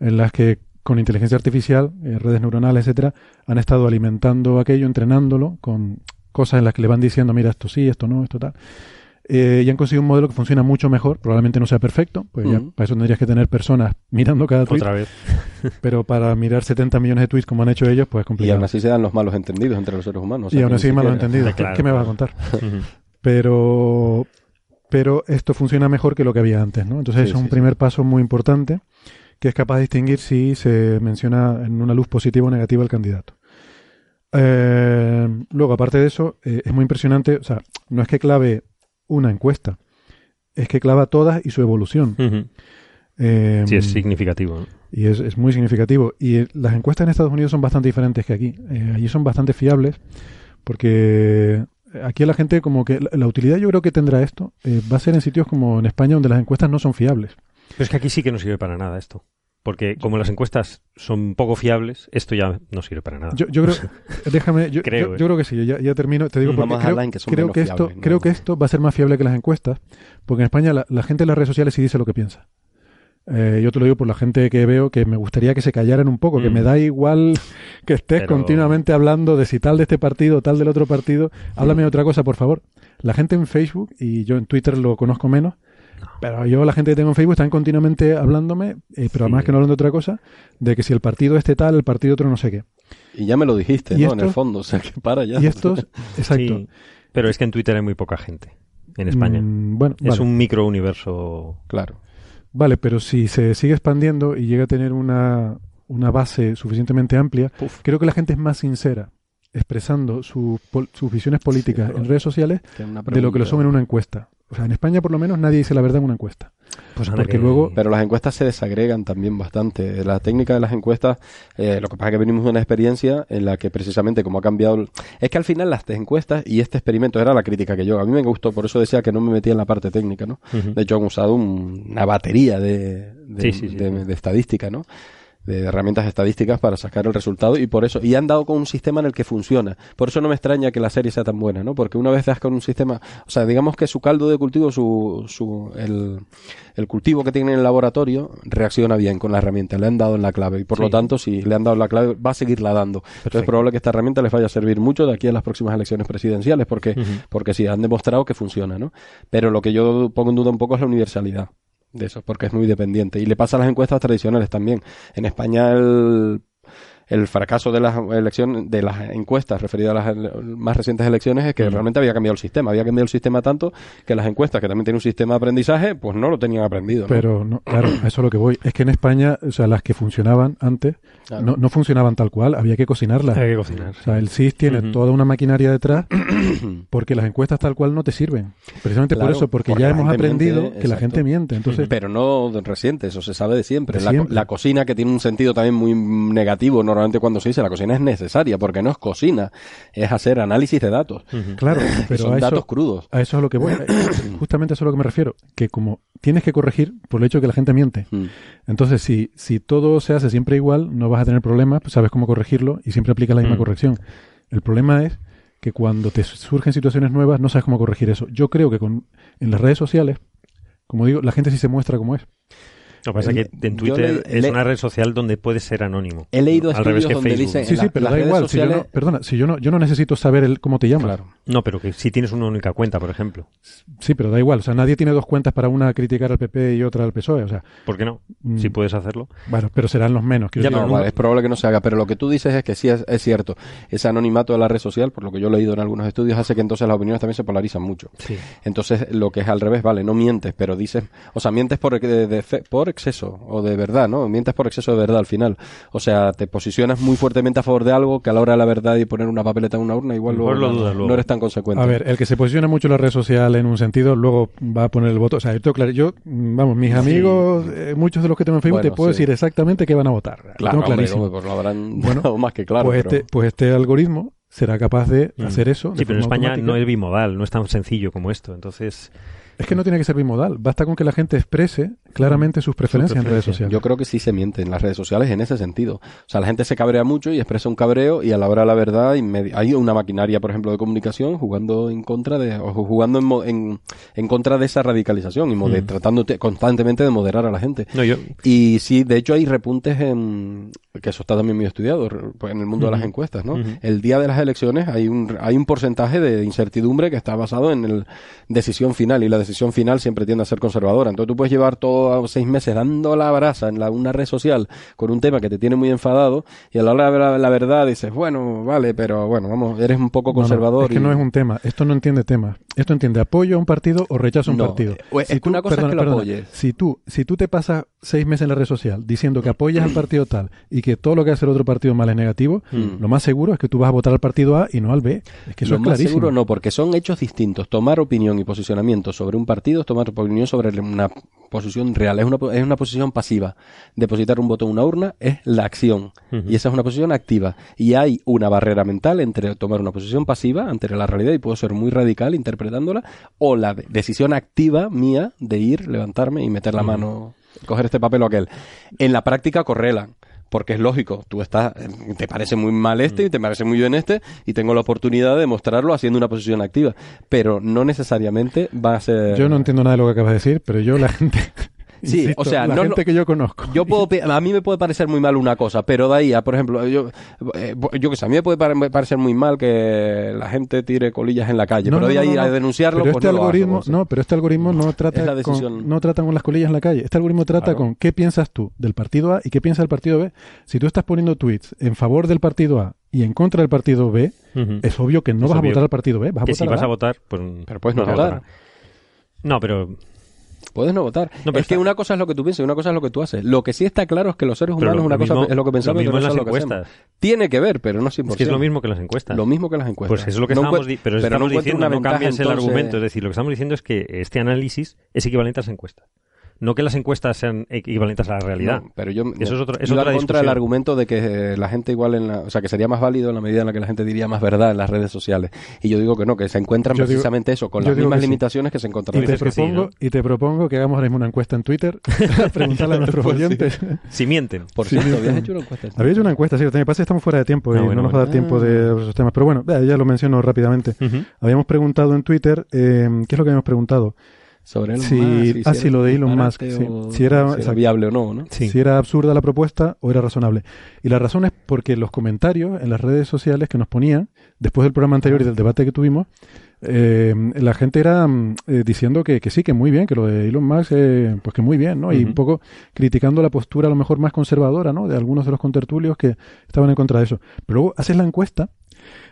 en las que con inteligencia artificial, eh, redes neuronales, etcétera, han estado alimentando aquello, entrenándolo con cosas en las que le van diciendo, mira, esto sí, esto no, esto tal. eh, y han conseguido un modelo que funciona mucho mejor. Probablemente no sea perfecto, pues ya para eso tendrías que tener personas [LAUGHS] mirando cada tweet. Otra vez. [LAUGHS] Pero para mirar 70 millones de tweets como han hecho ellos, pues es Y complicado. aún así se dan los malos entendidos entre los seres humanos. o sea y aún así malos siquiera- entendidos. ¿Qué- [LAUGHS] Claro, ¿Qué me vas a contar? Pero, pero esto funciona mejor que lo que había antes, ¿no? Entonces Sí, es un sí, primer paso muy importante que es capaz de distinguir si se menciona en una luz positiva o negativa el candidato. Eh, luego, aparte de eso, eh, es muy impresionante, o sea, no es que clave una encuesta, es que clava todas y su evolución. Eh, Sí, es significativo. ¿no? y es, es muy significativo. Y las encuestas en Estados Unidos son bastante diferentes que aquí. Allí son bastante fiables porque aquí la gente como que la, la utilidad yo creo que tendrá esto eh, va a ser en sitios como en España donde las encuestas no son fiables. Pero es que aquí sí que no sirve para nada esto. Porque como las encuestas son poco fiables, esto ya no sirve para nada. Yo, yo creo, [LAUGHS] déjame, yo, Creo, yo- eh. yo creo que sí, ya, ya termino, te digo porque creo, que son creo que esto, fiables, ¿no? creo que esto va a ser más fiable que las encuestas, porque en España la, la gente en las redes sociales sí dice lo que piensa. Eh, yo te lo digo por la gente que veo que me gustaría que se callaran un poco, que Mm. me da igual que estés Pero- continuamente hablando de si tal de este partido, tal del otro partido. Háblame de otra cosa, por favor. La gente en Facebook, y yo en Twitter lo conozco menos, pero yo la gente que tengo en Facebook están continuamente hablándome, eh, pero además Sí. que no hablan de otra cosa, de que si el partido este tal, el partido otro no sé qué. Y ya me lo dijiste, ¿Y ¿no? En el fondo, o sea, que para ya. Y estos, [LAUGHS] exacto. Sí, pero es que en Twitter hay muy poca gente en España. Mm, bueno, Es vale. un micro universo. Claro. Vale, pero si se sigue expandiendo y llega a tener una, una base suficientemente amplia, creo que la gente es más sincera expresando su pol- sus visiones políticas en redes sociales de lo que lo son en una encuesta. O sea, en España por lo menos nadie dice la verdad en una encuesta. Pues anda Porque que- luego- Pero las encuestas se desagregan también bastante. La técnica de las encuestas, eh, lo que pasa es que venimos de una experiencia en la que precisamente como ha cambiado... el- Es que al final las encuestas y este experimento era la crítica que yo... A mí me gustó, por eso decía que no me metía en la parte técnica, ¿no? De hecho han usado un- una batería de, de, Sí, sí, sí, de- sí. de estadística, ¿no? De herramientas estadísticas para sacar el resultado y por eso y han dado con un sistema en el que funciona. Por eso no me extraña que la serie sea tan buena no porque una vez das con un sistema o sea digamos que su caldo de cultivo su, su el, el cultivo que tiene en el laboratorio reacciona bien con la herramienta le han dado en la clave y por lo tanto si le han dado la clave va a seguirla dando. Entonces es probable que esta herramienta les vaya a servir mucho de aquí a las próximas elecciones presidenciales porque porque sí han demostrado que funciona no pero lo que yo pongo en duda un poco es la universalidad de eso, porque es muy dependiente. Y le pasa a las encuestas tradicionales también. En España el, el fracaso de las elecciones, de las encuestas referidas a las más recientes elecciones es que Mm. realmente había cambiado el sistema. Había cambiado el sistema tanto que las encuestas, que también tienen un sistema de aprendizaje, pues no lo tenían aprendido. ¿no? Pero, no, claro, a eso es lo que voy. Es que en España, o sea, las que funcionaban antes, Claro. no, no funcionaban tal cual, había que cocinarlas. Hay que cocinar. O sea, el SIS tiene toda una maquinaria detrás [COUGHS] porque las encuestas tal cual no te sirven. Precisamente por eso, porque, porque ya hemos aprendido miente, que la gente miente. Entonces, Pero no reciente, eso se sabe de siempre. De la, siempre. la cocina que tiene un sentido también muy negativo normalmente cuando se dice la cocina es necesaria, porque no es cocina, es hacer análisis de datos. Claro, [LAUGHS] pero son a datos eso, crudos. a eso es a lo que voy. [COUGHS] Justamente a eso es a lo que me refiero. Que como tienes que corregir por el hecho de que la gente miente. Mm. Entonces, si, si todo se hace siempre igual, no vas a tener problemas, pues sabes cómo corregirlo y siempre aplicas la misma Mm. corrección. El problema es que cuando te surgen situaciones nuevas no sabes cómo corregir eso. Yo creo que con, en las redes sociales, como digo, la gente sí se muestra como es. Lo que pasa es Eh, que en Twitter le- es le- una red social donde puedes ser anónimo. He leído Al revés que donde Facebook. dicen- Sí, sí, la- pero da igual. Si yo no, sociales- perdona, si yo no, yo no necesito saber el, cómo te llamas. Claro. No, pero que si tienes una única cuenta, por ejemplo. Sí, pero da igual. O sea, nadie tiene dos cuentas para una criticar al PP y otra al PSOE. O sea, ¿Por qué no? Mm. Si puedes hacerlo. bueno, pero serán los menos. Ya, No, vale, es probable que no se haga, pero lo que tú dices es que sí es, es cierto. Ese anonimato de la red social, por lo que yo he leído en algunos estudios, hace que entonces las opiniones también se polarizan mucho. Sí. Entonces, lo que es al revés, vale, no mientes, pero dices, o sea, mientes por, de- de fe- por exceso o de verdad, ¿no? Mientes por exceso de verdad al final. O sea, te posicionas muy fuertemente a favor de algo que a la hora de la verdad y poner una papeleta en una urna, igual luego lo no, dudas luego. no eres tan consecuente. A ver, el que se posiciona mucho en la red social en un sentido, luego va a poner el voto. O sea, yo, tengo claro, yo mm, vamos, mis amigos, eh, muchos de los que tengo en Facebook, Bueno, te puedo sí. decir exactamente qué van a votar. Claro, tengo clarísimo. hombre, pues lo habrán [LAUGHS] Bueno, dado más que claro. pues, pero- este, pues este algoritmo será capaz de Mm. hacer eso. de Sí, pero en España automática. no es bimodal, no es tan sencillo como esto. Entonces, Es que no tiene que ser bimodal. Basta con que la gente exprese claramente sus preferencias en redes sociales. Yo creo que sí se miente en las redes sociales en ese sentido. O sea, la gente se cabrea mucho y expresa un cabreo y a la hora de la verdad hay una maquinaria, por ejemplo, de comunicación jugando en contra de o jugando en, mo- en, en contra de esa radicalización y Mm. tratando te- constantemente de moderar a la gente. No, yo, Y sí, de hecho hay repuntes en que eso está también muy estudiado pues, en el mundo de las encuestas, ¿no? El día de las elecciones hay un hay un porcentaje de incertidumbre que está basado en el decisión final y la decisión final siempre tiende a ser conservadora. Entonces tú puedes llevar todos seis meses dando la brasa en la, una red social con un tema que te tiene muy enfadado y a la hora de la, la verdad dices, bueno, vale, pero bueno, vamos, eres un poco No, no, conservador. es que y- no es un tema. Esto no entiende temas. Esto entiende apoyo a un partido o rechazo a un No, partido. eh, es que una cosa es que lo apoyes. Si tú, si tú te pasas seis meses en la red social diciendo que apoyas al partido tal y que todo lo que hace el otro partido mal es negativo, Mm. lo más seguro es que tú vas a votar al partido A y no al B. Es que eso lo es más clarísimo. seguro no, porque son hechos distintos. Tomar opinión y posicionamiento sobre un partido es tomar opinión sobre una posición real. Es una, es una posición pasiva. Depositar un voto en una urna es la acción. Y esa es una posición activa. Y hay una barrera mental entre tomar una posición pasiva ante la realidad y puedo ser muy radical interpretándola o la de- decisión activa mía de ir, levantarme y meter la mano, coger este papel o aquel. En la práctica correlan. Porque es lógico, tú estás, te parece muy mal este y te parece muy bien este y tengo la oportunidad de demostrarlo haciendo una posición activa. Pero no necesariamente va a ser... Yo no entiendo nada de lo que acabas de decir, pero yo la [LAUGHS] gente... [LAUGHS] Sí, insisto, o sea, la no gente que yo conozco. Yo puedo, a mí me puede parecer muy mal una cosa, pero de ahí a, por ejemplo, yo, eh, yo que sé, a mí me puede pare- parecer muy mal que la gente tire colillas en la calle, No, pero no, de no, ahí no, a no. denunciarlo, pero pues este hago, algoritmo, sea. no, pero este algoritmo no trata la decisión. con, no trata con las colillas en la calle. Este algoritmo trata Claro. con qué piensas tú del partido A y qué piensa el partido B. Si tú estás poniendo tweets en favor del partido A y en contra del partido B, es obvio que no Es vas obvio a votar al partido B, vas a que votar si vas A. a votar, pues... Pero puedes no a votar. No, pero... Puedes no votar. No, pero es que una cosa es lo que tú piensas y una cosa es lo que tú haces. Lo que sí está claro es que los seres humanos lo una cosa mismo- es lo que pensamos lo y otra cosa es lo que hacemos. Tiene que ver, pero no 100%. Es que es lo mismo que las encuestas. Lo mismo que las encuestas. Pues eso es lo que No estamos, pero pero estamos no diciendo, una no ventaja, cambies el argumento. Es decir, lo que estamos diciendo es que este análisis es equivalente a las encuestas. No que las encuestas sean equivalentes a la realidad. No, pero yo Eso es otro- es otra contra el argumento de que eh, la gente igual en la, o sea, que sería más válido en la medida en la que la gente diría más verdad en las redes sociales. Y yo digo que no, que se encuentran Yo digo- precisamente eso, con las mismas que sí. limitaciones que se Y encontraron. te, que sí, propongo, ¿no? y te propongo que hagamos ahora mismo una encuesta en Twitter, [LAUGHS] preguntarle a nuestros Pues sí. oyentes. Si mienten. Por Sí, cierto, sí. habías hecho una encuesta. Había hecho una encuesta, sí, lo que pasa es que estamos fuera de tiempo y Ah, bueno, no nos va a dar tiempo de esos temas. Pero bueno, ya lo menciono rápidamente. Habíamos preguntado en Twitter, eh, ¿qué es lo que habíamos preguntado? Sobre Elon Sí, Musk, ah, si sí, era lo de Elon Musk, sí. Si era- si viable o no, ¿no? Sí. Si era absurda la propuesta o era razonable. Y la razón es porque los comentarios en las redes sociales que nos ponían, después del programa anterior y del debate que tuvimos, eh, la gente era mm, eh, diciendo que, que sí, que muy bien, que lo de Elon Musk, eh, pues que muy bien, ¿no? Y un poco criticando la postura a lo mejor más conservadora, ¿no? De algunos de los contertulios que estaban en contra de eso. Pero luego haces la encuesta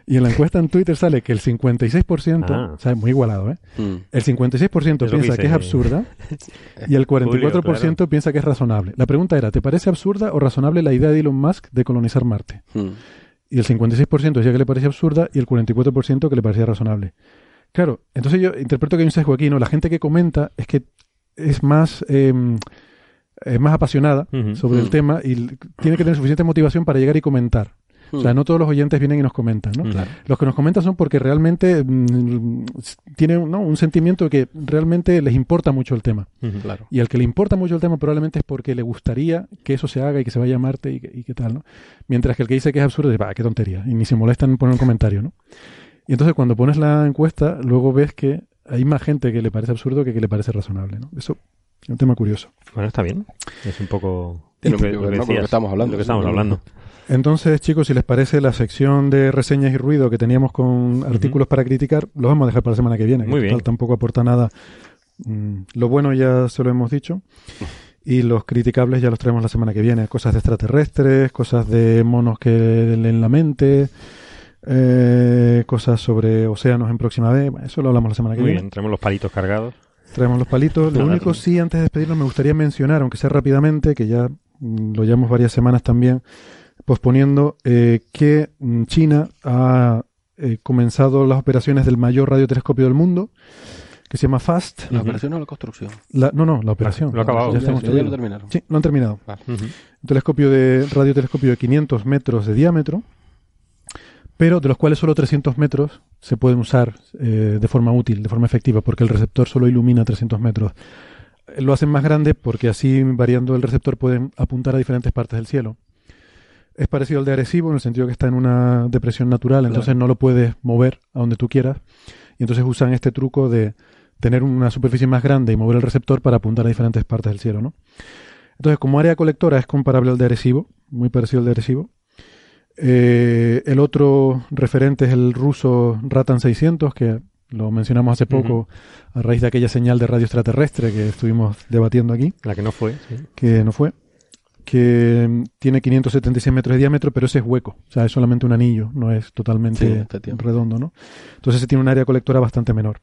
y en la encuesta en Twitter sale que el 56%, Ah. o sea, muy igualado, ¿eh? Mm. El 56% Es lo que piensa que, es absurda y el 44% [LAUGHS] Julio, piensa que es razonable. La pregunta era, ¿te parece absurda o razonable la idea de Elon Musk de colonizar Marte? Mm. Y el 56% decía que le parecía absurda y el 44% que le parecía razonable. Claro, entonces yo interpreto que hay un sesgo aquí, ¿no? La gente que comenta es que es más, eh, es más apasionada sobre el Mm. tema y tiene que tener suficiente motivación para llegar y comentar. O sea, no todos los oyentes vienen y nos comentan, ¿no? Ujú. Los que nos comentan son porque realmente mm, tienen ¿no? un sentimiento de que realmente les importa mucho el tema. Ujú. Claro. Y al que le importa mucho el tema probablemente es porque le gustaría que eso se haga y que se vaya a Marte y, que- y qué tal, ¿no? Mientras que el que dice que es absurdo dice, va, qué tontería. Y ni se molesta en poner un comentario, ¿no? Y entonces cuando pones la encuesta, luego ves que hay más gente que le parece absurdo que que le parece razonable, ¿no? Eso es un tema curioso. Bueno, está bien. Es un poco... Tiene lo que- lo lo decías, estamos hablando, Lo que sí, estamos hablando. Entonces, chicos, si les parece la sección de reseñas y ruido que teníamos con artículos para criticar, lo vamos a dejar para la semana que viene. que Muy total bien. tampoco aporta nada. Mm, Lo bueno ya se lo hemos dicho. Y los criticables ya los traemos la semana que viene. Cosas de extraterrestres, cosas de monos que leen la mente, eh, cosas sobre océanos en próxima vez. Eso lo hablamos la semana que Muy viene. bien, traemos los palitos cargados. Traemos los palitos. Lo [LAUGHS] único sí, antes de despedirnos, me gustaría mencionar, aunque sea rápidamente, que ya mm, lo llevamos varias semanas también posponiendo, eh, que mm, China ha eh, comenzado las operaciones del mayor radiotelescopio del mundo, que se llama FAST. ¿La operación o la construcción? La- no, no, la operación. Lo ha acabado. Ya ya, lo terminaron. Sí, lo han terminado. Un telescopio de radiotelescopio de 500 metros de diámetro pero de los cuales solo 300 metros se pueden usar eh, de forma útil, de forma efectiva, porque el receptor solo ilumina 300 metros. Lo hacen más grande porque así, variando el receptor, pueden apuntar a diferentes partes del cielo. Es parecido al de Arecibo en el sentido que está en una depresión natural, entonces no lo puedes mover a donde tú quieras. Y entonces usan este truco de tener una superficie más grande y mover el receptor para apuntar a diferentes partes del cielo, ¿no? Entonces, como área colectora es comparable al de Arecibo, muy parecido al de Arecibo. Eh, el otro referente es el ruso Ratan 600, que lo mencionamos hace poco a raíz de aquella señal de radio extraterrestre que estuvimos debatiendo aquí, La que no fue. sí. que no fue, que tiene 576 metros de diámetro, pero ese es hueco, o sea, es solamente un anillo, no es totalmente redondo, ¿no? Entonces ese tiene un área colectora bastante menor.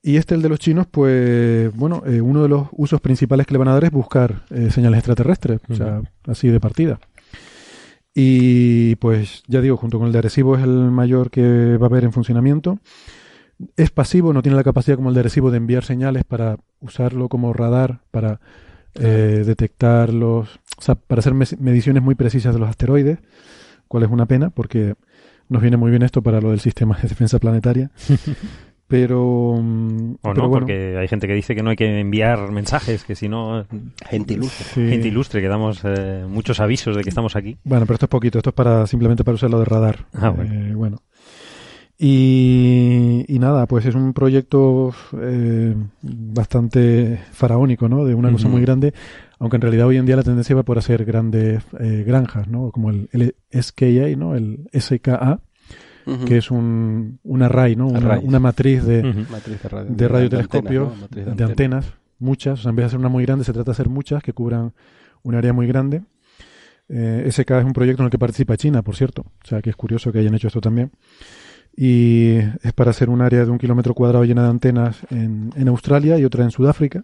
Y este, el de los chinos, pues, bueno, eh, uno de los usos principales que le van a dar es buscar eh, señales extraterrestres, o sea, así de partida. Y pues, ya digo, junto con el de Arecibo es el mayor que va a haber en funcionamiento. Es pasivo, no tiene la capacidad como el de Arecibo de enviar señales para usarlo como radar, para eh, detectar los. O sea, para hacer mediciones muy precisas de los asteroides, cual es una pena, porque nos viene muy bien esto para lo del sistema de defensa planetaria. [LAUGHS] Pero. mm, O pero no, bueno, porque hay gente que dice que no hay que enviar mensajes, que si no, Gente ilustre. sí. gente ilustre, que damos eh, muchos avisos de que estamos aquí. Bueno, pero esto es poquito, esto es para simplemente para usarlo de radar. Ah, bueno. Eh, bueno. Y, y nada, pues es un proyecto eh, bastante faraónico, ¿no? De una cosa muy grande, aunque en realidad hoy en día la tendencia va por hacer grandes eh, granjas, ¿no? Como el, el SKA, ¿no? El SKA, que es un, un array, ¿no? Una, una matriz de. Matriz de radio. de radiotelescopios, de, antena. antenas, muchas. O sea, en vez de hacer una muy grande, se trata de hacer muchas que cubran un área muy grande. Eh, SK es un proyecto en el que participa China, por cierto. O sea, que es curioso que hayan hecho esto también. Y es para hacer un área de un kilómetro cuadrado llena de antenas en, en Australia y otra en Sudáfrica.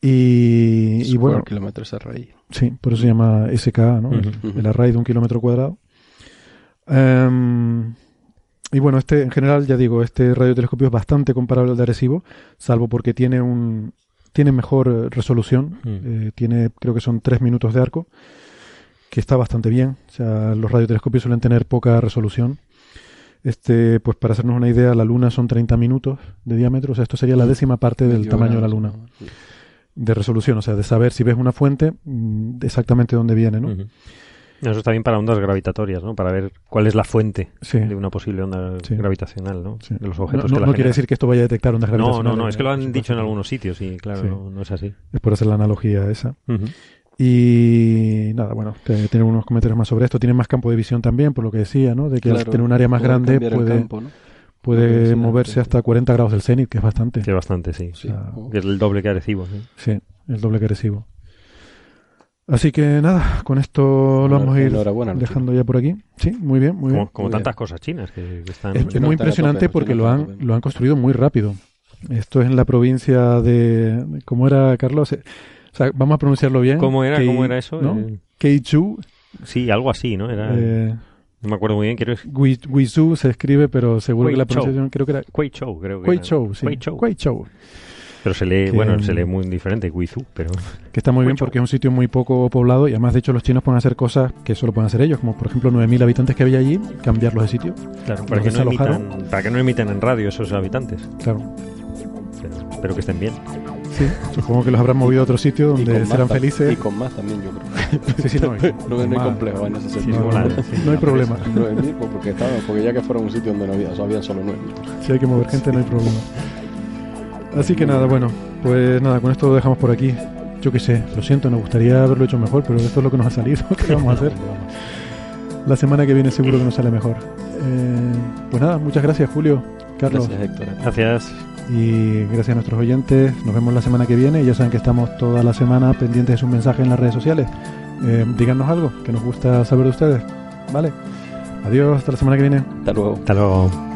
Y, y bueno, kilómetros array. Sí, por eso se llama SKA, ¿no? El- array de un kilómetro cuadrado. Em, y bueno, este, en general, ya digo, este radiotelescopio es bastante comparable al de Arecibo, salvo porque tiene un tiene mejor eh, resolución. Mm. eh, tiene, creo que son tres minutos de arco, que está bastante bien. O sea, los radiotelescopios suelen tener poca resolución. Este, pues para hacernos una idea, la Luna son 30 minutos de diámetro. O sea, esto sería la décima parte del tamaño de la Luna ¿no? Sí. de resolución, o sea, de saber si ves una fuente, mm, exactamente dónde viene, ¿no? Eso está bien para ondas gravitatorias, ¿no? Para ver cuál es la fuente Sí. de una posible onda Sí. gravitacional, ¿no? Sí. De los No, objetos no- que la no quiere decir que esto vaya a detectar ondas No, gravitacionales. no, no, es que lo han dicho en algunos sitios y claro, Sí. no, no es así. Es por hacer la analogía esa. Y nada, bueno, te- tiene unos comentarios más sobre esto. Tiene más campo de visión también, por lo que decía, ¿no? De que al Claro, tener un área más grande puede, puede moverse hasta 40 grados del cenit, que es bastante. Que bastante, sí. Sí. Que es el doble que Arecibo. ¿sí? Sí, el doble que recibo. Así que nada, con esto lo vamos a ir dejando ya por aquí. Sí, muy bien, muy bien. Como, como Muy bien. tantas cosas chinas que, que están... Es, es muy impresionante porque lo han, lo han construido muy rápido. Esto es en la provincia de... ¿Cómo era, Carlos? O sea, vamos a pronunciarlo bien. ¿Cómo era, Kei- cómo era eso? ¿no? Eh, Keichu. sí, algo así, ¿no? Era... eh, no me acuerdo muy bien, creo que Guizhou se escribe, pero seguro que la pronunciación creo que era Guizhou, creo que era. Guizhou, sí. Guizhou. Pero se lee, Que, bueno, mm, se lee muy diferente, Guizhou, pero... Que está muy bien porque es un sitio muy poco poblado y además, de hecho, los chinos pueden hacer cosas que solo pueden hacer ellos, como por ejemplo 9.000 habitantes que había allí, cambiarlos de sitio. Claro, para que, no emitan, para que no emitan en radio esos habitantes. Claro. Pero espero que estén bien. Sí, supongo que los habrán movido a otro sitio donde serán felices. Y con más también, yo creo. [LAUGHS] Sí, sí, no, [LAUGHS] y- no, no hay complejo en ese sentido. no, hay [LAUGHS] problema. 9.000, pues porque, estaba, porque ya que fuera un sitio donde no había, o sea, habían solo 9.000. Si hay que mover gente, no hay problema. Así que nada, bueno, pues nada, con esto lo dejamos por aquí. Yo qué sé, lo siento, nos gustaría haberlo hecho mejor, pero esto es lo que nos ha salido. ¿Qué vamos a hacer? La semana que viene seguro que nos sale mejor. Eh, pues nada, muchas gracias, Julio, Carlos. Gracias, Héctor. Gracias. Y gracias a nuestros oyentes. Nos vemos la semana que viene. Ya saben que estamos toda la semana pendientes de sus mensajes en las redes sociales. Eh, díganos algo que nos gusta saber de ustedes. ¿Vale? Adiós, hasta la semana que viene. Hasta luego. Hasta luego.